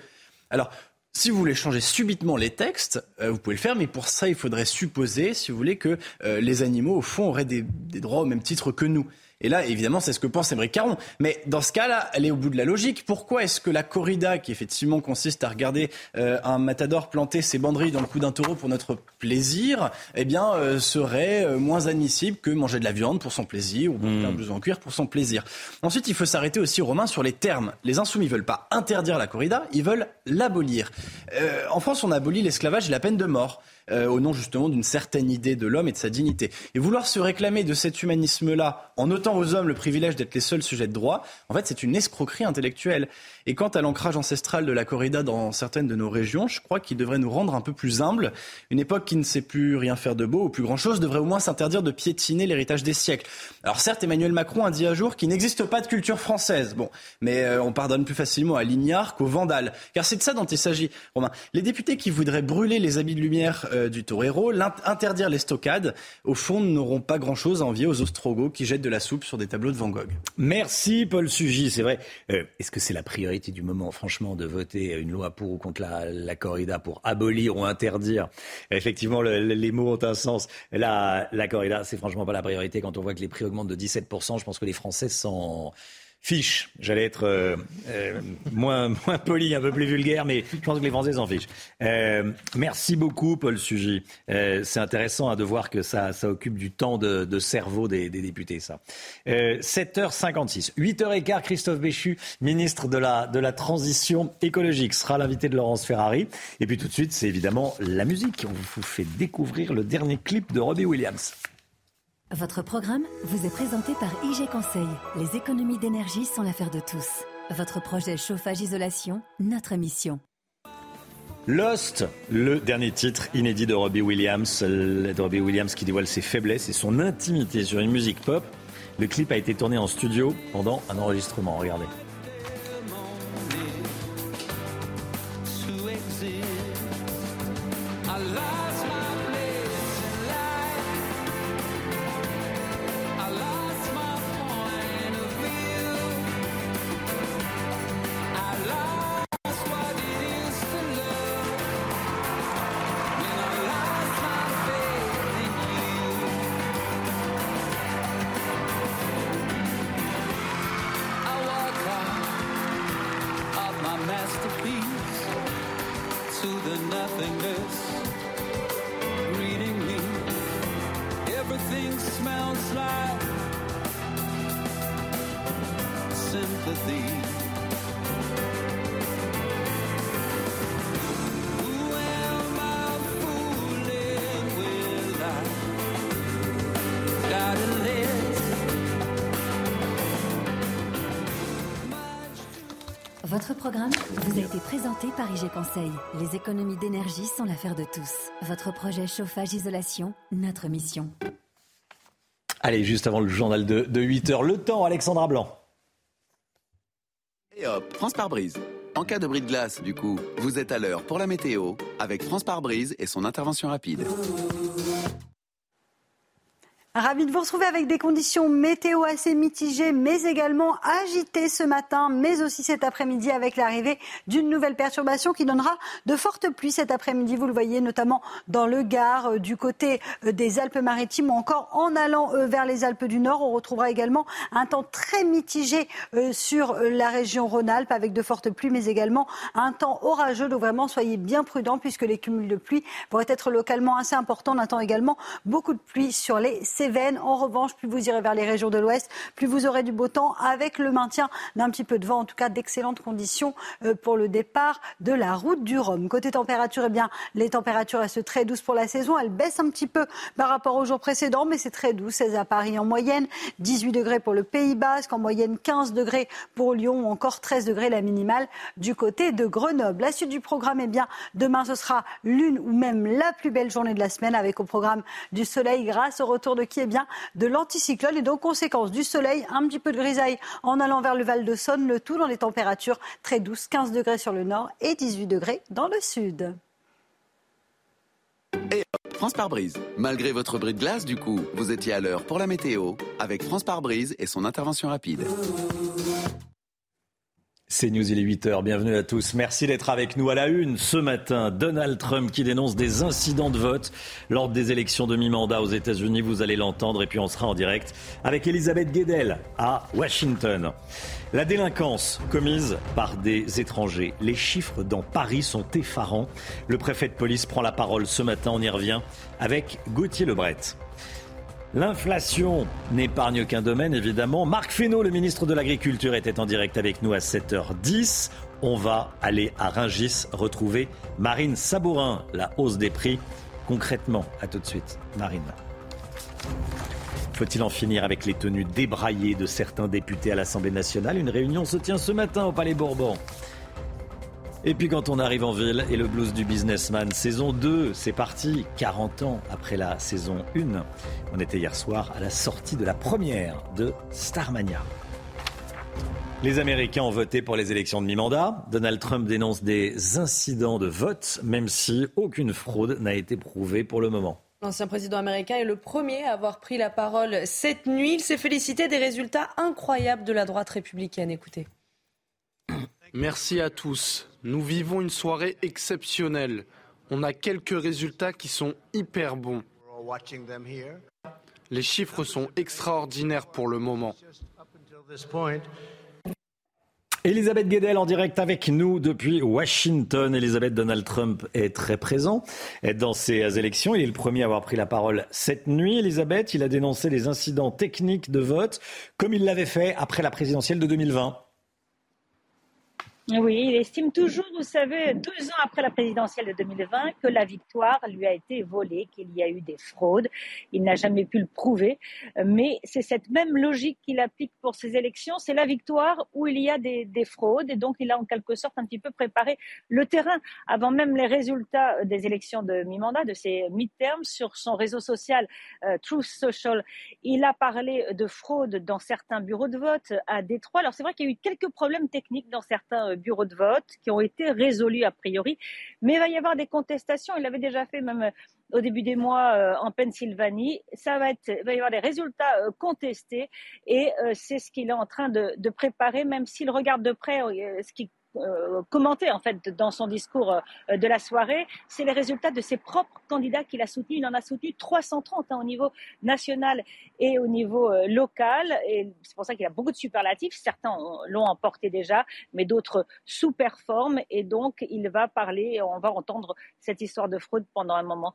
Alors, si vous voulez changer subitement les textes, euh, vous pouvez le faire, mais pour ça, il faudrait supposer, si vous voulez, que les animaux, au fond, auraient des droits au même titre que nous. Et là, évidemment, c'est ce que pense Émeric Caron. Mais dans ce cas-là, elle est au bout de la logique. Pourquoi est-ce que la corrida, qui effectivement consiste à regarder euh, un matador planter ses banderilles dans le cou d'un taureau pour notre plaisir, eh bien, euh, serait euh, moins admissible que manger de la viande pour son plaisir ou un blouson en cuir pour son plaisir Ensuite, il faut s'arrêter aussi, Romain, sur les termes. Les insoumis veulent pas interdire la corrida, ils veulent l'abolir. en France, on abolit l'esclavage et la peine de mort. Euh, au nom justement d'une certaine idée de l'homme et de sa dignité. Et vouloir se réclamer de cet humanisme-là en ôtant aux hommes le privilège d'être les seuls sujets de droit, en fait, c'est une escroquerie intellectuelle. Et quant à l'ancrage ancestral de la corrida dans certaines de nos régions, je crois qu'il devrait nous rendre un peu plus humbles. Une époque qui ne sait plus rien faire de beau ou plus grand-chose devrait au moins s'interdire de piétiner l'héritage des siècles. Alors certes, Emmanuel Macron a dit à jour qu'il n'existe pas de culture française. Bon, mais euh, on pardonne plus facilement à l'ignare qu'au vandale. Car c'est de ça dont il s'agit, Romain. Les députés qui voudraient brûler les habits de lumière du torero. Interdire les stockades, au fond, n'auront pas grand-chose à envier aux Ostrogoths qui jettent de la soupe sur des tableaux de Van Gogh. Merci Paul Sugy, c'est vrai. Euh, est-ce que c'est la priorité du moment, franchement, de voter une loi pour ou contre la, la corrida pour abolir ou interdire? Effectivement, les mots ont un sens. La, la corrida, c'est franchement pas la priorité quand on voit que les prix augmentent de 17%. Je pense que les Français sont fiche. J'allais être euh, euh, moins, [LAUGHS] moins poli, un peu plus vulgaire, mais je pense que les Français s'en fichent. Euh, merci beaucoup, Paul Sugy. c'est intéressant hein, de voir que ça, ça occupe du temps de, de cerveau des, des, députés, ça. 7h56, 8h15, Christophe Béchu, ministre de la, de la Transition écologique, sera l'invité de Laurence Ferrari. Et puis tout de suite, c'est évidemment la musique. On vous fait découvrir le dernier clip de Robbie Williams. Votre programme vous est présenté par IG Conseil. Les économies d'énergie sont l'affaire de tous. Votre projet chauffage-isolation, notre mission. Lost, le dernier titre inédit de Robbie Williams. De Robbie Williams qui dévoile ses faiblesses et son intimité sur une musique pop. Le clip a été tourné en studio pendant un enregistrement. Regardez. Conseil. Les économies d'énergie sont l'affaire de tous. Votre projet chauffage-isolation, notre mission. Allez, juste avant le journal de, 8 heures, le temps, Alexandra Blanc. Et hop, France par brise. En cas de bris de glace, du coup, vous êtes à l'heure pour la météo avec France par brise et son intervention rapide. Ravi de vous retrouver avec des conditions météo assez mitigées, mais également agitées ce matin, mais aussi cet après-midi avec l'arrivée d'une nouvelle perturbation qui donnera de fortes pluies cet après-midi. Vous le voyez notamment dans le Gard, euh, du côté euh, des Alpes-Maritimes ou encore en allant euh, vers les Alpes du Nord. On retrouvera également un temps très mitigé sur la région Rhône-Alpes avec de fortes pluies, mais également un temps orageux. Donc vraiment, soyez bien prudents puisque les cumuls de pluie vont être localement assez importants. On attend également beaucoup de pluie sur les en revanche, plus vous irez vers les régions de l'Ouest, plus vous aurez du beau temps avec le maintien d'un petit peu de vent, en tout cas d'excellentes conditions euh, pour le départ de la route du Rhum. Côté température, eh bien, les températures restent très douces pour la saison. Elles baissent un petit peu par rapport aux jours précédents, mais c'est très doux. 16 à Paris en moyenne, 18 degrés pour le Pays Basque, en moyenne 15 degrés pour Lyon ou encore 13 degrés la minimale du côté de Grenoble. La suite du programme, eh bien, demain, ce sera l'une ou même la plus belle journée de la semaine avec au programme du soleil grâce au retour de qui est bien de l'anticyclone et donc conséquence du soleil, un petit peu de grisaille en allant vers le Val de Saône, le tout dans les températures très douces, 15 degrés sur le nord et 18 degrés dans le sud. Et France par brise. Malgré votre bris de glace, du coup, vous étiez à l'heure pour la météo avec France par brise et son intervention rapide. C'est News, il est 8h. Bienvenue à tous. Merci d'être avec nous à la une ce matin. Donald Trump qui dénonce des incidents de vote lors des élections de mi-mandat aux États-Unis. Vous allez l'entendre et puis on sera en direct avec Elisabeth Guedel à Washington. La délinquance commise par des étrangers. Les chiffres dans Paris sont effarants. Le préfet de police prend la parole ce matin. On y revient avec Gauthier Lebret. L'inflation n'épargne aucun domaine, évidemment. Marc Fesneau, le ministre de l'Agriculture, était en direct avec nous à 7h10. On va aller à Ringis retrouver Marine Sabourin. La hausse des prix, concrètement. À tout de suite, Marine. Faut-il en finir avec les tenues débraillées de certains députés à l'Assemblée nationale? Une réunion se tient ce matin au Palais Bourbon. Et puis quand on arrive en ville et le blues du businessman, saison 2, c'est parti, 40 ans après la saison 1. On était hier soir à la sortie de la première de Starmania. Les Américains ont voté pour les élections de mi-mandat. Donald Trump dénonce des incidents de vote, même si aucune fraude n'a été prouvée pour le moment. L'ancien président américain est le premier à avoir pris la parole cette nuit. Il s'est félicité des résultats incroyables de la droite républicaine. Écoutez. Merci à tous. Nous vivons une soirée exceptionnelle. On a quelques résultats qui sont hyper bons. Les chiffres sont extraordinaires pour le moment. Elisabeth Guedel en direct avec nous depuis Washington. Elisabeth Donald Trump est très présent dans ces élections. Il est le premier à avoir pris la parole cette nuit. Elisabeth, il a dénoncé les incidents techniques de vote comme il l'avait fait après la présidentielle de 2020. Oui, il estime toujours, vous savez, deux ans après la présidentielle de 2020, que la victoire lui a été volée, qu'il y a eu des fraudes. Il n'a jamais pu le prouver, mais c'est cette même logique qu'il applique pour ces élections. C'est la victoire où il y a des, fraudes, et donc il a en quelque sorte un petit peu préparé le terrain avant même les résultats des élections de mi-mandat, de ces midterms, sur son réseau social euh, Truth Social. Il a parlé de fraude dans certains bureaux de vote à Détroit. Alors c'est vrai qu'il y a eu quelques problèmes techniques dans certains euh, bureaux de vote qui ont été résolus a priori. Mais il va y avoir des contestations. Il l'avait déjà fait même euh, au début des mois euh, en Pennsylvanie. Ça va être, il va y avoir des résultats euh, contestés et c'est ce qu'il est en train de, de préparer, même s'il regarde de près ce qui commenté en fait dans son discours euh, de la soirée, c'est les résultats de ses propres candidats qu'il a soutenus. Il en a soutenu 330 hein, au niveau national et au niveau euh, local. Et c'est pour ça qu'il a beaucoup de superlatifs. Certains l'ont emporté déjà, mais d'autres sous-performent. Et donc, il va parler, on va entendre cette histoire de fraude pendant un moment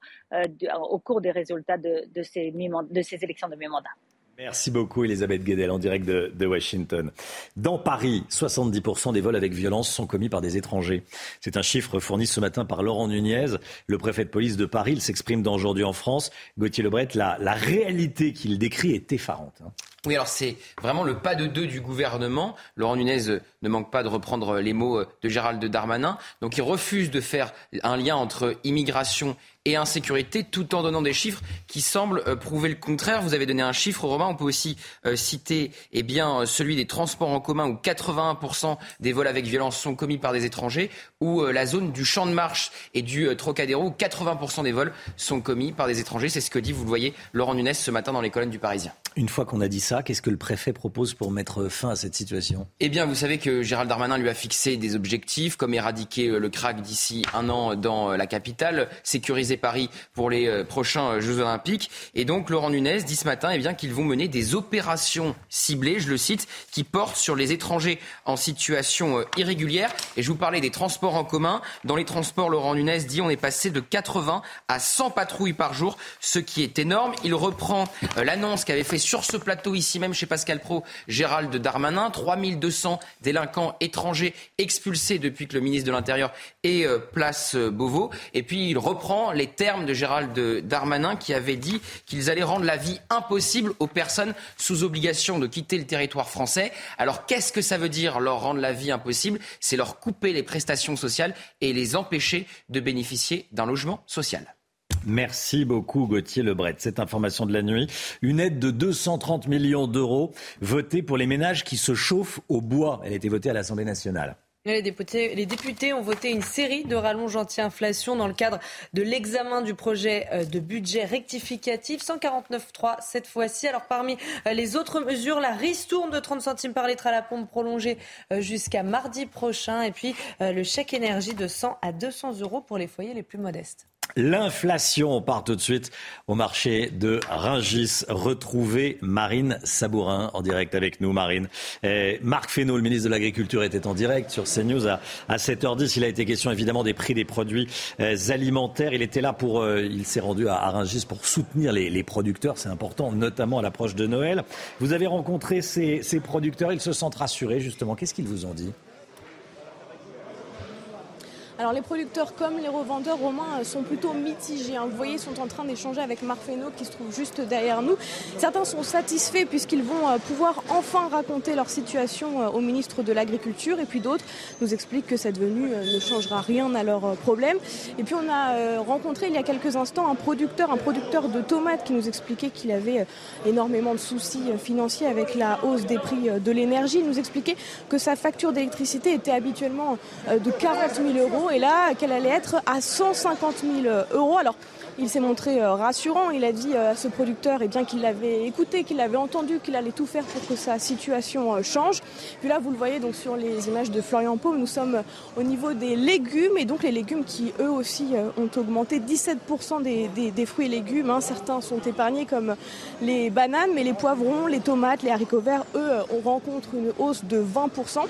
au cours des résultats de, de, ces, de ces élections de mi-mandat. Merci beaucoup Elisabeth Guedel en direct de, Washington. Dans Paris, 70% des vols avec violence sont commis par des étrangers. C'est un chiffre fourni ce matin par Laurent Nunez, le préfet de police de Paris. Il s'exprime dans Aujourd'hui en France. Gauthier Lebret, la, réalité qu'il décrit est effarante. Hein. Oui, alors c'est vraiment le pas de deux du gouvernement. Laurent Nunez euh, ne manque pas de reprendre les mots euh, de Gérald Darmanin. Donc il refuse de faire un lien entre immigration et insécurité tout en donnant des chiffres qui semblent euh, prouver le contraire. Vous avez donné un chiffre, Romain. On peut aussi citer eh celui des transports en commun où 81% des vols avec violence sont commis par des étrangers ou la zone du champ de marche et du Trocadéro où 80% des vols sont commis par des étrangers. C'est ce que dit, vous le voyez, Laurent Nunez ce matin dans les colonnes du Parisien. Une fois qu'on a dit ça, qu'est-ce que le préfet propose pour mettre fin à cette situation? Eh bien, vous savez que Gérald Darmanin lui a fixé des objectifs, comme éradiquer euh, le crack d'ici un an dans euh, la capitale, sécuriser Paris pour les euh, prochains Jeux Olympiques. Et donc, Laurent Nunez dit ce matin eh bien, qu'ils vont mener des opérations ciblées, je le cite, qui portent sur les étrangers en situation irrégulière. Et je vous parlais des transports en commun. Dans les transports, Laurent Nunez dit on est passé de 80 à 100 patrouilles par jour, ce qui est énorme. Il reprend l'annonce qu'avait fait sur ce plateau ici même chez Pascal Pro, Gérald Darmanin. 3200 délinquants étrangers expulsés depuis que le ministre de l'Intérieur est euh, place euh, Beauvau. Et puis il reprend les termes de Gérald Darmanin qui avait dit qu'ils allaient rendre la vie impossible aux personnes sous obligation de quitter le territoire français. Alors qu'est-ce que ça veut dire leur rendre la vie impossible? C'est leur couper les prestations sociales et les empêcher de bénéficier d'un logement social. Merci beaucoup Gauthier Lebret. Cette information de la nuit, une aide de 230 millions d'euros votée pour les ménages qui se chauffent au bois. Elle a été votée à l'Assemblée nationale. Les députés, les députés, ont voté une série de rallonges anti-inflation dans le cadre de l'examen du projet euh, de budget rectificatif 149.3 cette fois-ci. Alors parmi euh, les autres mesures, la ristourne de 30 centimes par litre à la pompe prolongée euh, jusqu'à mardi prochain et puis le chèque énergie de 100 à 200 euros pour les foyers les plus modestes. L'inflation, on part tout de suite au marché de Ringis. Retrouver Marine Sabourin en direct avec nous, Marine. Marc Fesneau, le ministre de l'Agriculture, était en direct sur CNews à, à 7h10. Il a été question évidemment des prix des produits euh, alimentaires. Il était là pour, euh, il s'est rendu à, à, pour soutenir les, producteurs. C'est important, notamment à l'approche de Noël. Vous avez rencontré ces, ces producteurs. Ils se sentent rassurés justement. Qu'est-ce qu'ils vous ont dit? Alors les producteurs comme les revendeurs romains sont plutôt mitigés. Hein. Vous voyez, ils sont en train d'échanger avec Marc Fesneau qui se trouve juste derrière nous. Certains sont satisfaits puisqu'ils vont euh, pouvoir enfin raconter leur situation euh, au ministre de l'Agriculture et puis d'autres nous expliquent que cette venue euh, ne changera rien à leurs problèmes. Et puis on a rencontré il y a quelques instants un producteur, un producteur de tomates qui nous expliquait qu'il avait énormément de soucis financiers avec la hausse des prix de l'énergie. Il nous expliquait que sa facture d'électricité était habituellement de 40 000 euros et là qu'elle allait être à 150 000 euros. Alors il s'est montré euh, rassurant. Il a dit euh, à ce producteur eh bien, qu'il l'avait écouté, qu'il l'avait entendu, qu'il allait tout faire pour que sa situation euh, change. Puis là, vous le voyez donc sur les images de Florian Paume, nous sommes au niveau des légumes et donc les légumes qui eux aussi ont augmenté 17% des, fruits et légumes. Hein. Certains sont épargnés comme les bananes, mais les poivrons, les tomates, les haricots verts, eux, on rencontre une hausse de 20%.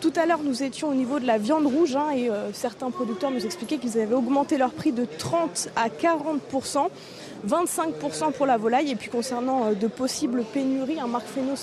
Tout à l'heure, nous étions au niveau de la viande rouge hein, et certains producteurs nous expliquaient qu'ils avaient augmenté leur prix de 30 à 40 40%. 25% pour la volaille. Et puis concernant euh, de possibles pénuries, un Marc Fesneau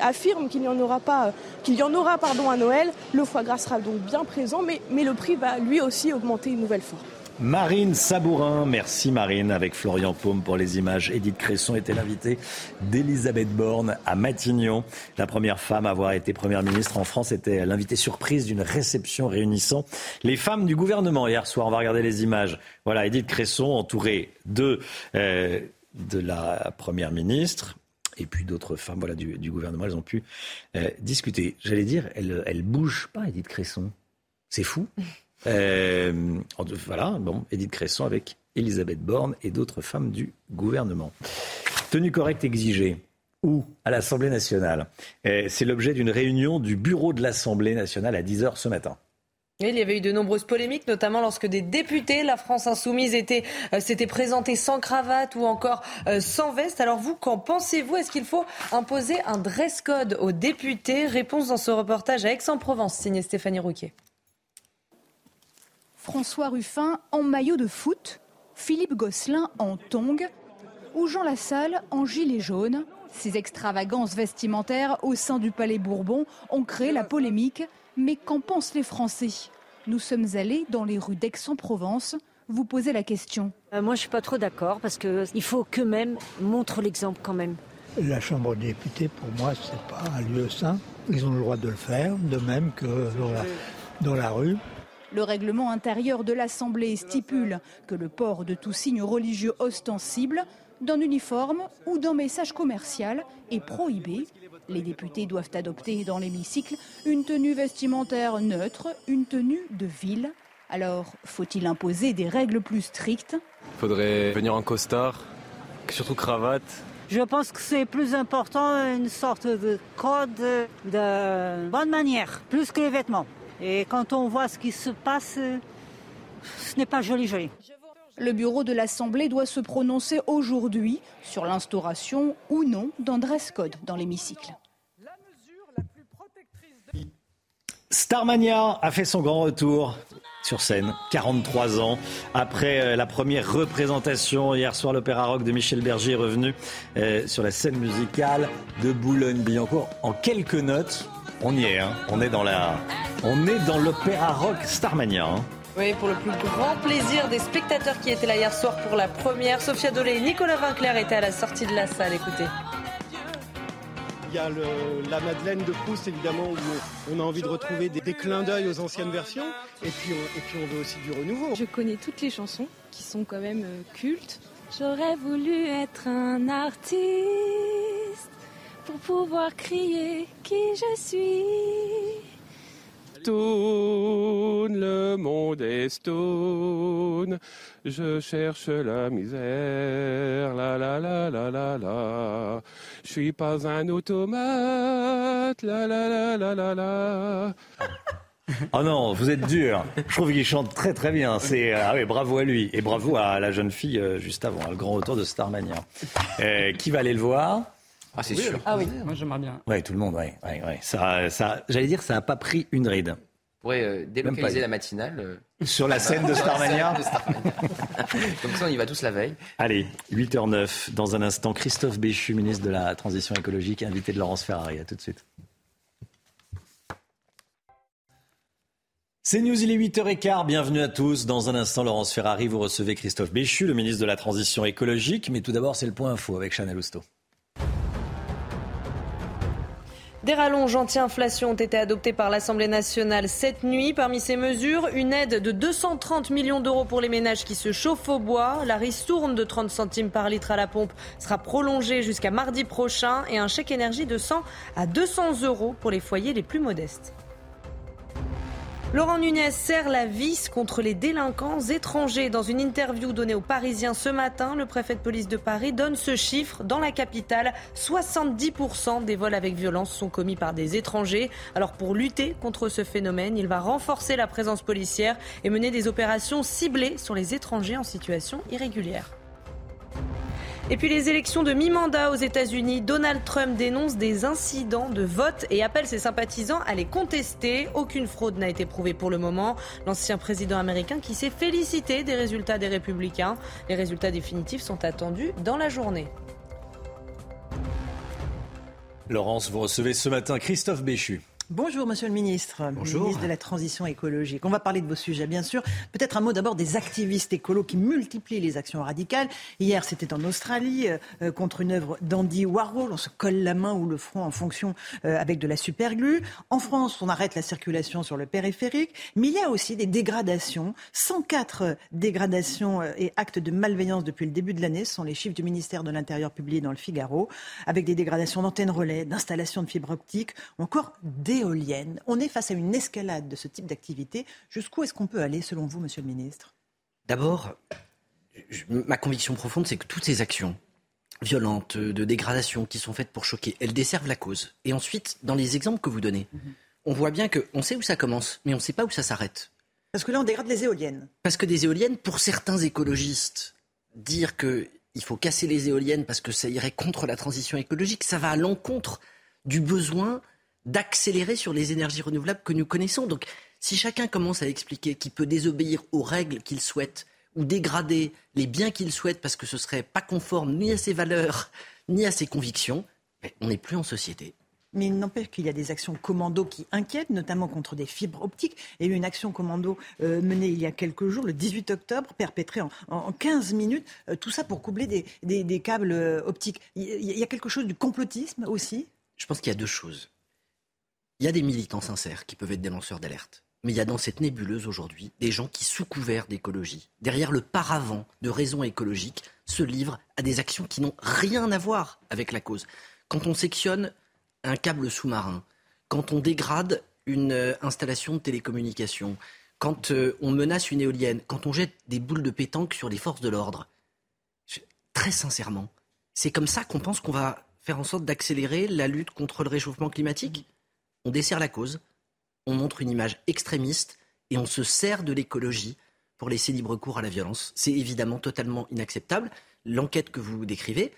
affirme qu'il y en aura pas, euh, qu'il y en aura pardon à Noël. Le foie gras sera donc bien présent, mais le prix va lui aussi augmenter une nouvelle fois. Marine Sabourin, merci Marine, avec Florian Paume pour les images. Edith Cresson était l'invitée d'Elisabeth Borne à Matignon. La première femme à avoir été première ministre en France était l'invitée surprise d'une réception réunissant les femmes du gouvernement hier soir. On va regarder les images. Voilà, Edith Cresson entourée de, euh, de la première ministre, et puis d'autres femmes voilà, du, gouvernement, elles ont pu euh, discuter. J'allais dire, elle, elle bouge pas, Edith Cresson. C'est fou. Euh, voilà, bon, Edith Cresson avec Elisabeth Borne et d'autres femmes du gouvernement. Tenue correcte exigée. Où? À l'Assemblée nationale. Euh, c'est l'objet d'une réunion du bureau de l'Assemblée nationale à 10h ce matin. il y avait eu de nombreuses polémiques, notamment lorsque des députés, la France insoumise, étaient, euh, s'étaient présentés sans cravate ou encore sans veste. Alors vous, qu'en pensez-vous? Est-ce qu'il faut imposer un dress code aux députés? Réponse dans ce reportage à Aix-en-Provence, signé Stéphanie Rouquet. François Ruffin en maillot de foot, Philippe Gosselin en tongue ou Jean Lassalle en gilet jaune. Ces extravagances vestimentaires au sein du Palais Bourbon ont créé la polémique. Mais qu'en pensent les Français? Nous sommes allés dans les rues d'Aix-en-Provence vous posez la question. Euh, moi, je suis pas trop d'accord parce qu'il faut qu'eux-mêmes montrent l'exemple quand même. La Chambre des députés, pour moi, c'est pas un lieu sain. Ils ont le droit de le faire, de même que dans la rue. Le règlement intérieur de l'Assemblée stipule que le port de tout signe religieux ostensible, d'un uniforme ou d'un message commercial est prohibé. Les députés doivent adopter dans l'hémicycle une tenue vestimentaire neutre, une tenue de ville. Alors, faut-il imposer des règles plus strictes? Il faudrait venir en costard, surtout cravate. Je pense que c'est plus important une sorte de code de bonne manière, plus que les vêtements. Et quand on voit ce qui se passe, ce n'est pas joli joli. Le bureau de l'Assemblée doit se prononcer aujourd'hui sur l'instauration ou non d'un dress code dans l'hémicycle. Starmania a fait son grand retour sur scène, 43 ans. Après euh, la première représentation hier soir, l'Opéra Rock de Michel Berger est revenu euh, sur la scène musicale de Boulogne-Billancourt en quelques notes. On y est, hein. on est dans la, on est dans l'opéra rock Starmania. Hein. Oui, pour le plus grand plaisir des spectateurs qui étaient là hier soir pour la première. Sophia Dolé et Nicolas Vinclair étaient à la sortie de la salle. Écoutez. Il y a la Madeleine de Proust, évidemment, où on a envie de retrouver des, clins d'œil aux anciennes versions. Et puis, on, et puis, on veut aussi du renouveau. Je connais toutes les chansons qui sont quand même euh, cultes. J'aurais voulu être un artiste pour pouvoir crier qui je suis. Stone, le monde est stone. Je cherche la misère, la la la la la la. Je suis pas un automate, la la la la la la. Oh non, vous êtes dur. Je trouve qu'il chante très très bien. C'est ah oui, bravo à lui et bravo à la jeune fille euh, juste avant, le grand retour de Starmania. Euh, qui va aller le voir? Ah, c'est sûr. Ah oui. Moi, j'aimerais bien. Oui, tout le monde, oui. Ouais, ouais. Ça, ça, J'allais dire, ça n'a pas pris une ride. On pourrait euh, délocaliser la matinale. Euh, Sur la scène de Starmania. Comme ça, on y va tous la veille. Allez, 8h09. Dans un instant, Christophe Béchu, ministre de la Transition écologique, invité de Laurence Ferrari. À tout de suite. C'est News, il est 8h15, bienvenue à tous. Dans un instant, Laurence Ferrari, vous recevez Christophe Béchu, le ministre de la Transition écologique. Mais tout d'abord, c'est le point info avec Chanel Housteau. Des rallonges anti-inflation ont été adoptés par l'Assemblée nationale cette nuit. Parmi ces mesures, une aide de 230 millions d'euros pour les ménages qui se chauffent au bois. La ristourne de 30 centimes par litre à la pompe sera prolongée jusqu'à mardi prochain et un chèque énergie de 100 à 200 euros pour les foyers les plus modestes. Laurent Nunez serre la vis contre les délinquants étrangers. Dans une interview donnée aux Parisiens ce matin, le préfet de police de Paris donne ce chiffre. Dans la capitale, 70% des vols avec violence sont commis par des étrangers. Alors pour lutter contre ce phénomène, il va renforcer la présence policière et mener des opérations ciblées sur les étrangers en situation irrégulière. Et puis les élections de mi-mandat aux États-Unis, Donald Trump dénonce des incidents de vote et appelle ses sympathisants à les contester. Aucune fraude n'a été prouvée pour le moment. L'ancien président américain qui s'est félicité des résultats des républicains. Les résultats définitifs sont attendus dans la journée. Laurence, vous recevez ce matin Christophe Béchu. Bonjour, monsieur le ministre. Bonjour. Ministre de la Transition écologique. On va parler de vos sujets, bien sûr. Peut-être un mot d'abord des activistes écolos qui multiplient les actions radicales. Hier, c'était en Australie, euh, contre une œuvre d'Andy Warhol. On se colle la main ou le front en fonction euh, avec de la superglue. En France, on arrête la circulation sur le périphérique. Mais il y a aussi des dégradations. 104 dégradations euh, et actes de malveillance depuis le début de l'année. Ce sont les chiffres du ministère de l'Intérieur publiés dans le Figaro. Avec des dégradations d'antennes relais, d'installations de fibres optiques, ou encore des on est face à une escalade de ce type d'activité. Jusqu'où est-ce qu'on peut aller, selon vous, Monsieur le Ministre? D'abord, ma conviction profonde, c'est que toutes ces actions violentes, de dégradation qui sont faites pour choquer, elles desservent la cause. Et ensuite, dans les exemples que vous donnez, on voit bien qu'on sait où ça commence, mais on ne sait pas où ça s'arrête. Parce que là, on dégrade les éoliennes. Parce que des éoliennes, pour certains écologistes, dire qu'il faut casser les éoliennes parce que ça irait contre la transition écologique, ça va à l'encontre du besoin d'accélérer sur les énergies renouvelables que nous connaissons. Donc, si chacun commence à expliquer qu'il peut désobéir aux règles qu'il souhaite ou dégrader les biens qu'il souhaite parce que ce serait pas conforme ni à ses valeurs [LAUGHS] ni à ses convictions, ben, on n'est plus en société. Mais il n'empêche qu'il y a des actions commando qui inquiètent, notamment contre des fibres optiques. Il y a eu une action commando euh, menée il y a quelques jours, le 18 octobre, perpétrée en, 15 minutes. Euh, tout ça pour coubler des, câbles euh, optiques. Il y a quelque chose du complotisme aussi? Je pense qu'il y a deux choses. Il y a des militants sincères qui peuvent être des lanceurs d'alerte. Mais il y a dans cette nébuleuse aujourd'hui des gens qui, sous couvert d'écologie, derrière le paravent de raisons écologiques, se livrent à des actions qui n'ont rien à voir avec la cause. Quand on sectionne un câble sous-marin, quand on dégrade une euh, installation de télécommunication, quand euh, on menace une éolienne, quand on jette des boules de pétanque sur les forces de l'ordre, très sincèrement, c'est comme ça qu'on pense qu'on va faire en sorte d'accélérer la lutte contre le réchauffement climatique? On dessert la cause, on montre une image extrémiste et on se sert de l'écologie pour laisser libre cours à la violence. C'est évidemment totalement inacceptable. L'enquête que vous décrivez,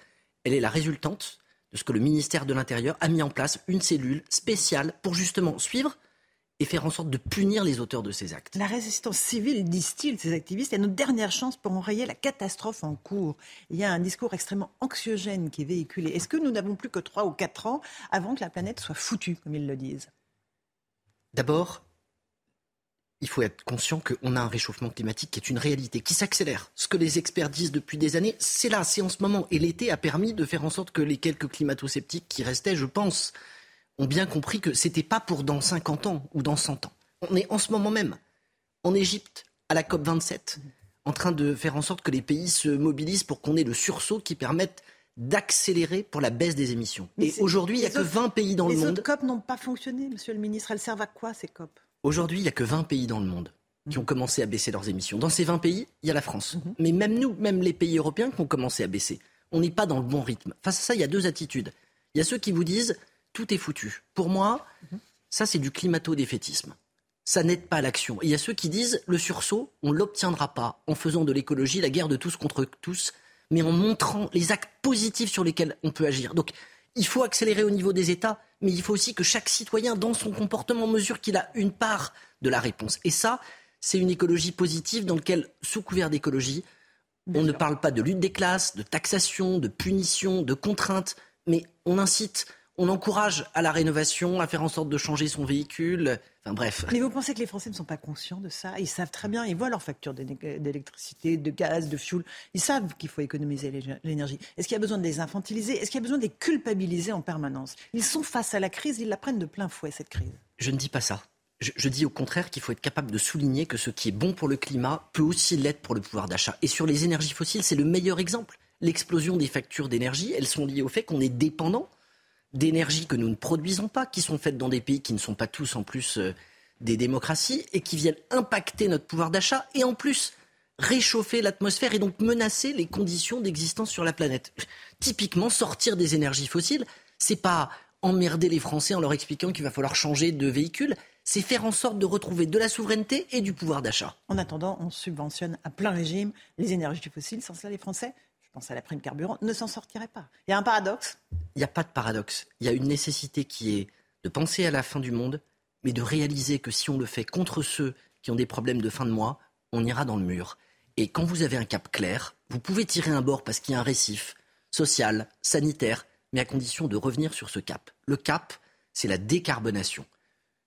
elle est la résultante de ce que le ministère de l'Intérieur a mis en place une cellule spéciale pour justement suivre et faire en sorte de punir les auteurs de ces actes. La résistance civile, disent-ils, ces activistes, est notre dernière chance pour enrayer la catastrophe en cours. Il y a un discours extrêmement anxiogène qui est véhiculé. Est-ce que nous n'avons plus que trois ou quatre ans avant que la planète soit foutue, comme ils le disent? D'abord, il faut être conscient qu'on a un réchauffement climatique qui est une réalité, qui s'accélère. Ce que les experts disent depuis des années, c'est là, c'est en ce moment. Et l'été a permis de faire en sorte que les quelques climato-sceptiques qui restaient, je pense, ont bien compris que ce n'était pas pour dans 50 ans ou dans 100 ans. On est en ce moment même en Égypte, à la COP 27, en train de faire en sorte que les pays se mobilisent pour qu'on ait le sursaut qui permette d'accélérer pour la baisse des émissions. Et aujourd'hui, il n'y a que 20 pays dans le monde. Les autres COP n'ont pas fonctionné, monsieur le ministre. Elles servent à quoi, ces COP? Aujourd'hui, il n'y a que 20 pays dans le monde qui ont commencé à baisser leurs émissions. Dans ces 20 pays, il y a la France. Mhm. Mais même nous, même les pays européens qui ont commencé à baisser, on n'est pas dans le bon rythme. Face à ça, il y a deux attitudes. Il y a ceux qui vous disent tout est foutu. Pour moi, ça c'est du climato-défaitisme. Ça n'aide pas l'action. il y a ceux qui disent le sursaut, on l'obtiendra pas en faisant de l'écologie la guerre de tous contre tous, mais en montrant les actes positifs sur lesquels on peut agir. Donc, il faut accélérer au niveau des États, mais il faut aussi que chaque citoyen, dans son comportement, mesure qu'il a une part de la réponse. Et ça, c'est une écologie positive dans laquelle, sous couvert d'écologie, on ne parle pas de lutte des classes, de taxation, de punition, de contraintes, mais on incite on encourage à la rénovation, à faire en sorte de changer son véhicule. Enfin bref. Mais vous pensez que les Français ne sont pas conscients de ça? Ils savent très bien, ils voient leurs factures d'électricité, de gaz, de fioul. Ils savent qu'il faut économiser l'énergie. Est-ce qu'il y a besoin de les infantiliser? Est-ce qu'il y a besoin de les culpabiliser en permanence? Ils sont face à la crise, ils la prennent de plein fouet, cette crise. Je ne dis pas ça. Je, je dis au contraire qu'il faut être capable de souligner que ce qui est bon pour le climat peut aussi l'être pour le pouvoir d'achat. Et sur les énergies fossiles, c'est le meilleur exemple. L'explosion des factures d'énergie, elles sont liées au fait qu'on est dépendant d'énergie que nous ne produisons pas, qui sont faites dans des pays qui ne sont pas tous en plus euh, des démocraties et qui viennent impacter notre pouvoir d'achat et en plus réchauffer l'atmosphère et donc menacer les conditions d'existence sur la planète. Typiquement, sortir des énergies fossiles, c'est pas emmerder les Français en leur expliquant qu'il va falloir changer de véhicule, c'est faire en sorte de retrouver de la souveraineté et du pouvoir d'achat. En attendant, on subventionne à plein régime les énergies fossiles. Sans cela, les Français je pense à la prime carburant, ne s'en sortirait pas. Il y a un paradoxe Il n'y a pas de paradoxe. Il y a une nécessité qui est de penser à la fin du monde, mais de réaliser que si on le fait contre ceux qui ont des problèmes de fin de mois, on ira dans le mur. Et quand vous avez un cap clair, vous pouvez tirer un bord parce qu'il y a un récif social, sanitaire, mais à condition de revenir sur ce cap. Le cap, c'est la décarbonation.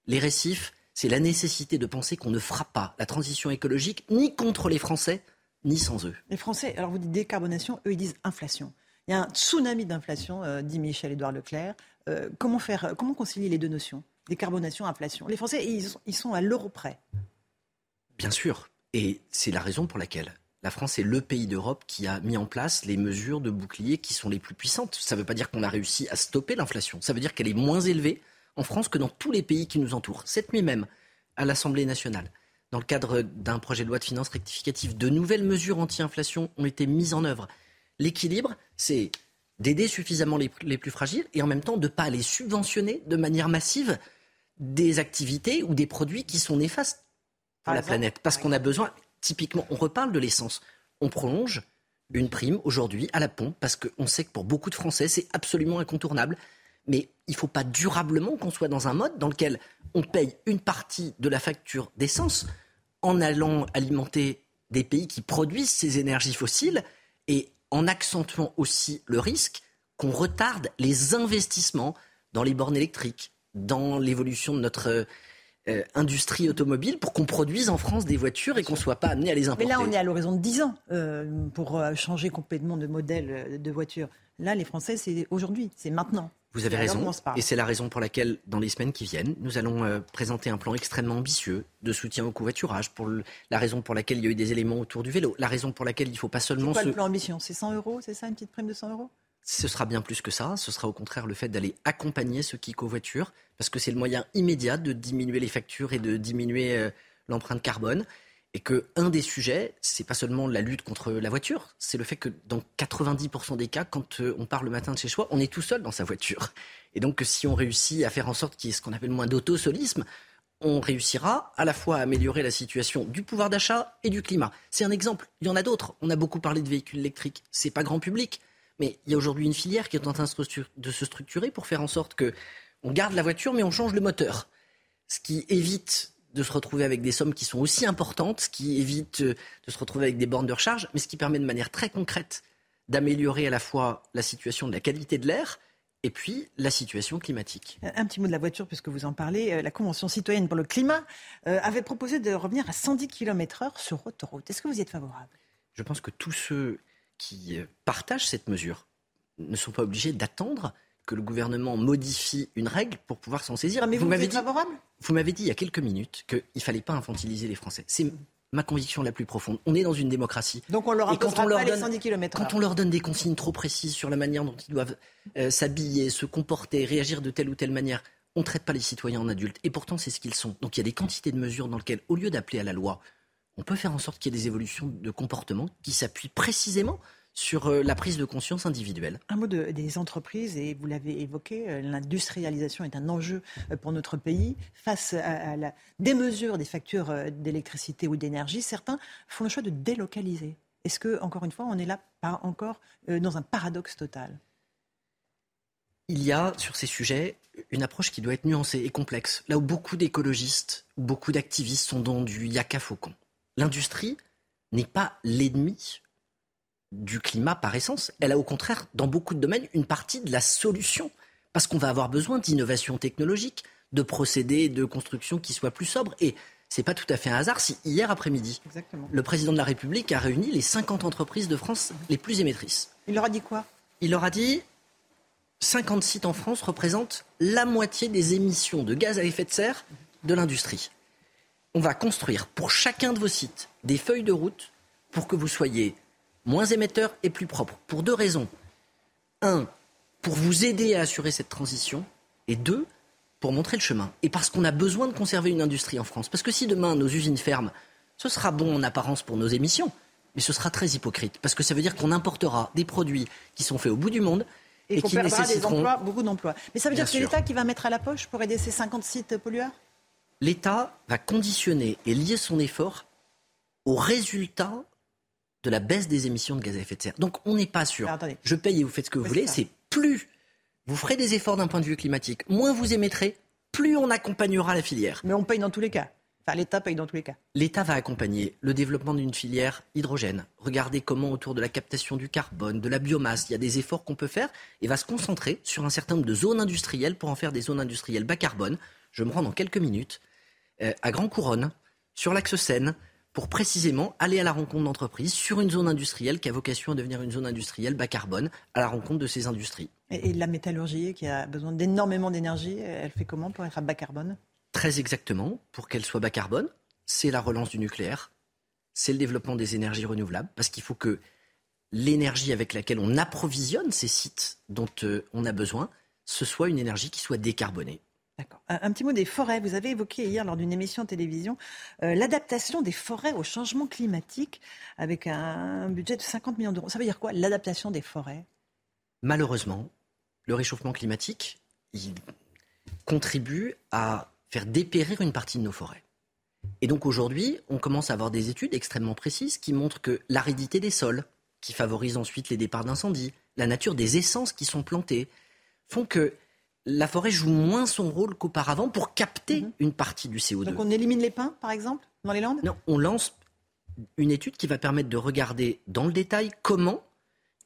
Les récifs, c'est la nécessité de penser qu'on ne fera pas la transition écologique ni contre les Français, ni sans eux. Les Français, alors vous dites décarbonation, eux ils disent inflation. Il y a un tsunami d'inflation, euh, dit Michel-Édouard Leclerc. Euh, comment faire, comment concilier les deux notions Décarbonation, inflation? Les Français, ils, sont à l'euro près. Bien sûr. Et c'est la raison pour laquelle la France est le pays d'Europe qui a mis en place les mesures de bouclier qui sont les plus puissantes. Ça ne veut pas dire qu'on a réussi à stopper l'inflation. Ça veut dire qu'elle est moins élevée en France que dans tous les pays qui nous entourent. Cette nuit même, à l'Assemblée nationale, dans le cadre d'un projet de loi de finances rectificative, de nouvelles mesures anti-inflation ont été mises en œuvre. L'équilibre, c'est d'aider suffisamment les, plus fragiles et en même temps de ne pas aller subventionner de manière massive des activités ou des produits qui sont néfastes pour la planète. Parce qu'on a besoin, typiquement, on reparle de l'essence. On prolonge une prime aujourd'hui à la pompe parce qu'on sait que pour beaucoup de Français, c'est absolument incontournable. Mais il ne faut pas durablement qu'on soit dans un mode dans lequel on paye une partie de la facture d'essence en allant alimenter des pays qui produisent ces énergies fossiles et en accentuant aussi le risque qu'on retarde les investissements dans les bornes électriques, dans l'évolution de notre euh, industrie automobile pour qu'on produise en France des voitures et qu'on ne soit pas amené à les importer. Mais là, on est à l'horizon de 10 ans euh, pour euh, changer complètement de modèle de voiture. Là, les Français, c'est aujourd'hui, c'est maintenant. Vous avez raison. Et c'est la raison pour laquelle, dans les semaines qui viennent, nous allons euh, présenter un plan extrêmement ambitieux de soutien au covoiturage. Pour la raison pour laquelle il y a eu des éléments autour du vélo. La raison pour laquelle il ne faut pas seulement. C'est quoi le plan ambition C'est 100 euros C'est ça, une petite prime de 100 euros? Ce sera bien plus que ça. Ce sera au contraire le fait d'aller accompagner ceux qui covoiturent, parce que c'est le moyen immédiat de diminuer les factures et de diminuer euh, l'empreinte carbone et que un des sujets, c'est pas seulement la lutte contre la voiture, c'est le fait que dans 90% des cas, quand euh, on part le matin de chez soi, on est tout seul dans sa voiture. Et donc si on réussit à faire en sorte qu'il y ait ce qu'on appelle moins d'autosolisme, on réussira à la fois à améliorer la situation du pouvoir d'achat et du climat. C'est un exemple. Il y en a d'autres. On a beaucoup parlé de véhicules électriques. C'est pas grand public, mais il y a aujourd'hui une filière qui est en train de se structurer pour faire en sorte que on garde la voiture, mais on change le moteur. Ce qui évite de se retrouver avec des sommes qui sont aussi importantes, ce qui évite euh, de se retrouver avec des bornes de recharge, mais ce qui permet de manière très concrète d'améliorer à la fois la situation de la qualité de l'air, et puis la situation climatique. Un petit mot de la voiture, puisque vous en parlez. Euh, la Convention citoyenne pour le climat euh, avait proposé de revenir à 110 km/h sur autoroute. Est-ce que vous y êtes favorable? Je pense que tous ceux qui partagent cette mesure ne sont pas obligés d'attendre que le gouvernement modifie une règle pour pouvoir s'en saisir. Mais vous, m'avez dit, favorable? Vous m'avez dit il y a quelques minutes qu'il ne fallait pas infantiliser les Français. C'est ma conviction la plus profonde. On est dans une démocratie. Donc on leur Et quand on leur donne, 110 km Quand on leur donne des consignes trop précises sur la manière dont ils doivent euh, s'habiller, se comporter, réagir de telle ou telle manière, on ne traite pas les citoyens en adultes. Et pourtant, c'est ce qu'ils sont. Donc il y a des quantités de mesures dans lesquelles, au lieu d'appeler à la loi, on peut faire en sorte qu'il y ait des évolutions de comportement qui s'appuient précisément sur euh, la prise de conscience individuelle. Un mot des entreprises, et vous l'avez évoqué, euh, l'industrialisation est un enjeu euh, pour notre pays. Face à, la démesure des factures d'électricité ou d'énergie, certains font le choix de délocaliser. Est-ce que, encore une fois, on est là pas encore dans un paradoxe total? Il y a sur ces sujets une approche qui doit être nuancée et complexe. Là où beaucoup d'écologistes, beaucoup d'activistes sont dans du yaka faucon. L'industrie n'est pas l'ennemi du climat par essence. Elle a au contraire, dans beaucoup de domaines, une partie de la solution. Parce qu'on va avoir besoin d'innovation technologique, de procédés de construction qui soient plus sobres. Et c'est pas tout à fait un hasard si hier après-midi, le président de la République a réuni les 50 entreprises de France les plus émettrices. Il leur a dit quoi? Il leur a dit 50 sites en France représentent la moitié des émissions de gaz à effet de serre de l'industrie. On va construire pour chacun de vos sites des feuilles de route pour que vous soyez moins émetteurs et plus propres. Pour deux raisons. Un, pour vous aider à assurer cette transition. Et deux, pour montrer le chemin. Et parce qu'on a besoin de conserver une industrie en France. Parce que si demain nos usines ferment, ce sera bon en apparence pour nos émissions, mais ce sera très hypocrite. Parce que ça veut dire qu'on importera des produits qui sont faits au bout du monde et, Et, qu'on qui perdra des nécessiteront. emplois, beaucoup d'emplois. Mais ça veut dire que c'est l'État qui va mettre à la poche pour aider ces 50 sites pollueurs? L'État va conditionner et lier son effort au résultat de la baisse des émissions de gaz à effet de serre. Donc on n'est pas sûr. Je paye et vous faites ce que vous voulez. C'est plus vous ferez des efforts d'un point de vue climatique, moins vous émettrez, plus on accompagnera la filière. Mais on paye dans tous les cas. Enfin, l'État paye dans tous les cas. L'État va accompagner le développement d'une filière hydrogène. Regardez comment autour de la captation du carbone, de la biomasse, il y a des efforts qu'on peut faire et va se concentrer sur un certain nombre de zones industrielles pour en faire des zones industrielles bas carbone. Je me rends dans quelques minutes euh, à Grand Couronne, sur l'axe Seine, pour précisément aller à la rencontre d'entreprises sur une zone industrielle qui a vocation à devenir une zone industrielle bas carbone, à la rencontre de ces industries. Et, et la métallurgie, qui a besoin d'énormément d'énergie, elle fait comment pour être à bas carbone? Très exactement, pour qu'elle soit bas carbone, c'est la relance du nucléaire, c'est le développement des énergies renouvelables, parce qu'il faut que l'énergie avec laquelle on approvisionne ces sites dont euh, on a besoin, ce soit une énergie qui soit décarbonée. Un, petit mot des forêts. Vous avez évoqué hier lors d'une émission de télévision euh, l'adaptation des forêts au changement climatique avec un, budget de 50 millions d'euros. Ça veut dire quoi l'adaptation des forêts? Malheureusement, le réchauffement climatique, contribue à faire dépérir une partie de nos forêts. Et donc aujourd'hui, on commence à avoir des études extrêmement précises qui montrent que l'aridité des sols, qui favorise ensuite les départs d'incendie, la nature des essences qui sont plantées, font que la forêt joue moins son rôle qu'auparavant pour capter une partie du CO2. Donc on élimine les pins, par exemple, dans les Landes? Non, on lance une étude qui va permettre de regarder dans le détail comment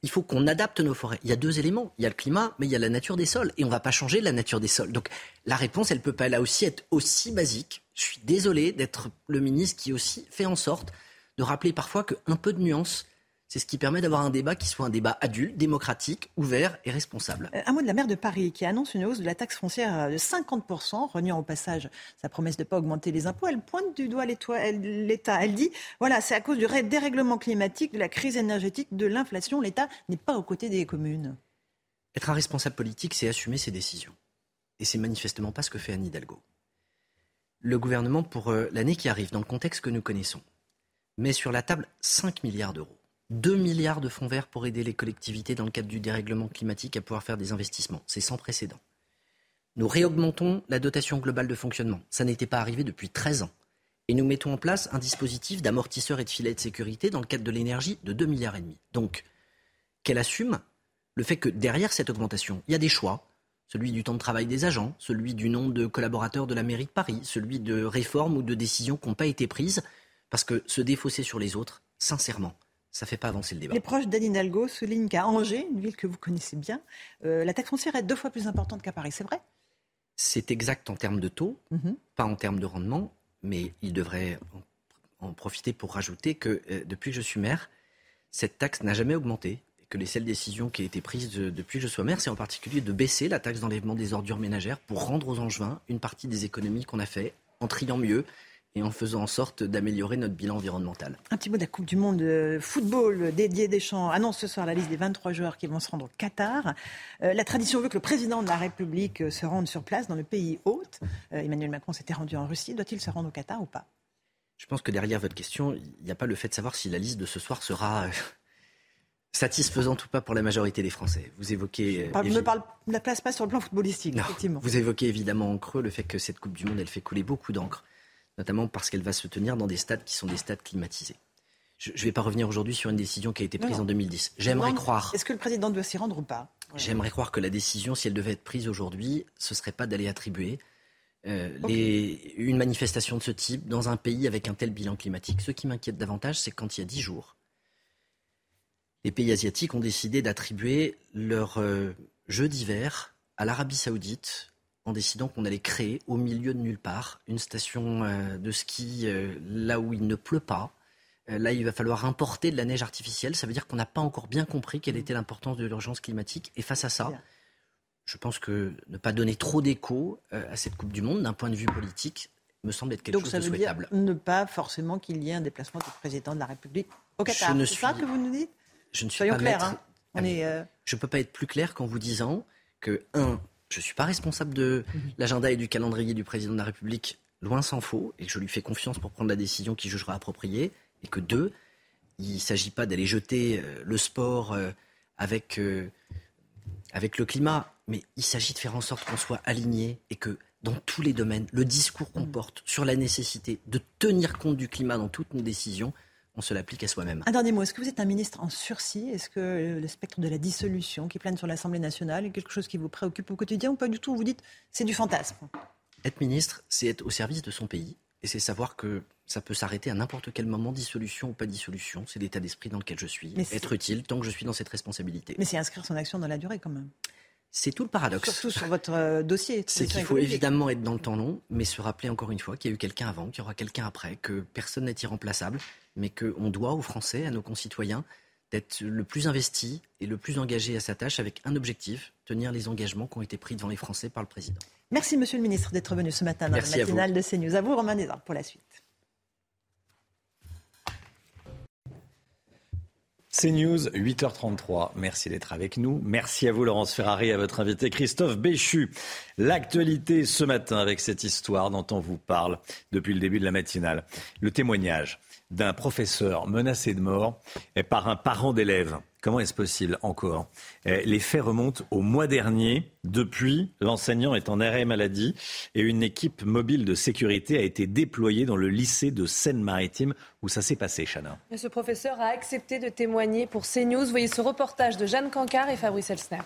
il faut qu'on adapte nos forêts. Il y a deux éléments. Il y a le climat, mais il y a la nature des sols. Et on ne va pas changer la nature des sols. Donc la réponse, elle peut pas là aussi être aussi basique. Je suis désolé d'être le ministre qui aussi fait en sorte de rappeler parfois qu'un peu de nuance, c'est ce qui permet d'avoir un débat qui soit un débat adulte, démocratique, ouvert et responsable. Euh, Un mot de la maire de Paris qui annonce une hausse de la taxe foncière euh, de 50%, reniant au passage sa promesse de ne pas augmenter les impôts. Elle pointe du doigt l'État. Elle dit, voilà, c'est à cause du dérèglement climatique, de la crise énergétique, de l'inflation. L'État n'est pas aux côtés des communes. Être un responsable politique, c'est assumer ses décisions. Et c'est manifestement pas ce que fait Anne Hidalgo. Le gouvernement, pour euh, l'année qui arrive, dans le contexte que nous connaissons, met sur la table 5 milliards d'euros. 2 milliards de fonds verts pour aider les collectivités dans le cadre du dérèglement climatique à pouvoir faire des investissements. C'est sans précédent. Nous réaugmentons la dotation globale de fonctionnement. Ça n'était pas arrivé depuis 13 ans. Et nous mettons en place un dispositif d'amortisseur et de filet de sécurité dans le cadre de l'énergie de 2 milliards et demi. Donc, qu'elle assume le fait que derrière cette augmentation, il y a des choix. Celui du temps de travail des agents, celui du nombre de collaborateurs de la mairie de Paris, celui de réformes ou de décisions qui n'ont pas été prises, parce que se défausser sur les autres, sincèrement, ça ne fait pas avancer le débat. Les proches d'Anne Hidalgo soulignent qu'à Angers, une ville que vous connaissez bien, euh, la taxe foncière est deux fois plus importante qu'à Paris. C'est vrai? C'est exact en termes de taux, Mhm. pas en termes de rendement, mais il devrait en, en profiter pour rajouter que euh, depuis que je suis maire, cette taxe n'a jamais augmenté. Et que les seules décisions qui ont été prises de- depuis que je sois maire, c'est en particulier de baisser la taxe d'enlèvement des ordures ménagères pour rendre aux Angevins une partie des économies qu'on a fait en triant mieux et en faisant en sorte d'améliorer notre bilan environnemental. Un petit mot de la Coupe du Monde de football. Didier Deschamps annonce ce soir la liste des 23 joueurs qui vont se rendre au Qatar. Euh, la tradition veut que le président de la République euh, se rende sur place dans le pays hôte. Euh, Emmanuel Macron s'était rendu en Russie. Doit-il se rendre au Qatar ou pas? Je pense que derrière votre question, il n'y a pas le fait de savoir si la liste de ce soir sera euh, satisfaisante ou pas pour la majorité des Français. Vous évoquez... euh, évi- Ne parle, la place pas sur le plan footballistique, Non. effectivement. Vous évoquez évidemment en creux le fait que cette Coupe du Monde, elle fait couler beaucoup d'encre, notamment parce qu'elle va se tenir dans des stades qui sont des stades climatisés. Je ne vais pas revenir aujourd'hui sur une décision qui a été prise non. en 2010. J'aimerais croire, Est-ce que le président doit s'y rendre ou pas? J'aimerais croire que la décision, si elle devait être prise aujourd'hui, ce serait pas d'aller attribuer euh, les- une manifestation de ce type dans un pays avec un tel bilan climatique. Ce qui m'inquiète davantage, c'est quand il y a dix jours, les pays asiatiques ont décidé d'attribuer leur euh, jeu d'hiver à l'Arabie saoudite en décidant qu'on allait créer au milieu de nulle part une station euh, de ski euh, là où il ne pleut pas. Euh, là, il va falloir importer de la neige artificielle. Ça veut dire qu'on n'a pas encore bien compris quelle était l'importance de l'urgence climatique. Et face à ça, je pense que ne pas donner trop d'écho à cette Coupe du Monde d'un point de vue politique me semble être quelque Donc chose ça de veut souhaitable. dire ne pas forcément qu'il y ait un déplacement du président de la République au Qatar. C'est ça suis- que vous nous dites? Je ne suis Soyons pas clairs. maître- hein. On Ah, est, Je ne peux pas être plus clair qu'en vous disant que, un, je ne suis pas responsable de l'agenda et du calendrier du président de la République, loin s'en faut, et je lui fais confiance pour prendre la décision qu'il jugera appropriée, et que, deux, il ne s'agit pas d'aller jeter euh, le sport euh, avec, euh, avec le climat, mais il s'agit de faire en sorte qu'on soit aligné et que dans tous les domaines, le discours qu'on porte sur la nécessité de tenir compte du climat dans toutes nos décisions, on se l'applique à soi-même. Un dernier mot, est-ce que vous êtes un ministre en sursis? Est-ce que euh, le spectre de la dissolution qui plane sur l'Assemblée nationale est quelque chose qui vous préoccupe au quotidien ou pas du tout? Vous dites c'est du fantasme. Être ministre, c'est être au service de son pays. Et c'est savoir que ça peut s'arrêter à n'importe quel moment, dissolution ou pas dissolution. C'est l'état d'esprit dans lequel je suis. Être utile tant que je suis dans cette responsabilité. Mais c'est inscrire son action dans la durée quand même. C'est tout le paradoxe. Surtout sur votre euh, dossier. [LAUGHS] C'est qu'il faut évidemment être dans le temps long, mais se rappeler encore une fois qu'il y a eu quelqu'un avant, qu'il y aura quelqu'un après, que personne n'est irremplaçable, mais qu'on doit aux Français, à nos concitoyens, d'être le plus investi et le plus engagé à sa tâche avec un objectif, tenir les engagements qui ont été pris devant les Français par le président. Merci Monsieur le Ministre d'être venu ce matin dans Merci la matinale de CNews. À vous Romain Desarmes pour la suite. C'est News, 8h33. Merci d'être avec nous. Merci à vous, Laurence Ferrari, à votre invité Christophe Béchu. L'actualité ce matin avec cette histoire dont on vous parle depuis le début de la matinale. Le témoignage d'un professeur menacé de mort par un parent d'élève. Comment est-ce possible encore? Eh, Les faits remontent au mois dernier. Depuis, l'enseignant est en arrêt maladie et une équipe mobile de sécurité a été déployée dans le lycée de Seine-Maritime où ça s'est passé, Chana? Ce professeur a accepté de témoigner pour CNews. Voyez ce reportage de Jeanne Cancard et Fabrice Elsner.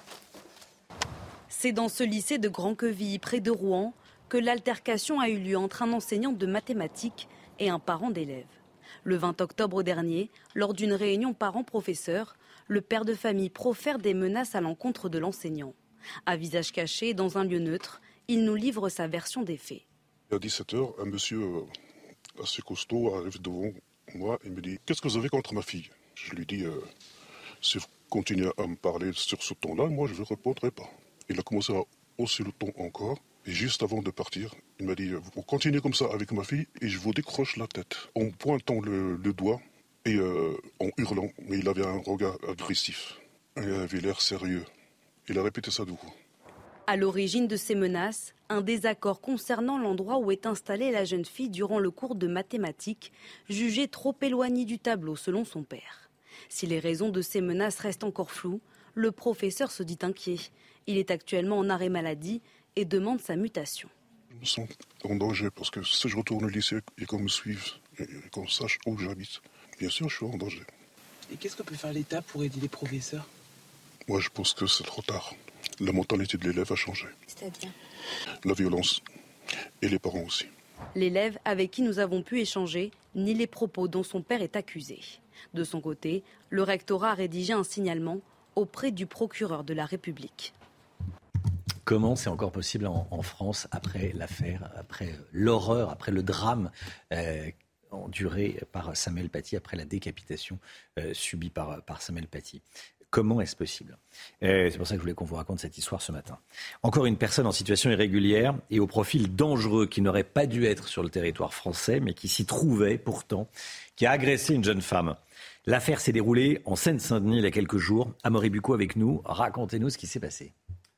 C'est dans ce lycée de Grand-Quevilly, près de Rouen, que l'altercation a eu lieu entre un enseignant de mathématiques et un parent d'élève. Le 20 octobre dernier, lors d'une réunion parents-professeurs, le père de famille profère des menaces à l'encontre de l'enseignant. À visage caché, dans un lieu neutre, il nous livre sa version des faits. À 17h, un monsieur euh, assez costaud arrive devant moi et me dit Qu'est-ce que vous avez contre ma fille? Je lui dis euh, Si vous continuez à me parler sur ce ton-là, moi je ne répondrai pas. Il a commencé à hausser le ton encore. Et juste avant de partir, il m'a dit Vous continuez comme ça avec ma fille et je vous décroche la tête. En pointant le doigt et euh, en hurlant. Mais il avait un regard agressif. Il avait l'air sérieux. Il a répété ça deux fois. À l'origine de ces menaces, un désaccord concernant l'endroit où est installée la jeune fille durant le cours de mathématiques, jugé trop éloigné du tableau selon son père. Si les raisons de ces menaces restent encore floues, le professeur se dit inquiet. Il est actuellement en arrêt maladie et demande sa mutation. Je me sens en danger parce que si je retourne au lycée et qu'on me suive et qu'on sache où j'habite, bien sûr, je suis en danger. Et qu'est-ce que peut faire l'État pour aider les professeurs? Moi, je pense que c'est trop tard. La mentalité de l'élève a changé. C'est-à-dire? La violence. Et les parents aussi. L'élève avec qui nous avons pu échanger nie les propos dont son père est accusé. De son côté, le rectorat a rédigé un signalement auprès du procureur de la République. Comment c'est encore possible en, en France après l'affaire, après l'horreur, après le drame euh, enduré par Samuel Paty, après la décapitation euh, subie par, par Samuel Paty Comment est-ce possible? Euh, C'est pour ça que je voulais qu'on vous raconte cette histoire ce matin. Encore une personne en situation irrégulière et au profil dangereux qui n'aurait pas dû être sur le territoire français, mais qui s'y trouvait pourtant, qui a agressé une jeune femme. L'affaire s'est déroulée en Seine-Saint-Denis il y a quelques jours. Amaury Bucco avec nous. Racontez-nous ce qui s'est passé.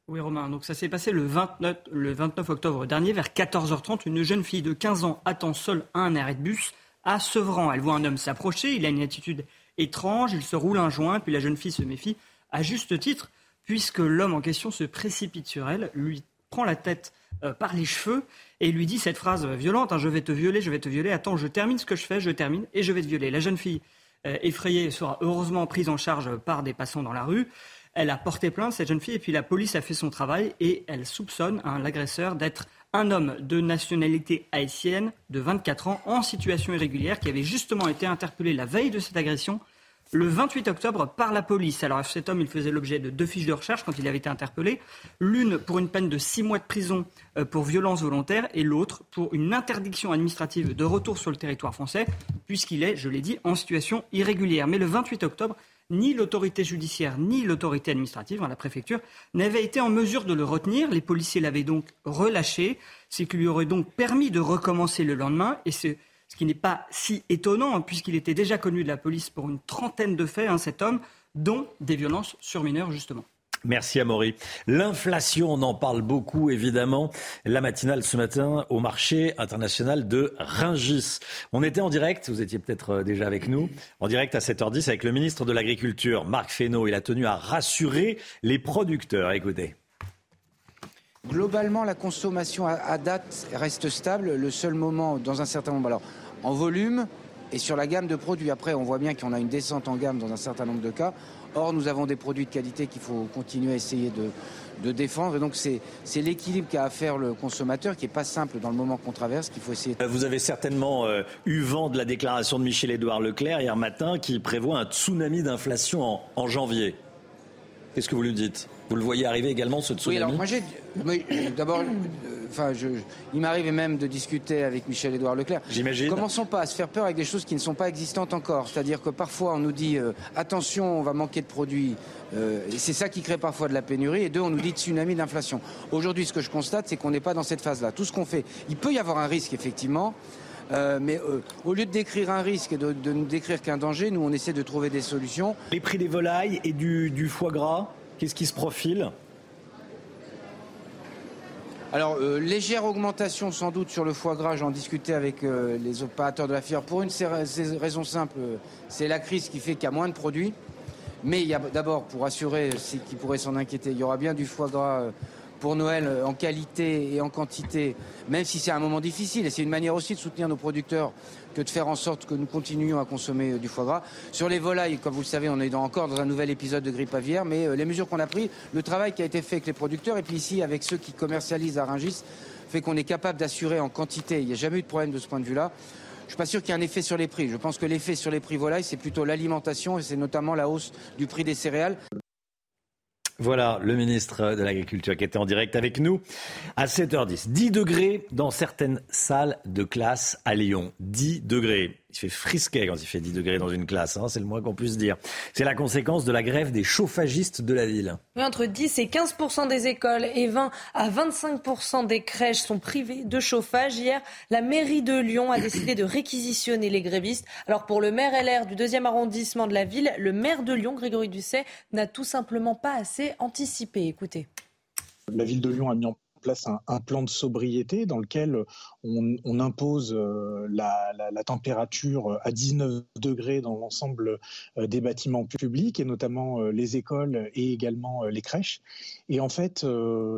Oui, Romain. Donc, ça s'est passé le 29, le 29 octobre dernier, vers 14h30. Une jeune fille de 15 ans attend seule à un arrêt de bus à Sevran. Elle voit un homme s'approcher. Il a une attitude étrange. Il se roule un joint. Puis la jeune fille se méfie à juste titre, puisque l'homme en question se précipite sur elle, lui prend la tête euh, par les cheveux et lui dit cette phrase violente hein, Je vais te violer, je vais te violer. Attends, je termine ce que je fais, je termine et je vais te violer. La jeune fille, euh, effrayée, sera heureusement prise en charge par des passants dans la rue. Elle a porté plainte, cette jeune fille, et puis la police a fait son travail et elle soupçonne hein, l'agresseur d'être un homme de nationalité haïtienne de 24 ans en situation irrégulière qui avait justement été interpellé la veille de cette agression le 28 octobre par la police. Alors cet homme, il faisait l'objet de deux fiches de recherche quand il avait été interpellé. L'une pour une peine de six mois de prison euh, pour violence volontaire et l'autre pour une interdiction administrative de retour sur le territoire français, puisqu'il est, je l'ai dit, en situation irrégulière. Mais le 28 octobre, ni l'autorité judiciaire ni l'autorité administrative, hein, la préfecture, n'avaient été en mesure de le retenir. Les policiers l'avaient donc relâché, ce qui lui aurait donc permis de recommencer le lendemain. Et ce, ce qui n'est pas si étonnant, hein, puisqu'il était déjà connu de la police pour une trentaine de faits, hein, cet homme, dont des violences sur mineurs, justement. Merci Amaury. L'inflation, on en parle beaucoup évidemment. La matinale ce matin au marché international de Ringis. On était en direct, vous étiez peut-être euh, déjà avec nous, en direct à 7h10 avec le ministre de l'Agriculture, Marc Fesneau. Il a tenu à rassurer les producteurs. Écoutez. Globalement, la consommation à date reste stable. Le seul moment, dans un certain nombre, alors en volume et sur la gamme de produits. Après, on voit bien qu'on a une descente en gamme dans un certain nombre de cas. Or, nous avons des produits de qualité qu'il faut continuer à essayer de, défendre. Et donc, c'est l'équilibre qu'a à faire le consommateur qui n'est pas simple dans le moment qu'on traverse, qu'il faut essayer. Vous avez certainement euh, eu vent de la déclaration de Michel-Édouard Leclerc hier matin qui prévoit un tsunami d'inflation en janvier. Qu'est-ce que vous lui dites? Vous le voyez arriver également, ce tsunami Oui, alors moi j'ai. D'abord, euh, enfin, je, il m'arrive même de discuter avec Michel-Édouard Leclerc. J'imagine. Commençons pas à se faire peur avec des choses qui ne sont pas existantes encore? C'est-à-dire que parfois on nous dit euh, attention, on va manquer de produits. Euh, c'est ça qui crée parfois de la pénurie. Et deux, on nous dit tsunami d'inflation. Aujourd'hui, ce que je constate, c'est qu'on n'est pas dans cette phase-là. Tout ce qu'on fait, il peut y avoir un risque effectivement. mais au lieu de décrire un risque et de, ne décrire qu'un danger, nous on essaie de trouver des solutions. Les prix des volailles et du foie gras? Qui se profile alors, euh, légère augmentation sans doute sur le foie gras, j'en discutais avec euh, les opérateurs de la fière. Pour une raison simple, c'est la crise qui fait qu'il y a moins de produits. Mais il y a d'abord, pour assurer ceux qui pourraient s'en inquiéter, il y aura bien du foie gras euh, pour Noël en qualité et en quantité, même si c'est un moment difficile. Et c'est une manière aussi de soutenir nos producteurs que de faire en sorte que nous continuions à consommer euh, du foie gras. Sur les volailles, comme vous le savez, on est encore dans un nouvel épisode de grippe aviaire, mais euh, les mesures qu'on a prises, le travail qui a été fait avec les producteurs et puis ici avec ceux qui commercialisent à Rungis, fait qu'on est capable d'assurer en quantité. Il n'y a jamais eu de problème de ce point de vue-là. Je ne suis pas sûr qu'il y ait un effet sur les prix. Je pense que l'effet sur les prix volailles, c'est plutôt l'alimentation et c'est notamment la hausse du prix des céréales. Voilà le ministre de l'Agriculture qui était en direct avec nous à 7h10. 10 degrés dans certaines salles de classe à Lyon. 10 degrés. Il fait frisquet quand il fait 10 degrés dans une classe, hein, c'est le moins qu'on puisse dire. C'est la conséquence de la grève des chauffagistes de la ville. entre 10 et 15 des écoles et 20 à 25 des crèches sont privées de chauffage. Hier, la mairie de Lyon a décidé de réquisitionner les grévistes. Alors pour le maire LR du deuxième arrondissement de la ville, le maire de Lyon, Grégory Dusset, n'a tout simplement pas assez anticipé. Écoutez. La ville de Lyon a mis en place un, plan de sobriété dans lequel on, impose euh, la, température à 19 degrés dans l'ensemble euh, des bâtiments publics et notamment euh, les écoles et également les crèches. Et en fait,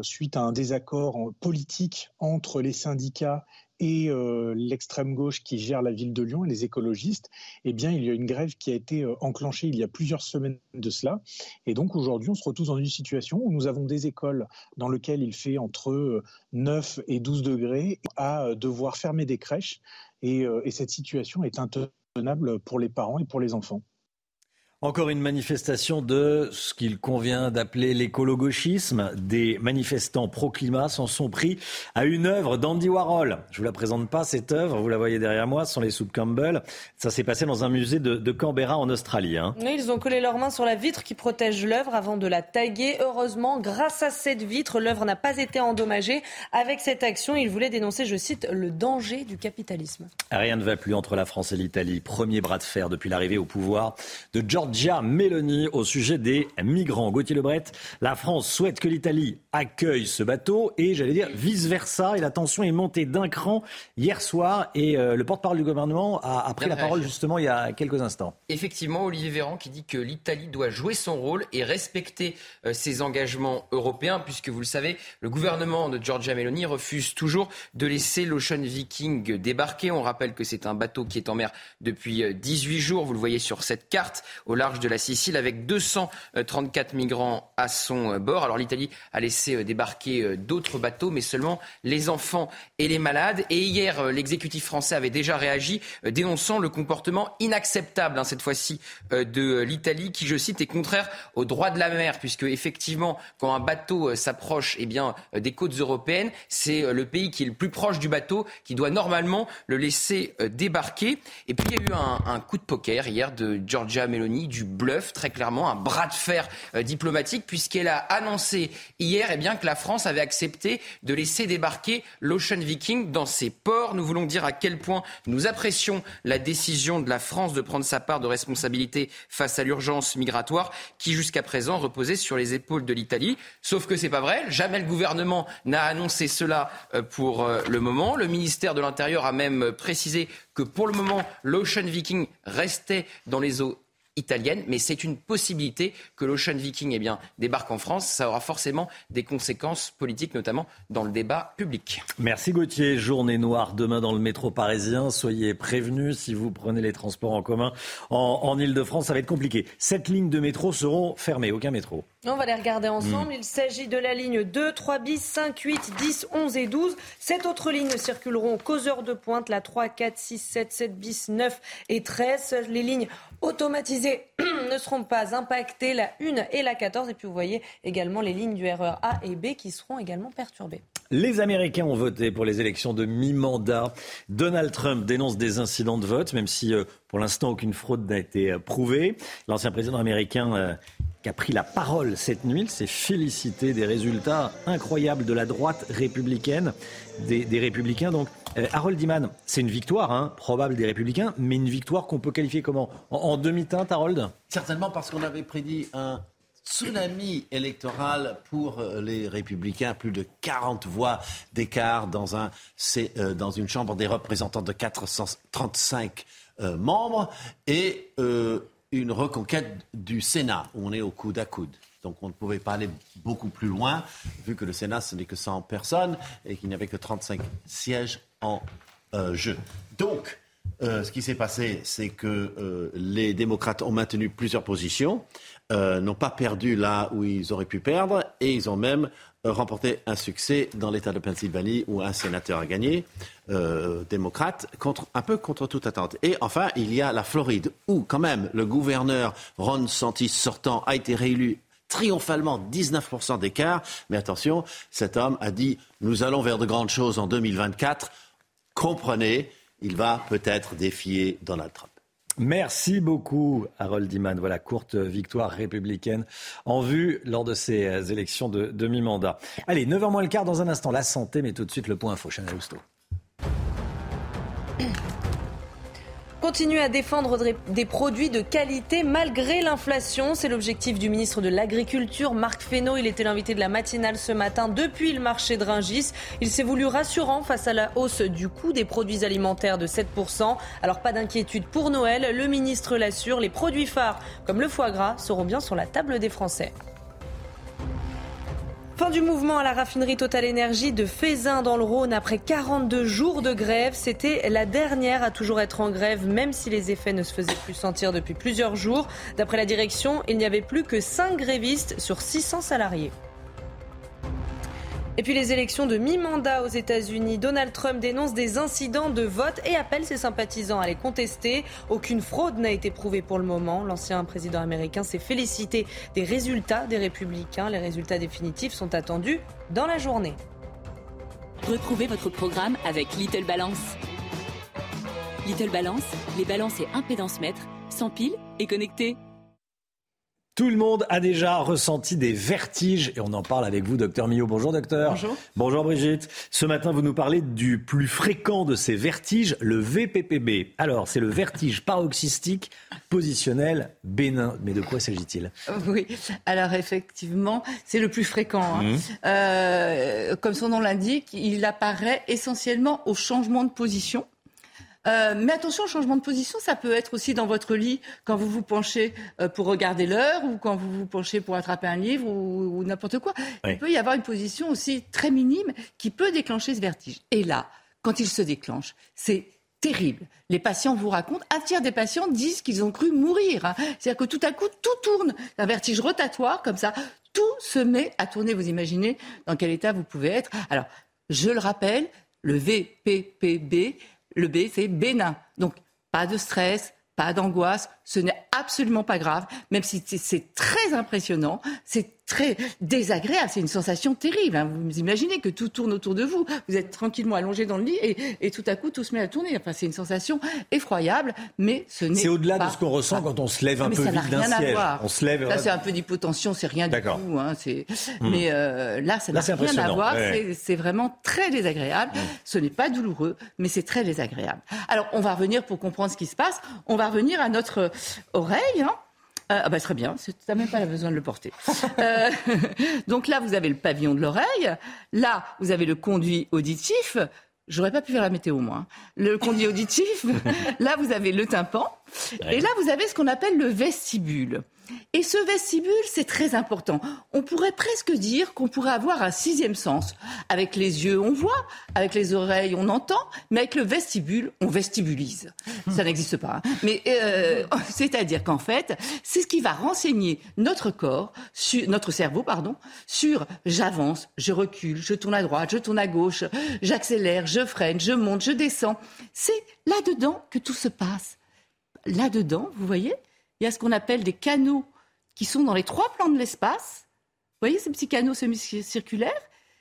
suite à un désaccord politique entre les syndicats et euh, l'extrême gauche qui gère la ville de Lyon et les écologistes, eh bien, il y a une grève qui a été euh, enclenchée il y a plusieurs semaines de cela. Et donc aujourd'hui, on se retrouve dans une situation où nous avons des écoles dans lesquelles il fait entre 9 euh, et 12 degrés à devoir fermer des crèches. et cette situation est intenable pour les parents et pour les enfants. Encore une manifestation de ce qu'il convient d'appeler l'écolo-gauchisme. Des manifestants pro-climat s'en sont pris à une œuvre d'Andy Warhol. Je vous la présente pas, cette œuvre, vous la voyez derrière moi, ce sont les soupes Campbell. Ça s'est passé dans un musée de, Canberra en Australie. Hein. ils ont collé leurs mains sur la vitre qui protège l'œuvre avant de la taguer. Heureusement, grâce à cette vitre, l'œuvre n'a pas été endommagée. Avec cette action, ils voulaient dénoncer, je cite, le danger du capitalisme. Rien ne va plus entre la France et l'Italie. Premier bras de fer depuis l'arrivée au pouvoir de George Giorgia Meloni au sujet des migrants. Gauthier Lebret, la France souhaite que l'Italie accueille ce bateau et j'allais dire vice-versa. Et la tension est montée d'un cran hier soir et euh, le porte-parole du gouvernement a, pris la parole justement il y a quelques instants. Effectivement, Olivier Véran qui dit que l'Italie doit jouer son rôle et respecter euh, ses engagements européens puisque vous le savez, le gouvernement de Giorgia Meloni refuse toujours de laisser l'Ocean Viking débarquer. On rappelle que c'est un bateau qui est en mer depuis 18 euh, jours. Vous le voyez sur cette carte. Au au large de la Sicile avec 234 migrants à son bord. Alors l'Italie a laissé débarquer d'autres bateaux, mais seulement les enfants et les malades. Et hier, l'exécutif français avait déjà réagi, dénonçant le comportement inacceptable, hein, cette fois-ci, de l'Italie, qui, je cite, est contraire au droit de la mer, puisque effectivement, quand un bateau s'approche eh bien, des côtes européennes, c'est le pays qui est le plus proche du bateau qui doit normalement le laisser débarquer. Et puis il y a eu un, un coup de poker hier de Giorgia Meloni, du bluff, très clairement, un bras de fer euh, diplomatique, puisqu'elle a annoncé hier eh bien, que la France avait accepté de laisser débarquer l'Ocean Viking dans ses ports. Nous voulons dire à quel point nous apprécions la décision de la France de prendre sa part de responsabilité face à l'urgence migratoire qui jusqu'à présent reposait sur les épaules de l'Italie. Sauf que c'est pas vrai. Jamais le gouvernement n'a annoncé cela euh, pour euh, le moment. Le ministère de l'Intérieur a même précisé que pour le moment, l'Ocean Viking restait dans les eaux italiennes, mais c'est une possibilité que l'Ocean Viking eh bien, débarque en France. Ça aura forcément des conséquences politiques, notamment dans le débat public. Merci Gauthier. Journée noire demain dans le métro parisien. Soyez prévenus si vous prenez les transports en commun en, en Ile-de-France, ça va être compliqué. Sept lignes de métro seront fermées, aucun métro. On va les regarder ensemble. Mm. Il s'agit de la ligne 2, 3 bis, 5, 8, 10, 11 et 12. Sept autres lignes circuleront qu'aux heures de pointe, la 3, 4, 6, 7, 7 bis, 9 et 13. Les lignes automatisées [CLEARS THROAT] ne seront pas impactées, la 1 et la 14. Et puis vous voyez également les lignes du RER A et B qui seront également perturbées. Les Américains ont voté pour les élections de mi-mandat. Donald Trump dénonce des incidents de vote, même si euh, pour l'instant aucune fraude n'a été euh, prouvée. L'ancien président américain euh, qui a pris la parole cette nuit, s'est félicité des résultats incroyables de la droite républicaine, des, républicains. Donc, Harold Iman, c'est une victoire hein, probable des républicains, mais une victoire qu'on peut qualifier comment? En, en demi-teinte, Harold? Certainement parce qu'on avait prédit un tsunami électoral pour euh, les républicains, plus de 40 voix d'écart dans, un, euh, dans une chambre des représentants de 435 euh, membres et euh, une reconquête du Sénat, où on est au coude à coude. Donc on ne pouvait pas aller beaucoup plus loin, vu que le Sénat, ce n'est que 100 personnes et qu'il n'y avait que 35 sièges en jeu. Donc, ce qui s'est passé, c'est que les démocrates ont maintenu plusieurs positions, euh, n'ont pas perdu là où ils auraient pu perdre, et ils ont même euh, remporté un succès dans l'État de Pennsylvanie où un sénateur a gagné, euh, démocrate, un peu contre toute attente. Et enfin, il y a la Floride, où quand même le gouverneur Ron Santis sortant a été réélu triomphalement 19% d'écart. Mais attention, cet homme a dit nous allons vers de grandes choses en 2024. Comprenez, il va peut-être défier Donald Trump. Merci beaucoup, Harold Iman. Voilà, courte victoire républicaine en vue lors de ces euh, élections de demi-mandat. Allez, 9h moins le quart dans un instant, la santé, mais tout de suite le point info. Chanel Housteau. Continuer à défendre des- produits de qualité malgré l'inflation. C'est l'objectif du ministre de l'Agriculture, Marc Fesneau. Il était l'invité de la matinale ce matin depuis le marché de Ringis. Il s'est voulu rassurant face à la hausse du coût des produits alimentaires de 7%. Alors pas d'inquiétude pour Noël. Le ministre l'assure, les produits phares comme le foie gras seront bien sur la table des Français. Fin du mouvement à la raffinerie Total Énergie de Fézin dans le Rhône après 42 jours de grève. C'était la dernière à toujours être en grève, même si les effets ne se faisaient plus sentir depuis plusieurs jours. D'après la direction, il n'y avait plus que 5 grévistes sur 600 salariés. Et puis les élections de mi-mandat aux États-Unis, Donald Trump dénonce des incidents de vote et appelle ses sympathisants à les contester. Aucune fraude n'a été prouvée pour le moment. L'ancien président américain s'est félicité des résultats des républicains. Les résultats définitifs sont attendus dans la journée. Retrouvez votre programme avec Little Balance. Little Balance, les balances et impédance mètres, sans pile et connectés. Tout le monde a déjà ressenti des vertiges et on en parle avec vous, docteur Millot. Bonjour, docteur. Bonjour. Bonjour, Brigitte. Ce matin, vous nous parlez du plus fréquent de ces vertiges, le VPPB. Alors, c'est le vertige paroxystique positionnel bénin. Mais de quoi s'agit-il? Oui, alors effectivement, c'est le plus fréquent. hein. Mhm. Euh, comme son nom l'indique, il apparaît essentiellement au changement de position. Euh, mais attention, au changement de position, ça peut être aussi dans votre lit quand vous vous penchez euh, pour regarder l'heure ou quand vous vous penchez pour attraper un livre ou, ou n'importe quoi. Oui. Il peut y avoir une position aussi très minime qui peut déclencher ce vertige. Et là, quand il se déclenche, c'est terrible. Les patients vous racontent, un tiers des patients disent qu'ils ont cru mourir. hein. C'est-à-dire que tout à coup, tout tourne. Un vertige rotatoire, comme ça. Tout se met à tourner. Vous imaginez dans quel état vous pouvez être. Alors, je le rappelle, le VPPB, le B, c'est bénin. Donc, pas de stress, pas d'angoisse, ce n'est absolument pas grave, même si c'est- très impressionnant, c'est très désagréable, c'est une sensation terrible. hein. Vous imaginez que tout tourne autour de vous, vous êtes tranquillement allongé dans le lit et, et tout à coup tout se met à tourner. Enfin, c'est une sensation effroyable, mais ce n'est C'est au-delà de ce qu'on ressent quand on se lève un mais peu ça n'a vite d'un rien à siège. voir. On se lève. Là, c'est un peu d'hypotension, c'est rien du tout. hein, c'est- Hmm. Mais euh, là, ça n'a rien à voir. ouais. C'est- C'est vraiment très désagréable. Ce n'est pas douloureux, mais c'est très désagréable. Alors, on va revenir pour comprendre ce qui se passe. On va revenir à notre oreille. hein. Euh, ah bah, très bien, tu n'as même pas besoin de le porter. Euh, [LAUGHS] donc là, vous avez le pavillon de l'oreille. Là, vous avez le conduit auditif. J'aurais pas pu faire la météo, moi. hein. Le conduit auditif. [LAUGHS] là, vous avez le tympan. Et là, vous avez ce qu'on appelle le vestibule. Et ce vestibule, c'est très important. On pourrait presque dire qu'on pourrait avoir un sixième sens. Avec les yeux, on voit, avec les oreilles, on entend, mais avec le vestibule, on vestibulise. Ça [LAUGHS] n'existe pas. hein. Mais euh, [LAUGHS] c'est-à-dire qu'en fait, c'est ce qui va renseigner notre corps, sur, notre cerveau, pardon, sur j'avance, je recule, je tourne à droite, je tourne à gauche, j'accélère, je freine, je monte, je descends. C'est là-dedans que tout se passe là-dedans, vous voyez, il y a ce qu'on appelle des canaux qui sont dans les trois plans de l'espace. Vous voyez ces petits canaux semi-circulaires?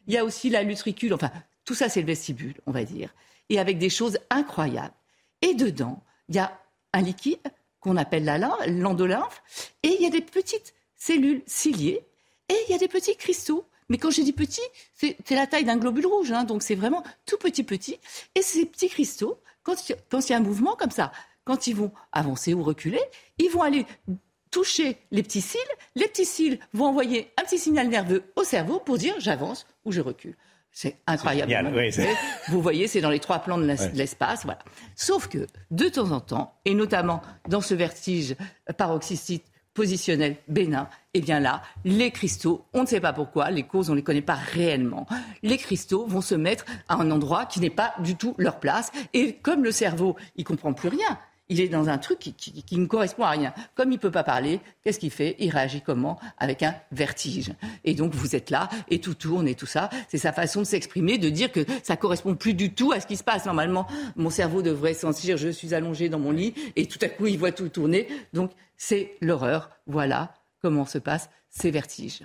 Il y a aussi la lutricule, enfin, tout ça c'est le vestibule, on va dire. Et avec des choses incroyables. Et dedans, il y a un liquide qu'on appelle l'endolymphe, et il y a des petites cellules ciliées, et il y a des petits cristaux. Mais quand je dis petit, c'est la taille d'un globule rouge, hein, donc c'est vraiment tout petit petit. Et ces petits cristaux, quand il y a un mouvement comme ça, quand ils vont avancer ou reculer, ils vont aller toucher les petits cils. Les petits cils vont envoyer un petit signal nerveux au cerveau pour dire j'avance ou je recule. C'est incroyable. génial, oui, c'est- Vous voyez, c'est dans les trois plans de l'es- Ouais. de l'espace. Voilà. Sauf que, de temps en temps, et notamment dans ce vertige paroxystique positionnel bénin, eh bien là, les cristaux, on ne sait pas pourquoi, les causes, on ne les connaît pas réellement. Les cristaux vont se mettre à un endroit qui n'est pas du tout leur place. Et comme le cerveau, il comprend plus rien. Il est dans un truc qui, ne correspond à rien. Comme il peut pas parler, qu'est-ce qu'il fait? Il réagit comment? Avec un vertige. Et donc vous êtes là et tout tourne et tout ça. C'est sa façon de s'exprimer, de dire que ça correspond plus du tout à ce qui se passe. Normalement, mon cerveau devrait sentir je suis allongé dans mon lit et tout à coup il voit tout tourner. Donc c'est l'horreur. Voilà comment se passent ces vertiges.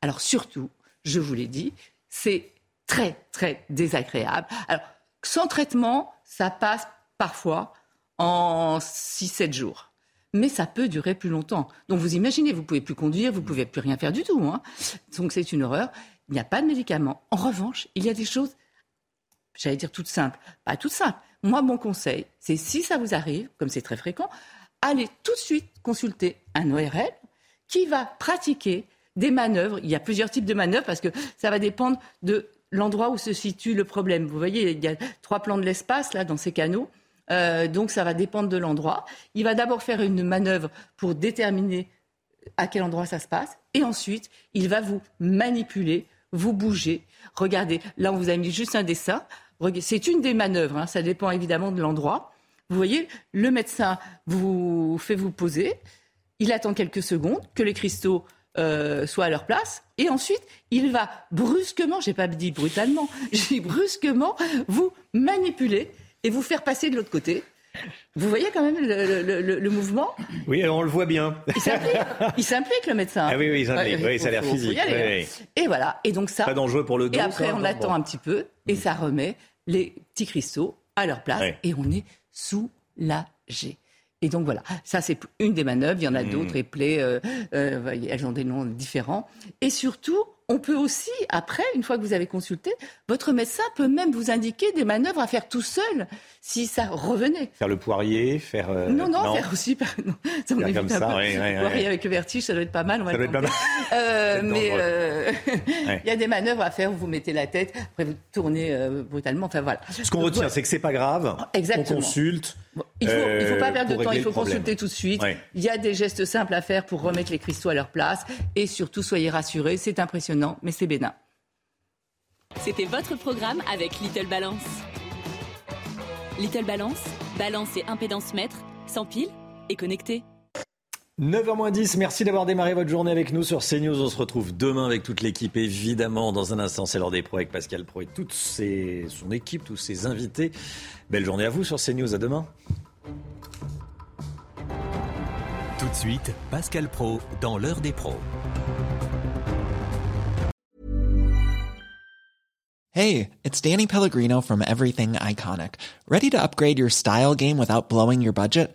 Alors surtout, je vous l'ai dit, c'est très très désagréable. Alors sans traitement, ça passe parfois en 6-7 jours. Mais ça peut durer plus longtemps. Donc vous imaginez, vous pouvez plus conduire, vous pouvez plus rien faire du tout. hein. Donc c'est une horreur. Il n'y a pas de médicaments. En revanche, il y a des choses, j'allais dire toutes simples, pas toutes simples. Moi, mon conseil, c'est si ça vous arrive, comme c'est très fréquent, allez tout de suite consulter un ORL qui va pratiquer des manœuvres. Il y a plusieurs types de manœuvres parce que ça va dépendre de l'endroit où se situe le problème. Vous voyez, il y a trois plans de l'espace là dans ces canaux. Euh, donc ça va dépendre de l'endroit. Il va d'abord faire une manœuvre pour déterminer à quel endroit ça se passe. Et ensuite, il va vous manipuler, vous bouger. Regardez, là, on vous a mis juste un dessin. C'est une des manœuvres, hein, ça dépend évidemment de l'endroit. Vous voyez, le médecin vous fait vous poser. Il attend quelques secondes que les cristaux euh, soient à leur place. Et ensuite, il va brusquement, j'ai pas dit brutalement, [LAUGHS] j'ai brusquement, vous manipuler et vous faire passer de l'autre côté. Vous voyez quand même le, le- le- le mouvement Oui, on le voit bien. il s'implique, il s'implique, le médecin. Ah oui, oui, il s'implique. Ouais, Oui, ça a l'air physique. hein. Et voilà. Et donc ça. Pas dangereux pour le dos. Et après, ça, on attend bon. un petit peu et ça remet les petits cristaux à leur place Ouais. et on est soulagé. Et donc voilà, ça c'est une des manœuvres. Il y en a Mmh. d'autres, les plaies, euh, euh, elles ont des noms différents. Et surtout, on peut aussi, après, une fois que vous avez consulté, votre médecin peut même vous indiquer des manœuvres à faire tout seul si ça revenait. Faire le poirier, faire. euh, non, non, faire aussi. [LAUGHS] Non, ça, on Faire comme ça, peu. ouais, ouais, Voir, ouais. et avec le vertige, ça doit être pas mal. on va Ça doit être pas. Euh, C'est mais euh, [LAUGHS] il y a des manœuvres à faire où vous mettez la tête, après vous tournez euh, brutalement. Enfin voilà. Ce qu'on retient, voilà. c'est que c'est pas grave. Exactement. On consulte. Il faut, il faut pas euh, perdre de temps, il faut consulter tout de suite. Ouais. Il y a des gestes simples à faire pour remettre les cristaux à leur place. Et surtout, soyez rassurés, c'est impressionnant, mais c'est bénin. C'était votre programme avec Little Balance. Little Balance, balance et impédance mètre, sans pile et connecté. 9h10, merci d'avoir démarré votre journée avec nous sur CNews. On se retrouve demain avec toute l'équipe, évidemment. Dans un instant, c'est l'heure des pros avec Pascal Pro et toute ses, son équipe, tous ses invités. Belle journée à vous sur CNews. À demain. Tout de suite, Pascal Pro dans l'heure des pros. Hey, it's Danny Pellegrino from Everything Iconic. Ready to upgrade your style game without blowing your budget?